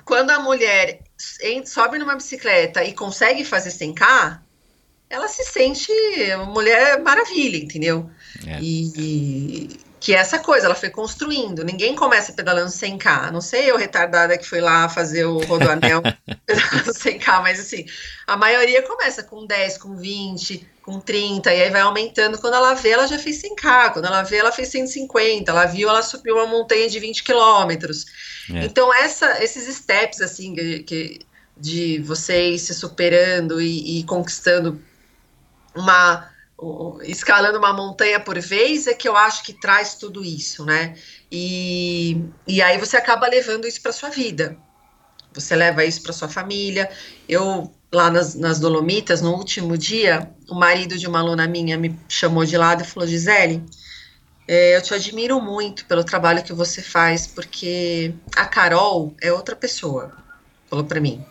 quando a mulher sobe numa bicicleta e consegue fazer 100k, ela se sente uma mulher maravilha, entendeu? É. E, que é essa coisa, ela foi construindo. Ninguém começa pedalando 100k. Não sei eu, retardada, que foi lá fazer o rodoanel <laughs> pedalando 100k, mas assim, a maioria começa com 10, com 20, com 30, e aí vai aumentando. Quando ela vê, ela já fez 100k. Quando ela vê, ela fez 150. Ela viu, ela subiu uma montanha de 20 quilômetros. É. Então, essa, esses steps, assim, que, que, de você ir se superando e, e conquistando uma escalando uma montanha por vez é que eu acho que traz tudo isso, né? E, e aí você acaba levando isso para sua vida. Você leva isso para sua família. Eu lá nas, nas Dolomitas, no último dia, o marido de uma aluna minha me chamou de lado e falou: Gisele, é, eu te admiro muito pelo trabalho que você faz, porque a Carol é outra pessoa. Falou para mim.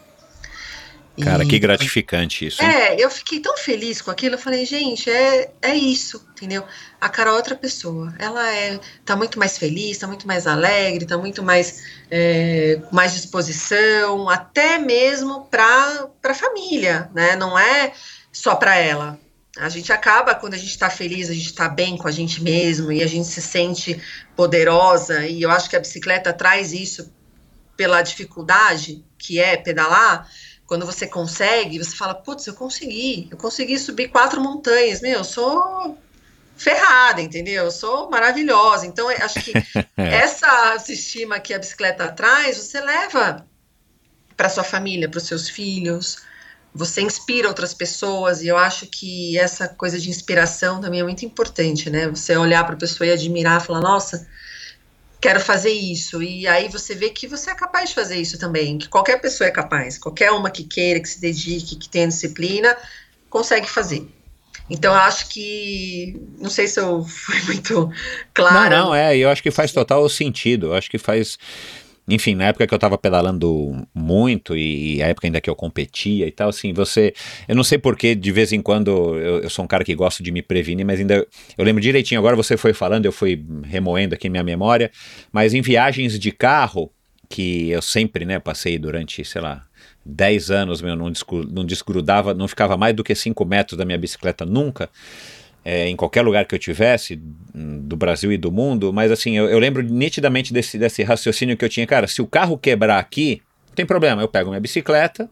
Cara, e, que gratificante isso. Hein? É, eu fiquei tão feliz com aquilo. Eu falei, gente, é, é isso, entendeu? A Carol é outra pessoa. Ela é, tá muito mais feliz, tá muito mais alegre, tá muito mais é, mais disposição, até mesmo para a família, né? Não é só para ela. A gente acaba, quando a gente está feliz, a gente está bem com a gente mesmo e a gente se sente poderosa. E eu acho que a bicicleta traz isso pela dificuldade que é pedalar quando você consegue, você fala, putz, eu consegui, eu consegui subir quatro montanhas, meu, eu sou ferrada, entendeu? Eu sou maravilhosa. Então, acho que <laughs> essa autoestima que a bicicleta traz, você leva para sua família, para os seus filhos, você inspira outras pessoas, e eu acho que essa coisa de inspiração também é muito importante, né? Você olhar para a pessoa e admirar, falar, nossa, quero fazer isso. E aí você vê que você é capaz de fazer isso também, que qualquer pessoa é capaz, qualquer uma que queira, que se dedique, que tenha disciplina, consegue fazer. Então, eu acho que. Não sei se eu fui <laughs> muito claro. Não, não, é, eu acho que faz total sentido. Eu acho que faz enfim, na época que eu estava pedalando muito e, e, a época ainda que eu competia e tal, assim, você, eu não sei porque de vez em quando eu, eu, sou um cara que gosto de me prevenir, mas ainda eu lembro direitinho. Agora você foi falando, eu fui remoendo aqui minha memória, mas em viagens de carro que eu sempre, né, passei durante, sei lá, 10 anos, meu, não, não desgrudava, não ficava mais do que 5 metros da minha bicicleta nunca é, em qualquer lugar que eu tivesse, do Brasil e do mundo, mas assim, eu, eu lembro nitidamente desse, desse raciocínio que eu tinha, cara, se o carro quebrar aqui, tem problema. Eu pego minha bicicleta,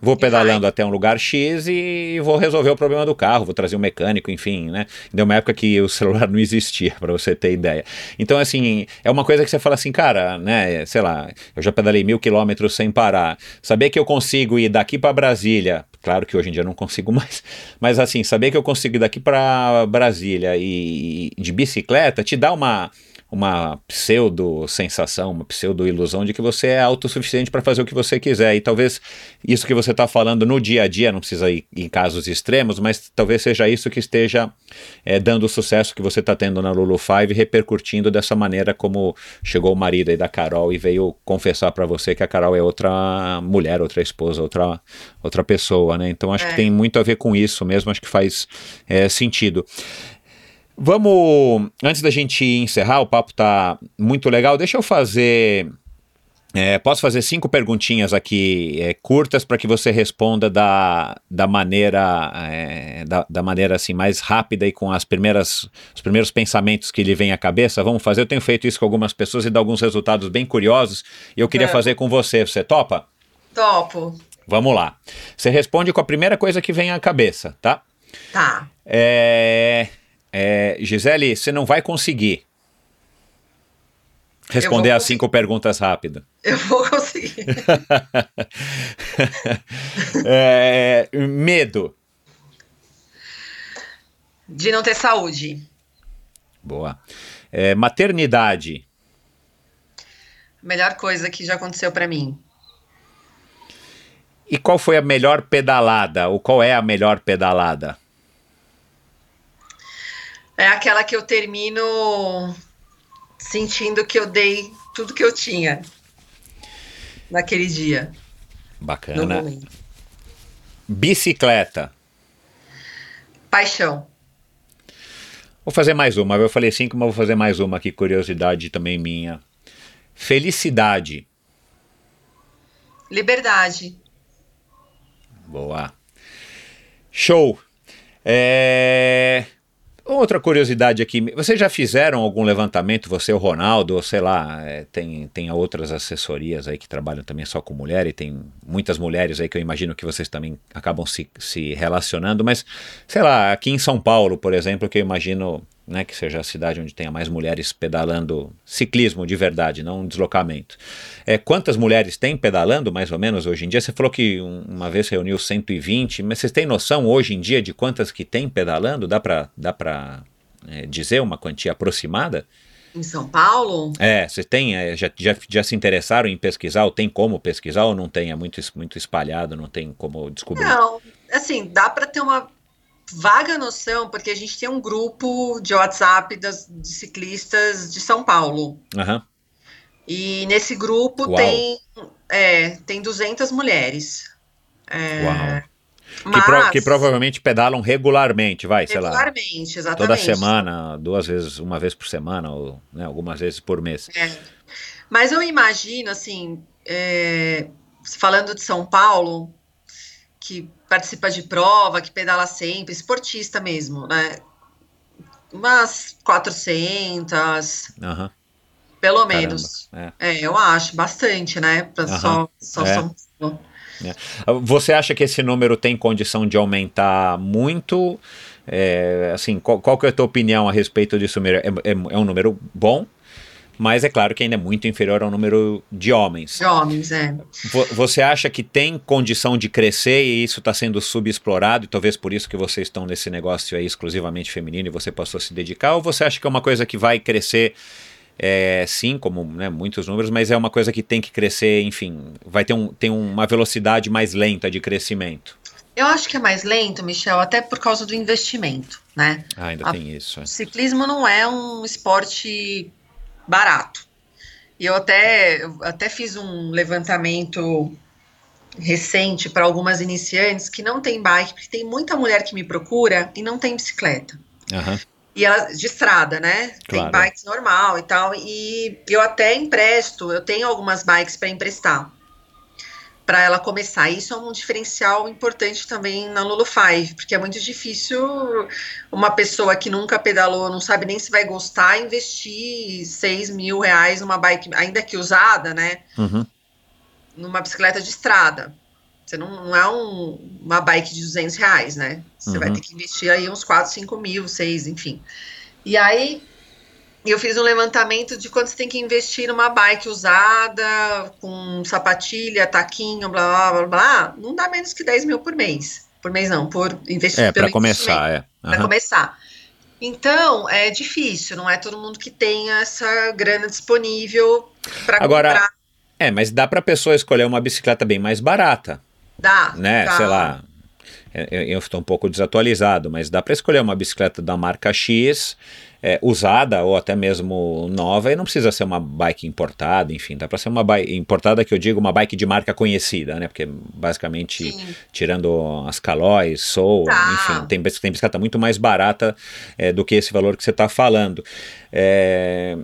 vou pedalando até um lugar X e vou resolver o problema do carro, vou trazer um mecânico, enfim, né? Deu uma época que o celular não existia, <laughs> para você ter ideia. Então, assim, é uma coisa que você fala assim, cara, né? Sei lá, eu já pedalei mil quilômetros sem parar. Saber que eu consigo ir daqui para Brasília, claro que hoje em dia eu não consigo <laughs> mais, mas assim, saber que eu consigo ir daqui para Brasília e, e de bicicleta te dá uma uma pseudo-sensação, uma pseudo-ilusão de que você é autossuficiente para fazer o que você quiser. E talvez isso que você está falando no dia a dia, não precisa ir em casos extremos, mas talvez seja isso que esteja é, dando o sucesso que você está tendo na Lulu Five, repercutindo dessa maneira como chegou o marido aí da Carol e veio confessar para você que a Carol é outra mulher, outra esposa, outra, outra pessoa, né? Então acho é. que tem muito a ver com isso mesmo, acho que faz é, sentido. Vamos, antes da gente encerrar, o papo tá muito legal. Deixa eu fazer. É, posso fazer cinco perguntinhas aqui é, curtas para que você responda da, da maneira é, da, da, maneira assim mais rápida e com as primeiras os primeiros pensamentos que lhe vem à cabeça. Vamos fazer. Eu tenho feito isso com algumas pessoas e dá alguns resultados bem curiosos. E eu queria é. fazer com você. Você topa? Topo. Vamos lá. Você responde com a primeira coisa que vem à cabeça, tá? Tá. É, é, Gisele, você não vai conseguir responder as cinco perguntas rápido. Eu vou conseguir. <laughs> é, medo. De não ter saúde. Boa. É, maternidade. Melhor coisa que já aconteceu para mim. E qual foi a melhor pedalada? Ou qual é a melhor pedalada? É aquela que eu termino sentindo que eu dei tudo que eu tinha naquele dia. Bacana. Bicicleta. Paixão. Vou fazer mais uma. Eu falei cinco, mas vou fazer mais uma aqui, curiosidade também minha. Felicidade. Liberdade. Boa. Show. É... Outra curiosidade aqui, vocês já fizeram algum levantamento, você, o Ronaldo, ou sei lá, é, tem, tem outras assessorias aí que trabalham também só com mulher, e tem muitas mulheres aí que eu imagino que vocês também acabam se, se relacionando, mas sei lá, aqui em São Paulo, por exemplo, que eu imagino né, que seja a cidade onde tenha mais mulheres pedalando ciclismo de verdade, não um deslocamento. É, quantas mulheres tem pedalando, mais ou menos, hoje em dia? Você falou que um, uma vez reuniu 120, mas vocês têm noção hoje em dia de quantas que tem pedalando? Dá para dá é, dizer uma quantia aproximada? Em São Paulo? É, você tem, é, já, já, já se interessaram em pesquisar, ou tem como pesquisar, ou não tem? É muito, muito espalhado, não tem como descobrir? Não, assim, dá para ter uma vaga noção, porque a gente tem um grupo de WhatsApp das, de ciclistas de São Paulo. Uhum. E nesse grupo tem, é, tem 200 mulheres. É, Uau. Mas, que, pro, que, provavelmente pedalam regularmente, vai, sei lá. Regularmente, exatamente. Toda semana, duas vezes, uma vez por semana, ou né, algumas vezes por mês. É. Mas eu imagino, assim, é, falando de São Paulo, que participa de prova, que pedala sempre, esportista mesmo, né? Umas 400, uhum. pelo Caramba, menos. É. é. eu acho, bastante, né? Pra uhum. Só, só é. São Paulo. É. Você acha que esse número tem condição de aumentar muito? É, assim, qual, qual que é a tua opinião a respeito disso? É, é, é um número bom? Mas é claro que ainda é muito inferior ao número de homens. De homens, é. Você acha que tem condição de crescer e isso está sendo subexplorado, e talvez por isso que vocês estão nesse negócio aí exclusivamente feminino e você passou a se dedicar, ou você acha que é uma coisa que vai crescer? É, sim, como né, muitos números, mas é uma coisa que tem que crescer, enfim, vai ter, um, ter uma velocidade mais lenta de crescimento. Eu acho que é mais lento, Michel, até por causa do investimento, né? Ah, ainda a, tem isso. É. O ciclismo não é um esporte barato. E eu até, eu até fiz um levantamento recente para algumas iniciantes que não tem bike, porque tem muita mulher que me procura e não tem bicicleta. Uhum. E ela de estrada, né? Claro. Tem bikes normal e tal. E eu até empresto, eu tenho algumas bikes para emprestar para ela começar. Isso é um diferencial importante também na Lulu Five, porque é muito difícil uma pessoa que nunca pedalou, não sabe nem se vai gostar, investir 6 mil reais numa bike, ainda que usada, né? Uhum. numa bicicleta de estrada. Você não, não é um, uma bike de 200 reais, né? Você Uhum. vai ter que investir aí uns 4, 5 mil, 6, enfim. E aí, eu fiz um levantamento de quanto você tem que investir numa bike usada, com sapatilha, taquinho, blá, blá, blá, blá. Não dá menos que 10 mil por mês. Por mês não, por investir. É, para começar, é. para Aham. começar. Então, é difícil, não é todo mundo que tem essa grana disponível para Agora, comprar. É, mas dá pra pessoa escolher uma bicicleta bem mais barata, Dá, né? dá. Sei lá. É, Eu, estou um pouco desatualizado, mas dá pra escolher uma bicicleta da marca X, é, usada ou até mesmo nova, e não precisa ser uma bike importada, enfim, dá pra ser uma bike importada que eu digo uma bike de marca conhecida, né? Porque basicamente Sim. tirando as Calóis, Soul, Tá. enfim, tem, tem bicicleta muito mais barata é, do que esse valor que você está falando. É,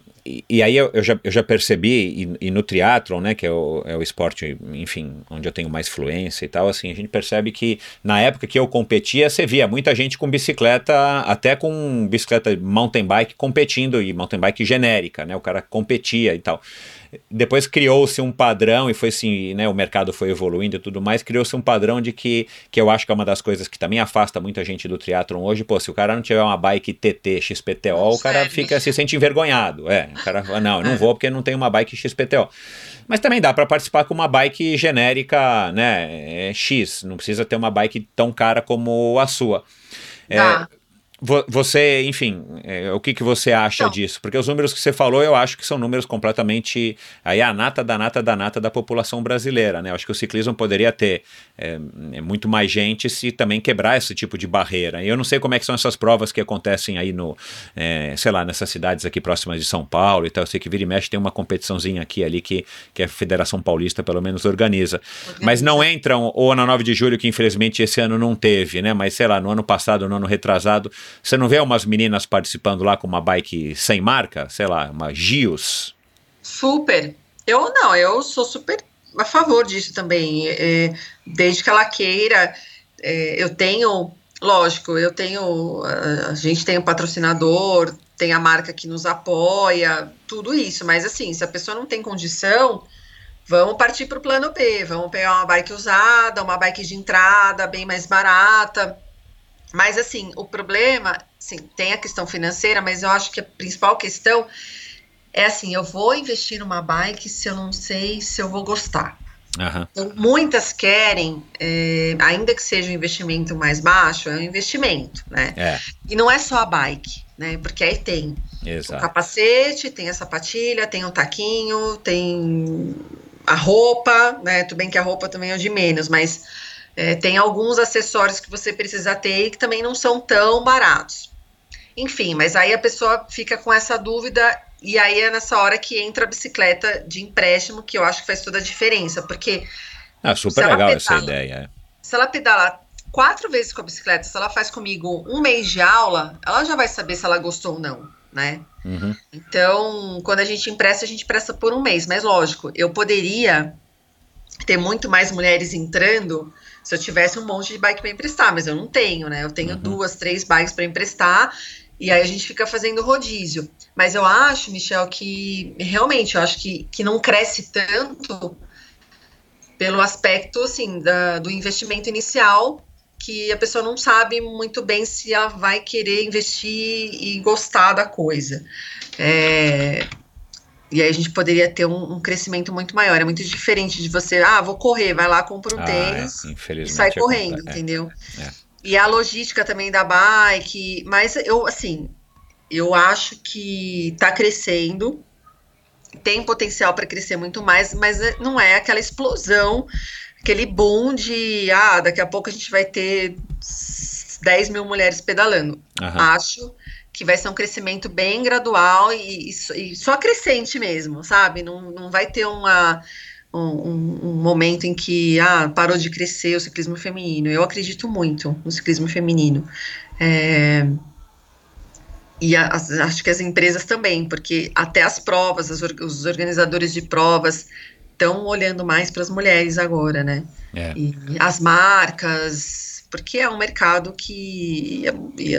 e, aí eu, eu já, eu já percebi, e, e no triatlon, né, que é o, é o esporte, enfim, onde eu tenho mais fluência e tal, assim, a gente percebe que na época que eu competia, você via muita gente com bicicleta, até com bicicleta mountain bike competindo, e mountain bike genérica, né, o cara competia e tal. Depois criou-se um padrão e foi assim, né, o mercado foi evoluindo e tudo mais, criou-se um padrão de que, que eu acho que é uma das coisas que também afasta muita gente do triatlon hoje, pô, se o cara não tiver uma bike TT, XPTO, Não o cara serve. fica se sente envergonhado, é, o cara fala, não, eu não vou porque não tenho uma bike XPTO. Mas também dá para participar com uma bike genérica, né, é X, não precisa ter uma bike tão cara como a sua. É. Vo- Você, enfim, é, o que, que você acha Então. disso? Porque os números que você falou, eu acho que são números completamente. Aí a nata da nata da nata da população brasileira, né? Eu acho que o ciclismo poderia ter é, é, muito mais gente se também quebrar esse tipo de barreira. E eu não sei como é que são essas provas que acontecem aí no, é, sei lá, nessas cidades aqui próximas de São Paulo e tal. Eu sei que vira e mexe tem uma competiçãozinha aqui ali que, que a Federação Paulista pelo menos organiza. Mas não entram, ou na 9 de julho, que infelizmente esse ano não teve, né? Mas sei lá, no ano passado, no ano retrasado, você não vê umas meninas participando lá com uma bike sem marca? Sei lá, uma Gios. Super. Eu não, eu sou super a favor disso também. é, desde que ela queira. é, eu tenho, lógico, eu tenho. A, gente tem um patrocinador, tem a marca que nos apoia, tudo isso. Mas assim, se a pessoa não tem condição, vamos partir para o plano B. Vamos pegar uma bike usada, uma bike de entrada, bem mais barata. Mas assim, o problema, sim, tem a questão financeira, mas eu acho que a principal questão é assim, eu vou investir numa bike se eu não sei se eu vou gostar. Aham. Então, muitas querem, é, ainda que seja um investimento mais baixo, é um investimento, né? É, E não é só a bike, né? Porque aí tem o exato. capacete, tem a sapatilha, tem o taquinho, tem a roupa, né? Tudo bem que a roupa também é o de menos, mas é, tem alguns acessórios que você precisa ter e que também não são tão baratos. Enfim, mas aí a pessoa fica com essa dúvida e aí é nessa hora que entra a bicicleta de empréstimo, que eu acho que faz toda a diferença, porque Ah, super legal essa pedala- ideia. é. se ela pedala quatro vezes com a bicicleta, se ela faz comigo um mês de aula, ela já vai saber se ela gostou ou não, né? Uhum. Então, quando a gente empresta, a gente empresta por um mês. Mas lógico, eu poderia ter muito mais mulheres entrando se eu tivesse um monte de bike para emprestar, mas eu não tenho, né? Eu tenho Uhum. duas, três bikes para emprestar e aí a gente fica fazendo rodízio. Mas eu acho, Michel, que realmente eu acho que, que não cresce tanto pelo aspecto assim da- do investimento inicial que a pessoa não sabe muito bem se ela vai querer investir e gostar da coisa. É, e aí a gente poderia ter um, um crescimento muito maior. É muito diferente de você, ah, vou correr, vai lá, compra um Ah, tênis é, e sai acontece. correndo, É. entendeu? é. E a logística também da bike, mas eu, assim, eu acho que tá crescendo, tem potencial para crescer muito mais, mas é- não é aquela explosão, aquele boom de, ah, daqui a pouco a gente vai ter 10 mil mulheres pedalando. Aham. Acho que vai ser um crescimento bem gradual e, e só- crescente mesmo, sabe? Não, não vai ter uma, um, um- momento em que ah, parou de crescer o ciclismo feminino. Eu acredito muito no ciclismo feminino. É, e a- as- acho que as empresas também, porque até as provas, as os organizadores de provas estão olhando mais para as mulheres agora, né? É. E as marcas, porque é um mercado que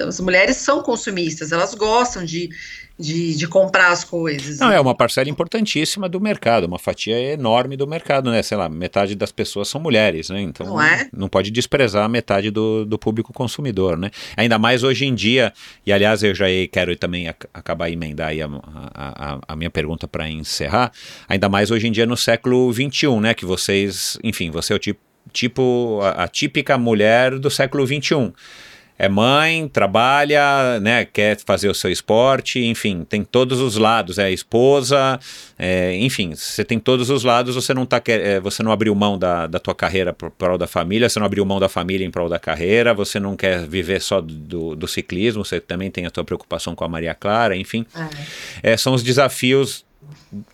as mulheres são consumistas, elas gostam de, de, de, comprar as coisas. Não, é uma parcela importantíssima do mercado, uma fatia enorme do mercado, né? Sei lá, metade das pessoas são mulheres, né? Então não, é? não pode desprezar a metade do, do público consumidor, né? Ainda mais hoje em dia, e aliás eu já quero também ac acabar emendar aí a, a, a minha pergunta para encerrar, ainda mais hoje em dia no século XXI, né? Que vocês, enfim, você é o tipo, tipo a, a típica mulher do século XXI é mãe, trabalha, né, quer fazer o seu esporte, enfim, tem todos os lados, é esposa, é, enfim, você tem todos os lados, você não tá, é, você não abriu mão da, da tua carreira por prol da família, você não abriu mão da família em prol da carreira, você não quer viver só do, do ciclismo, você também tem a tua preocupação com a Maria Clara, enfim, é. É, são os desafios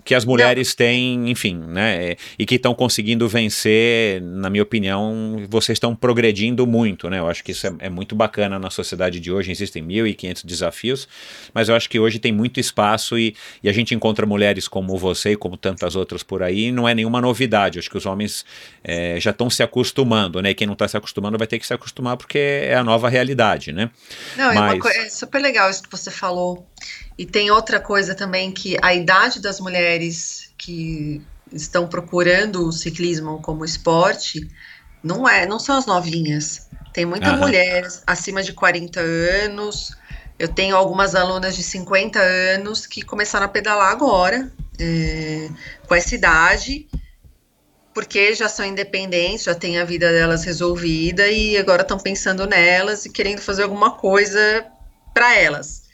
que as mulheres Não. têm, enfim, né? E que estão conseguindo vencer, na minha opinião, vocês estão progredindo muito, né? Eu acho que isso é, é muito bacana na sociedade de hoje. Existem 1.500 desafios, mas eu acho que hoje tem muito espaço e, e, a gente encontra mulheres como você e como tantas outras por aí. não é nenhuma novidade. Eu acho que os homens é, já estão se acostumando, né? E quem não está se acostumando vai ter que se acostumar porque é a nova realidade, né? Não, mas... é, é super legal isso que você falou. E tem outra coisa também que a idade das mulheres que estão procurando o ciclismo como esporte não é, não são as novinhas. Tem muita uhum. mulher acima de 40 anos. Eu tenho algumas alunas de 50 anos que começaram a pedalar agora, é, com essa idade, porque já são independentes, já têm a vida delas resolvida e agora estão pensando nelas e querendo fazer alguma coisa para elas.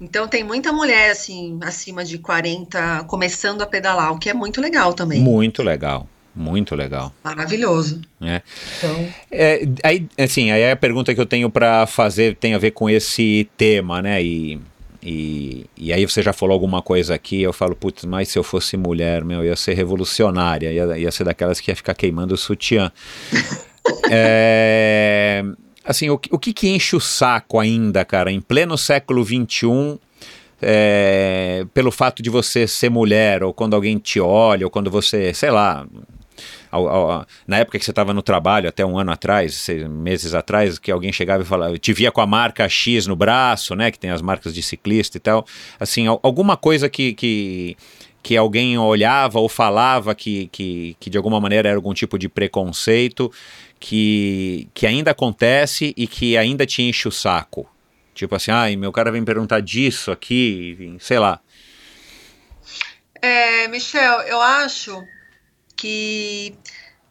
Então tem muita mulher assim, acima de 40, começando a pedalar, o que é muito legal também. Muito legal. Muito legal. Maravilhoso. É. Então... É, aí, assim, aí a pergunta que eu tenho para fazer tem a ver com esse tema, né? E, e, e aí você já falou alguma coisa aqui, eu falo, putz, mas se eu fosse mulher, meu, ia ser revolucionária, ia, ia ser daquelas que ia ficar queimando o sutiã. <laughs> é, assim, o, o que, que enche o saco ainda, cara, em pleno século XXI, é, pelo fato de você ser mulher, ou quando alguém te olha, ou quando você, sei lá, na época que você estava no trabalho, até um ano atrás, seis meses atrás, que alguém chegava e falava, te via com a marca X no braço, né, que tem as marcas de ciclista e tal, assim, alguma coisa que, que, que alguém olhava ou falava que, que, que de alguma maneira era algum tipo de preconceito, que, que ainda acontece e que ainda te enche o saco? Tipo assim, ai, meu cara vem perguntar disso aqui, sei lá. É, Michel, eu acho que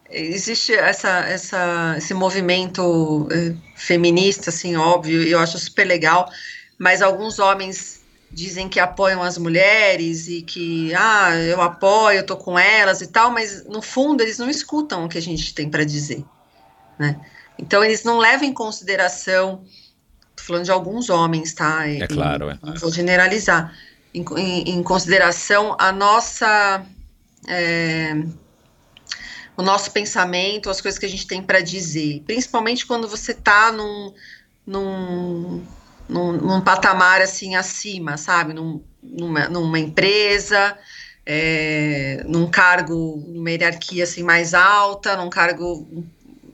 existe essa, essa, esse movimento eh, feminista, assim, óbvio, e eu acho super legal, mas alguns homens dizem que apoiam as mulheres e que, ah, eu apoio, eu tô com elas e tal, mas no fundo eles não escutam o que a gente tem para dizer. Né? Então, eles não levam em consideração, tô falando de alguns homens, tá? É claro, é. Não vou generalizar, em, em, em consideração a nossa. É, o nosso pensamento, as coisas que a gente tem para dizer, principalmente quando você está num, num, num, num, patamar assim acima, sabe? Num, numa, numa empresa, é, num cargo, numa hierarquia assim mais alta, num cargo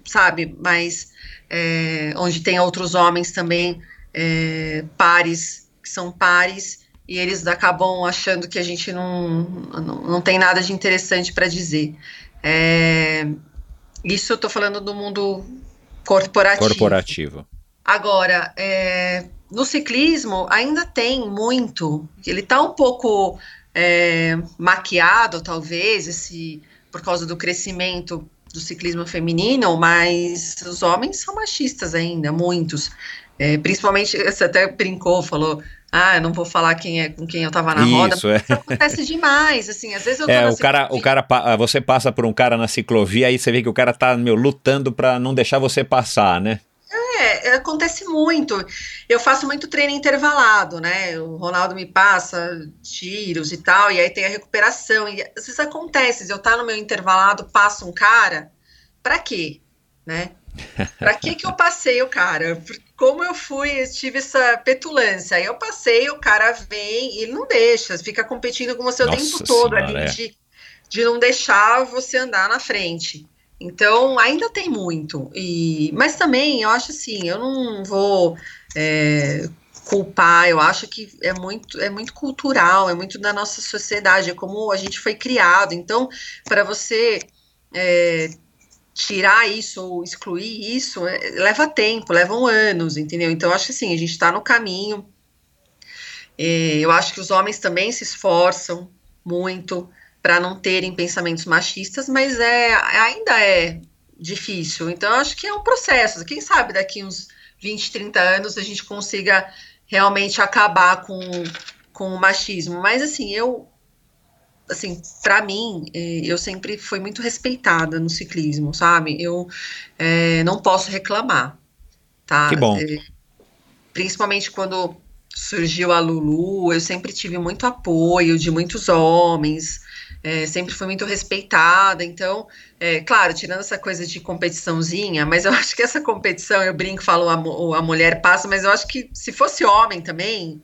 sabe, mas é, onde tem outros homens também é, pares, que são pares, e eles acabam achando que a gente não, não, não tem nada de interessante para dizer. É, isso eu estou falando do mundo corporativo. Corporativo. Agora, é, no ciclismo ainda tem muito, ele está um pouco é, maquiado, talvez, esse por causa do crescimento do ciclismo feminino, mas os homens são machistas ainda, muitos. É, principalmente, você até brincou, falou, ah, eu não vou falar quem é com quem eu tava na isso, roda. É. Isso acontece demais, assim, às vezes eu <laughs> É, o cara, o cara, você passa por um cara na ciclovia, aí você vê que o cara tá, meu, lutando para não deixar você passar, né? É, acontece muito. Eu faço muito treino intervalado, né? O Ronaldo me passa tiros e tal, e aí tem a recuperação. E às vezes acontece, eu tá no meu intervalado, passa um cara, para quê? Né? Para que que eu passei o cara? Como eu fui, eu tive essa petulância. Aí eu passei, o cara vem e não deixa, fica competindo com você o Nossa tempo todo senhora, ali é. de, de não deixar você andar na frente. Então, ainda tem muito. E, mas também, eu acho assim, eu não vou é, culpar, eu acho que é muito, é muito cultural, é muito da nossa sociedade, é como a gente foi criado. Então, para você é, tirar isso ou excluir isso, é, leva tempo, levam anos, entendeu? Então, eu acho assim, a gente está no caminho. É, eu acho que os homens também se esforçam muito para não terem pensamentos machistas, mas é ainda é difícil. Então, acho que é um processo. Quem sabe daqui uns 20, 30 anos a gente consiga realmente acabar com, com o machismo. Mas assim, eu assim, para mim, é, eu sempre fui muito respeitada no ciclismo, sabe? Eu é, não posso reclamar, tá? Que bom. É, principalmente quando surgiu a Lulu, eu sempre tive muito apoio de muitos homens, é, sempre fui muito respeitada. Então, é, claro, tirando essa coisa de competiçãozinha, mas eu <laughs> acho que essa competição, eu brinco, falo a, a mulher passa, mas eu acho que se fosse homem também,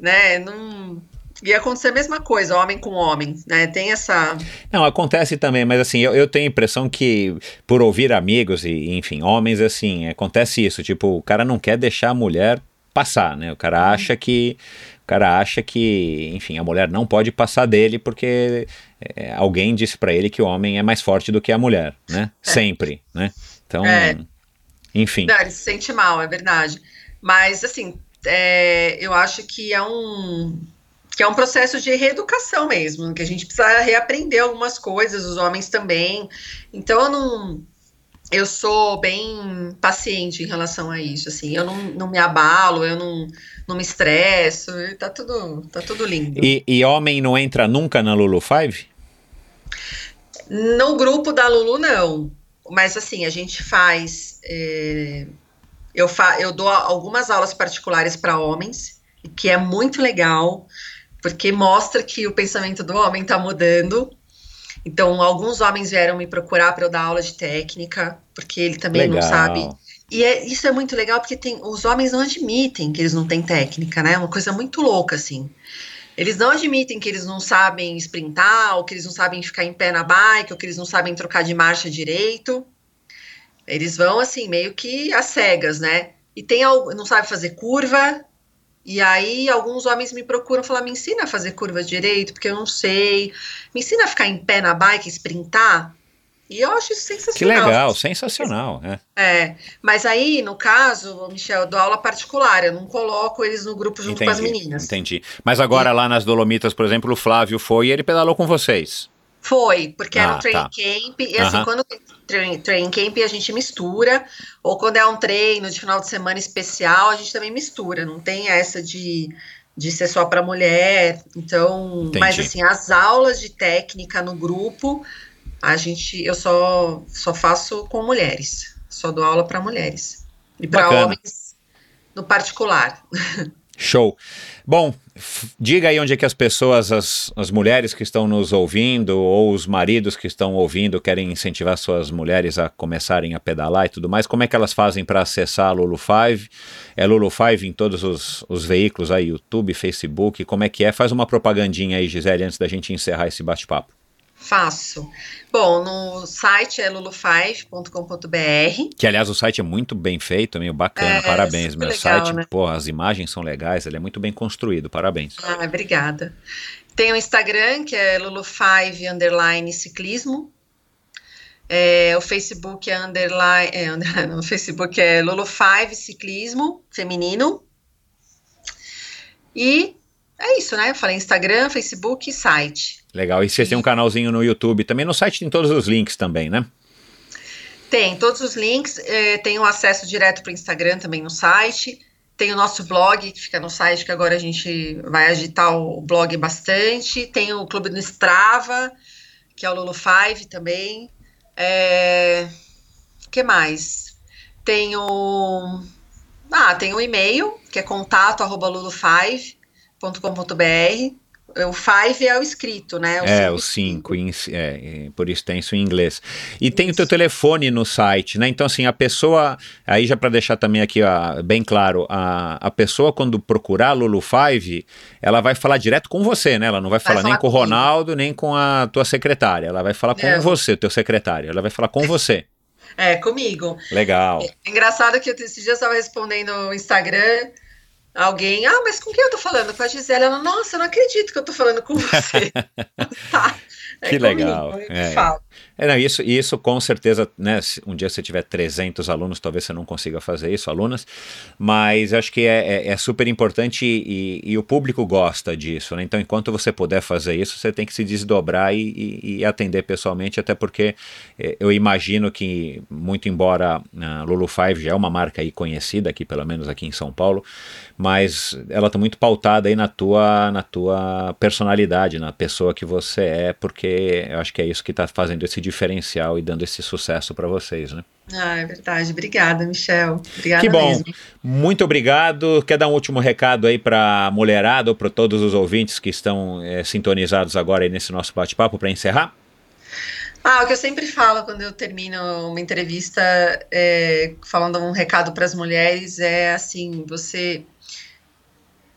né, não ia acontecer a mesma coisa, homem com homem, né? Tem essa. Não, acontece também, mas assim, eu, eu tenho a impressão que, por ouvir amigos e, enfim, homens, assim, acontece isso. Tipo, o cara não quer deixar a mulher passar, né? O cara uhum. acha que o cara acha que, enfim, a mulher não pode passar dele porque é, alguém disse para ele que o homem é mais forte do que a mulher, né? É. Sempre, né? Então, é. enfim. Não, ele se sente mal, é verdade. Mas, assim, é, eu acho que é um que é um processo de reeducação mesmo, que a gente precisa reaprender algumas coisas, os homens também. Então, eu não eu sou bem paciente em relação a isso, assim, eu não, não me abalo, eu não, não me estresso, tá tudo, tá tudo lindo. E, e homem não entra nunca na Lulu Five? No grupo da Lulu, não, mas assim, a gente faz, é, eu, fa, eu dou algumas aulas particulares para homens, que é muito legal, porque mostra que o pensamento do homem está mudando, então, alguns homens vieram me procurar para eu dar aula de técnica, porque ele também legal. não sabe. E é, isso é muito legal porque tem, os homens não admitem que eles não têm técnica, né? É uma coisa muito louca, assim. Eles não admitem que eles não sabem sprintar, ou que eles não sabem ficar em pé na bike, ou que eles não sabem trocar de marcha direito. Eles vão, assim, meio que às cegas, né? E tem algo, não sabe fazer curva, e aí alguns homens me procuram falar, me ensina a fazer curva direito, porque eu não sei. Me ensina a ficar em pé na bike, sprintar. E eu acho isso sensacional. Que legal, sensacional. É. é, mas aí, no caso, Michel, eu dou aula particular, eu não coloco eles no grupo junto entendi, com as meninas. Entendi. Mas agora e... lá nas Dolomitas, por exemplo, o Flávio foi e ele pedalou com vocês. Foi, porque ah, era um training tá. camp, e assim, quando tem training, training camp a gente mistura, ou quando é um treino de final de semana especial, a gente também mistura, não tem essa de, de ser só para mulher, então, Entendi. mas assim, as aulas de técnica no grupo, a gente, eu só, só faço com mulheres, só dou aula para mulheres, e para homens no particular. <laughs> Show. Bom, diga aí onde é que as pessoas, as, as mulheres que estão nos ouvindo, ou os maridos que estão ouvindo, querem incentivar suas mulheres a começarem a pedalar e tudo mais, como é que elas fazem para acessar a Lulu 5? É Lulu 5 em todos os, os veículos aí, YouTube, Facebook, como é que é? Faz uma propagandinha aí, Gisele, antes da gente encerrar esse bate-papo. Faço. Bom, no site é lulu5.com.br. Que, aliás, o site é muito bem feito, meio bacana, é, parabéns. Meu legal, site, né? pô, as imagens são legais, ele é muito bem construído, parabéns. Ah, obrigada. Tem o Instagram, que é lulu5 underline ciclismo. É, o Facebook é underline, é, no Facebook é lulu5 ciclismo feminino. E é isso, né? Eu falei Instagram, Facebook e site. Legal. E vocês têm um canalzinho no YouTube também. No site tem todos os links também, né? Tem todos os links. Eh, tem o acesso direto para o Instagram também no site. Tem o nosso blog que fica no site, que agora a gente vai agitar o blog bastante. Tem o clube do Strava, que é o Lulu Five também. É... O que mais? Tem o. Ah, tem o e-mail, que é contato arroba lulu5.com.br o five é o escrito, né? é, o 5, é, por extenso em inglês. E tem o teu telefone no site, né? Então, assim, a pessoa, aí já para deixar também aqui ó, bem claro, a, a pessoa quando procurar Lulu Five, ela vai falar direto com você, né? Ela não vai, vai falar, falar, nem com o Ronaldo, nem com a tua secretária. Ela vai falar com é. você, teu secretário. Ela vai falar com você. É, comigo. Legal. É, engraçado que esses dias eu estava respondendo no Instagram alguém, ah, mas com quem eu tô falando? Com a Gisele. Ela, nossa, eu não acredito que eu tô falando com você. <laughs> tá. É que legal. Comigo, é. É, não, isso, isso com certeza, né, um dia você tiver 300 alunos, talvez você não consiga fazer isso, alunas, mas acho que é, é, é super importante e, e, o público gosta disso, né? Então, enquanto você puder fazer isso, você tem que se desdobrar e, e, atender pessoalmente, até porque é, eu imagino que, muito embora a Lulu Five já é uma marca aí conhecida aqui, pelo menos aqui em São Paulo, mas ela está muito pautada aí na tua, na tua personalidade, na pessoa que você é, porque eu acho que é isso que está fazendo esse diferencial e dando esse sucesso para vocês, né? Ah, é verdade. Obrigada, Michel. Obrigada que bom. Mesmo. Muito obrigado. Quer dar um último recado aí para a mulherada ou para todos os ouvintes que estão é, sintonizados agora aí nesse nosso bate-papo para encerrar? Ah, o que eu sempre falo quando eu termino uma entrevista é, falando um recado para as mulheres é assim: você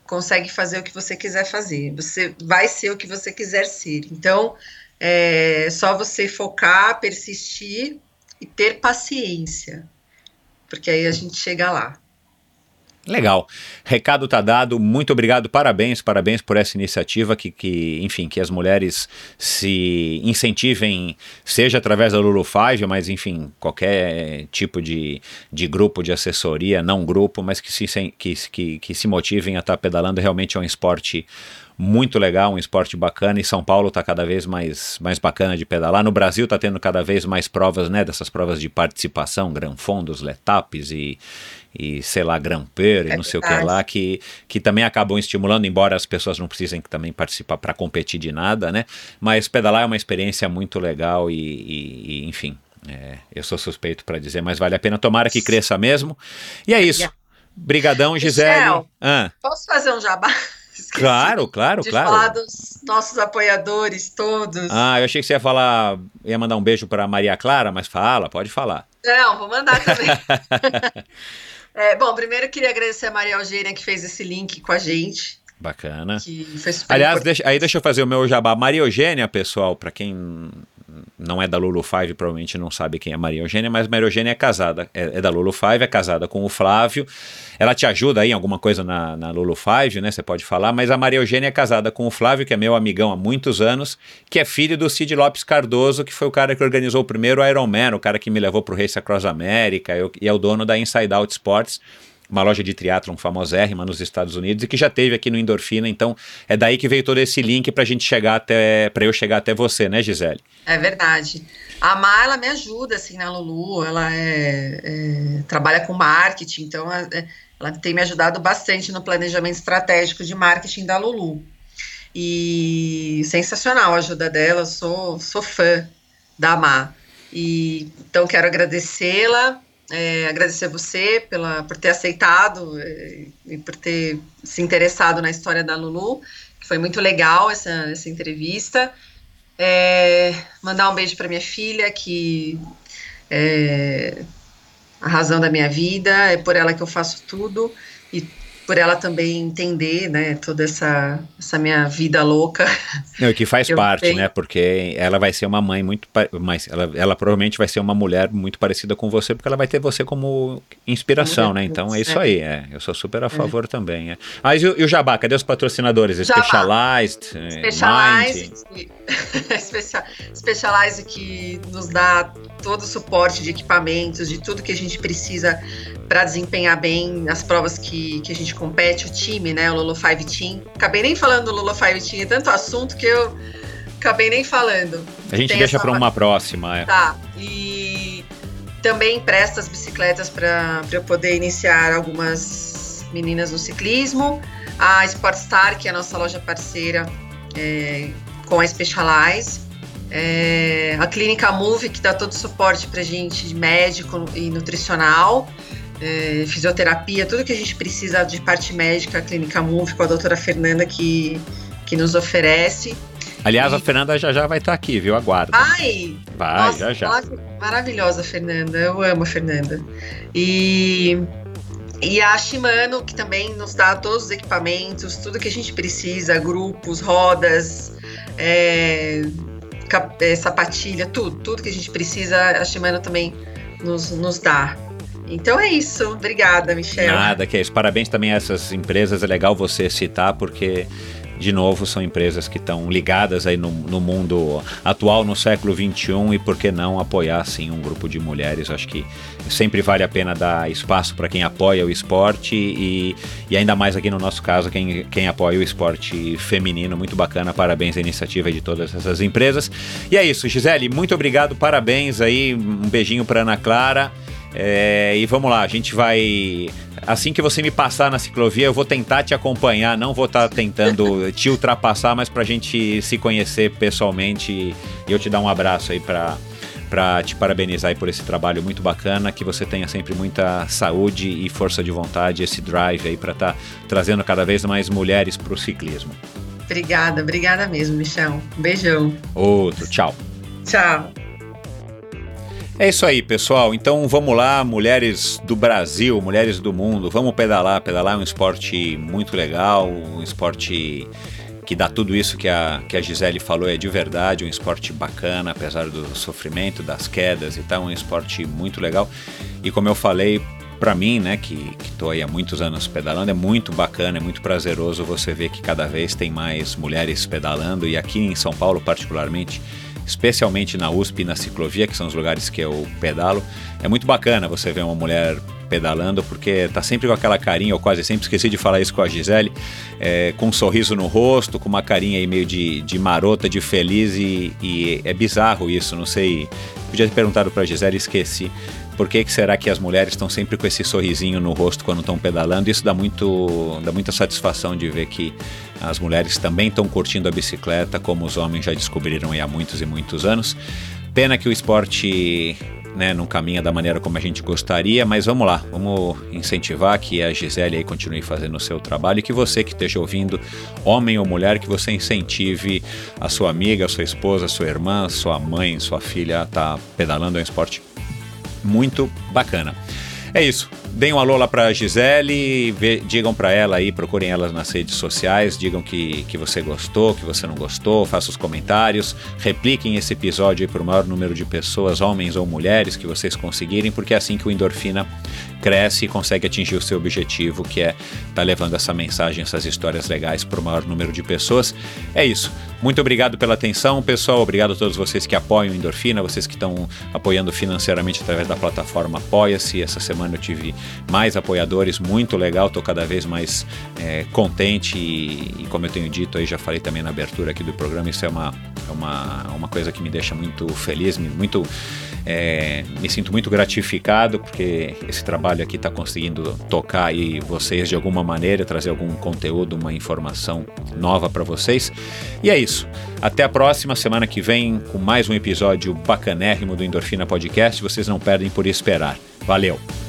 consegue fazer o que você quiser fazer, você vai ser o que você quiser ser. Então, é só você focar, persistir e ter paciência, porque aí a gente chega lá. Legal. Recado tá dado. Muito obrigado. Parabéns, parabéns por essa iniciativa que, que enfim, que as mulheres se incentivem, seja através da Lulu Five, mas enfim, qualquer tipo de, de grupo de assessoria, não grupo, mas que se, que, que, que se motivem a estar tá pedalando. Realmente é um esporte muito legal, um esporte bacana. E São Paulo está cada vez mais, mais bacana de pedalar. No Brasil está tendo cada vez mais provas, né? Dessas provas de participação, Gran Fondos, Letapes e, e sei lá, Gramper e é não sei o que lá, que, que também acabam estimulando, embora as pessoas não precisem também participar para competir de nada, né? Mas pedalar é uma experiência muito legal e, e, e enfim, é, eu sou suspeito para dizer, mas vale a pena. Tomara que cresça mesmo. E é isso. Brigadão, Gisele. Michel, ah. Posso fazer um jabá? <laughs> Esqueci claro, claro, de claro. falar dos nossos apoiadores todos. Ah, eu achei que você ia falar, ia mandar um beijo para Maria Clara, mas fala, pode falar. Não, vou mandar também. <laughs> é, bom, primeiro eu queria agradecer a Maria Eugênia que fez esse link com a gente. Bacana. Aliás, deixa, aí deixa eu fazer o meu jabá. Maria Eugênia, pessoal, para quem não é da Lulu Five, provavelmente não sabe quem é Maria Eugênia, mas Maria Eugênia é casada, é, é, da Lulu Five, é casada com o Flávio. Ela te ajuda aí em alguma coisa na, na Lulu Five, né? Você pode falar, mas a Maria Eugênia é casada com o Flávio, que é meu amigão há muitos anos, que é filho do Cid Lopes Cardoso, que foi o cara que organizou o primeiro Ironman, o cara que me levou pro Race Across America, e é o dono da Inside Out Sports uma loja de triatlon famosérrima nos Estados Unidos e que já teve aqui no Endorfina. Então é daí que veio todo esse link para a gente chegar até, para eu chegar até você, né, Gisele? É verdade. A Mar, ela me ajuda assim na Lulu. Ela é, é, trabalha com marketing, então é, ela tem me ajudado bastante no planejamento estratégico de marketing da Lulu. E sensacional a ajuda dela. Sou sou fã da Mar. E então quero agradecê-la é, agradecer a você pela, por ter aceitado é, e por ter se interessado na história da Lulu, que foi muito legal essa, essa entrevista. É, mandar um beijo para minha filha, que é a razão da minha vida, é por ela que eu faço tudo, e por ela também entender, né, toda essa, essa minha vida louca. Não, que faz parte, tenho. né, porque ela vai ser uma mãe muito, mas ela, ela provavelmente vai ser uma mulher muito parecida com você, porque ela vai ter você como inspiração, né, então é isso aí, é, eu sou super a é. favor é. também. É. Mas e, e, o Jabá, cadê os patrocinadores? Jabá. Specialized, eh, Specialized, <laughs> Specialized que nos dá todo o suporte de equipamentos, de tudo que a gente precisa para desempenhar bem as provas que, que a gente compete, o time, né? O Lolo Five Team. Acabei nem falando do Lolo Five Team, é tanto assunto que eu acabei nem falando. A gente Tem deixa essa... para uma próxima. É. Tá. E também empresta as bicicletas para eu poder iniciar algumas meninas no ciclismo. A Sportstar, que é a nossa loja parceira é, com a Specialize. É, a Clínica Move, que dá todo o suporte para gente, médico e nutricional é, fisioterapia, tudo que a gente precisa de parte médica, a Clínica Move com a doutora Fernanda, que, que nos oferece. Aliás, E- a Fernanda já já vai estar aqui, viu? Aguarda. Ai, vai, nossa, já já. marav- Maravilhosa, Fernanda. Eu amo a Fernanda. E, e a Shimano, que também nos dá todos os equipamentos, tudo que a gente precisa, grupos, rodas, é, é, sapatilha, tudo, tudo que a gente precisa, a Shimano também nos, nos dá. Então é isso. Obrigada, Michel. Nada, que é isso. Parabéns também a essas empresas. É legal você citar, porque, de novo, são empresas que estão ligadas aí no, no mundo atual, no século XXI, e por que não apoiar, sim, um grupo de mulheres? Acho que sempre vale a pena dar espaço para quem apoia o esporte e, e ainda mais aqui no nosso caso, quem, quem apoia o esporte feminino. Muito bacana, parabéns à iniciativa de todas essas empresas. E é isso, Gisele, muito obrigado, parabéns aí, um beijinho para Ana Clara. É, e vamos lá, a gente vai. Assim que você me passar na ciclovia, eu vou tentar te acompanhar. Não vou estar tentando <laughs> te ultrapassar, mas pra gente se conhecer pessoalmente e eu te dar um abraço aí pra, pra te parabenizar aí por esse trabalho muito bacana. Que você tenha sempre muita saúde e força de vontade, esse drive aí pra estar trazendo cada vez mais mulheres pro ciclismo. Obrigada, obrigada mesmo, Michel. Um beijão. Outro, tchau. Tchau. É isso aí, pessoal. Então vamos lá, mulheres do Brasil, mulheres do mundo, vamos pedalar. Pedalar é um esporte muito legal, um esporte que dá tudo isso que a, que a Gisele falou, é de verdade, um esporte bacana, apesar do sofrimento, das quedas e tal, um esporte muito legal. E como eu falei, para mim, né, que, tô aí há muitos anos pedalando, é muito bacana, é muito prazeroso você ver que cada vez tem mais mulheres pedalando e aqui em São Paulo particularmente, especialmente na USP e na ciclovia, que são os lugares que eu pedalo, é muito bacana você ver uma mulher pedalando, porque tá sempre com aquela carinha, eu quase sempre esqueci de falar isso com a Gisele, é, com um sorriso no rosto, com uma carinha aí meio de, de marota, de feliz, e, e é bizarro isso, não sei, podia ter perguntado pra Gisele, esqueci, por que, que será que as mulheres estão sempre com esse sorrisinho no rosto quando estão pedalando? Isso dá, muito, dá muita satisfação de ver que as mulheres também estão curtindo a bicicleta, como os homens já descobriram há muitos e muitos anos. Pena que o esporte né, não caminha da maneira como a gente gostaria, mas vamos lá, vamos incentivar que a Gisele aí continue fazendo o seu trabalho e que você que esteja ouvindo, homem ou mulher, que você incentive a sua amiga, a sua esposa, a sua irmã, sua mãe, sua filha a tá pedalando é um esporte muito bacana. É isso. Deem um alô lá pra Gisele, vê, digam para ela aí, procurem elas nas redes sociais, digam que, que você gostou, que você não gostou, façam os comentários, repliquem esse episódio aí para o maior número de pessoas, homens ou mulheres, que vocês conseguirem, porque é assim que o Endorfina cresce e consegue atingir o seu objetivo, que é tá levando essa mensagem, essas histórias legais para o maior número de pessoas. É isso. Muito obrigado pela atenção, pessoal. Obrigado a todos vocês que apoiam o Endorfina, vocês que estão apoiando financeiramente através da plataforma Apoia-se. Essa semana eu tive mais apoiadores, muito legal. Estou cada vez mais é, contente e, e, como eu tenho dito aí, já falei também na abertura aqui do programa, isso é uma, é uma, uma coisa que me deixa muito feliz, muito é, me sinto muito gratificado porque esse trabalho aqui está conseguindo tocar aí vocês de alguma maneira, trazer algum conteúdo, uma informação nova para vocês. E é isso. Até a próxima semana que vem com mais um episódio bacanérrimo do Endorfina Podcast. Vocês não perdem por esperar. Valeu!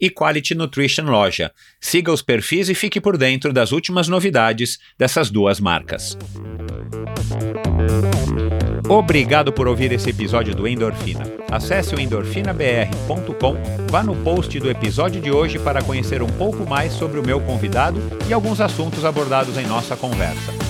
e Quality Nutrition Loja. Siga os perfis e fique por dentro das últimas novidades dessas duas marcas. Obrigado por ouvir esse episódio do Endorfina. Acesse o endorfinabr.com, vá no post do episódio de hoje para conhecer um pouco mais sobre o meu convidado e alguns assuntos abordados em nossa conversa.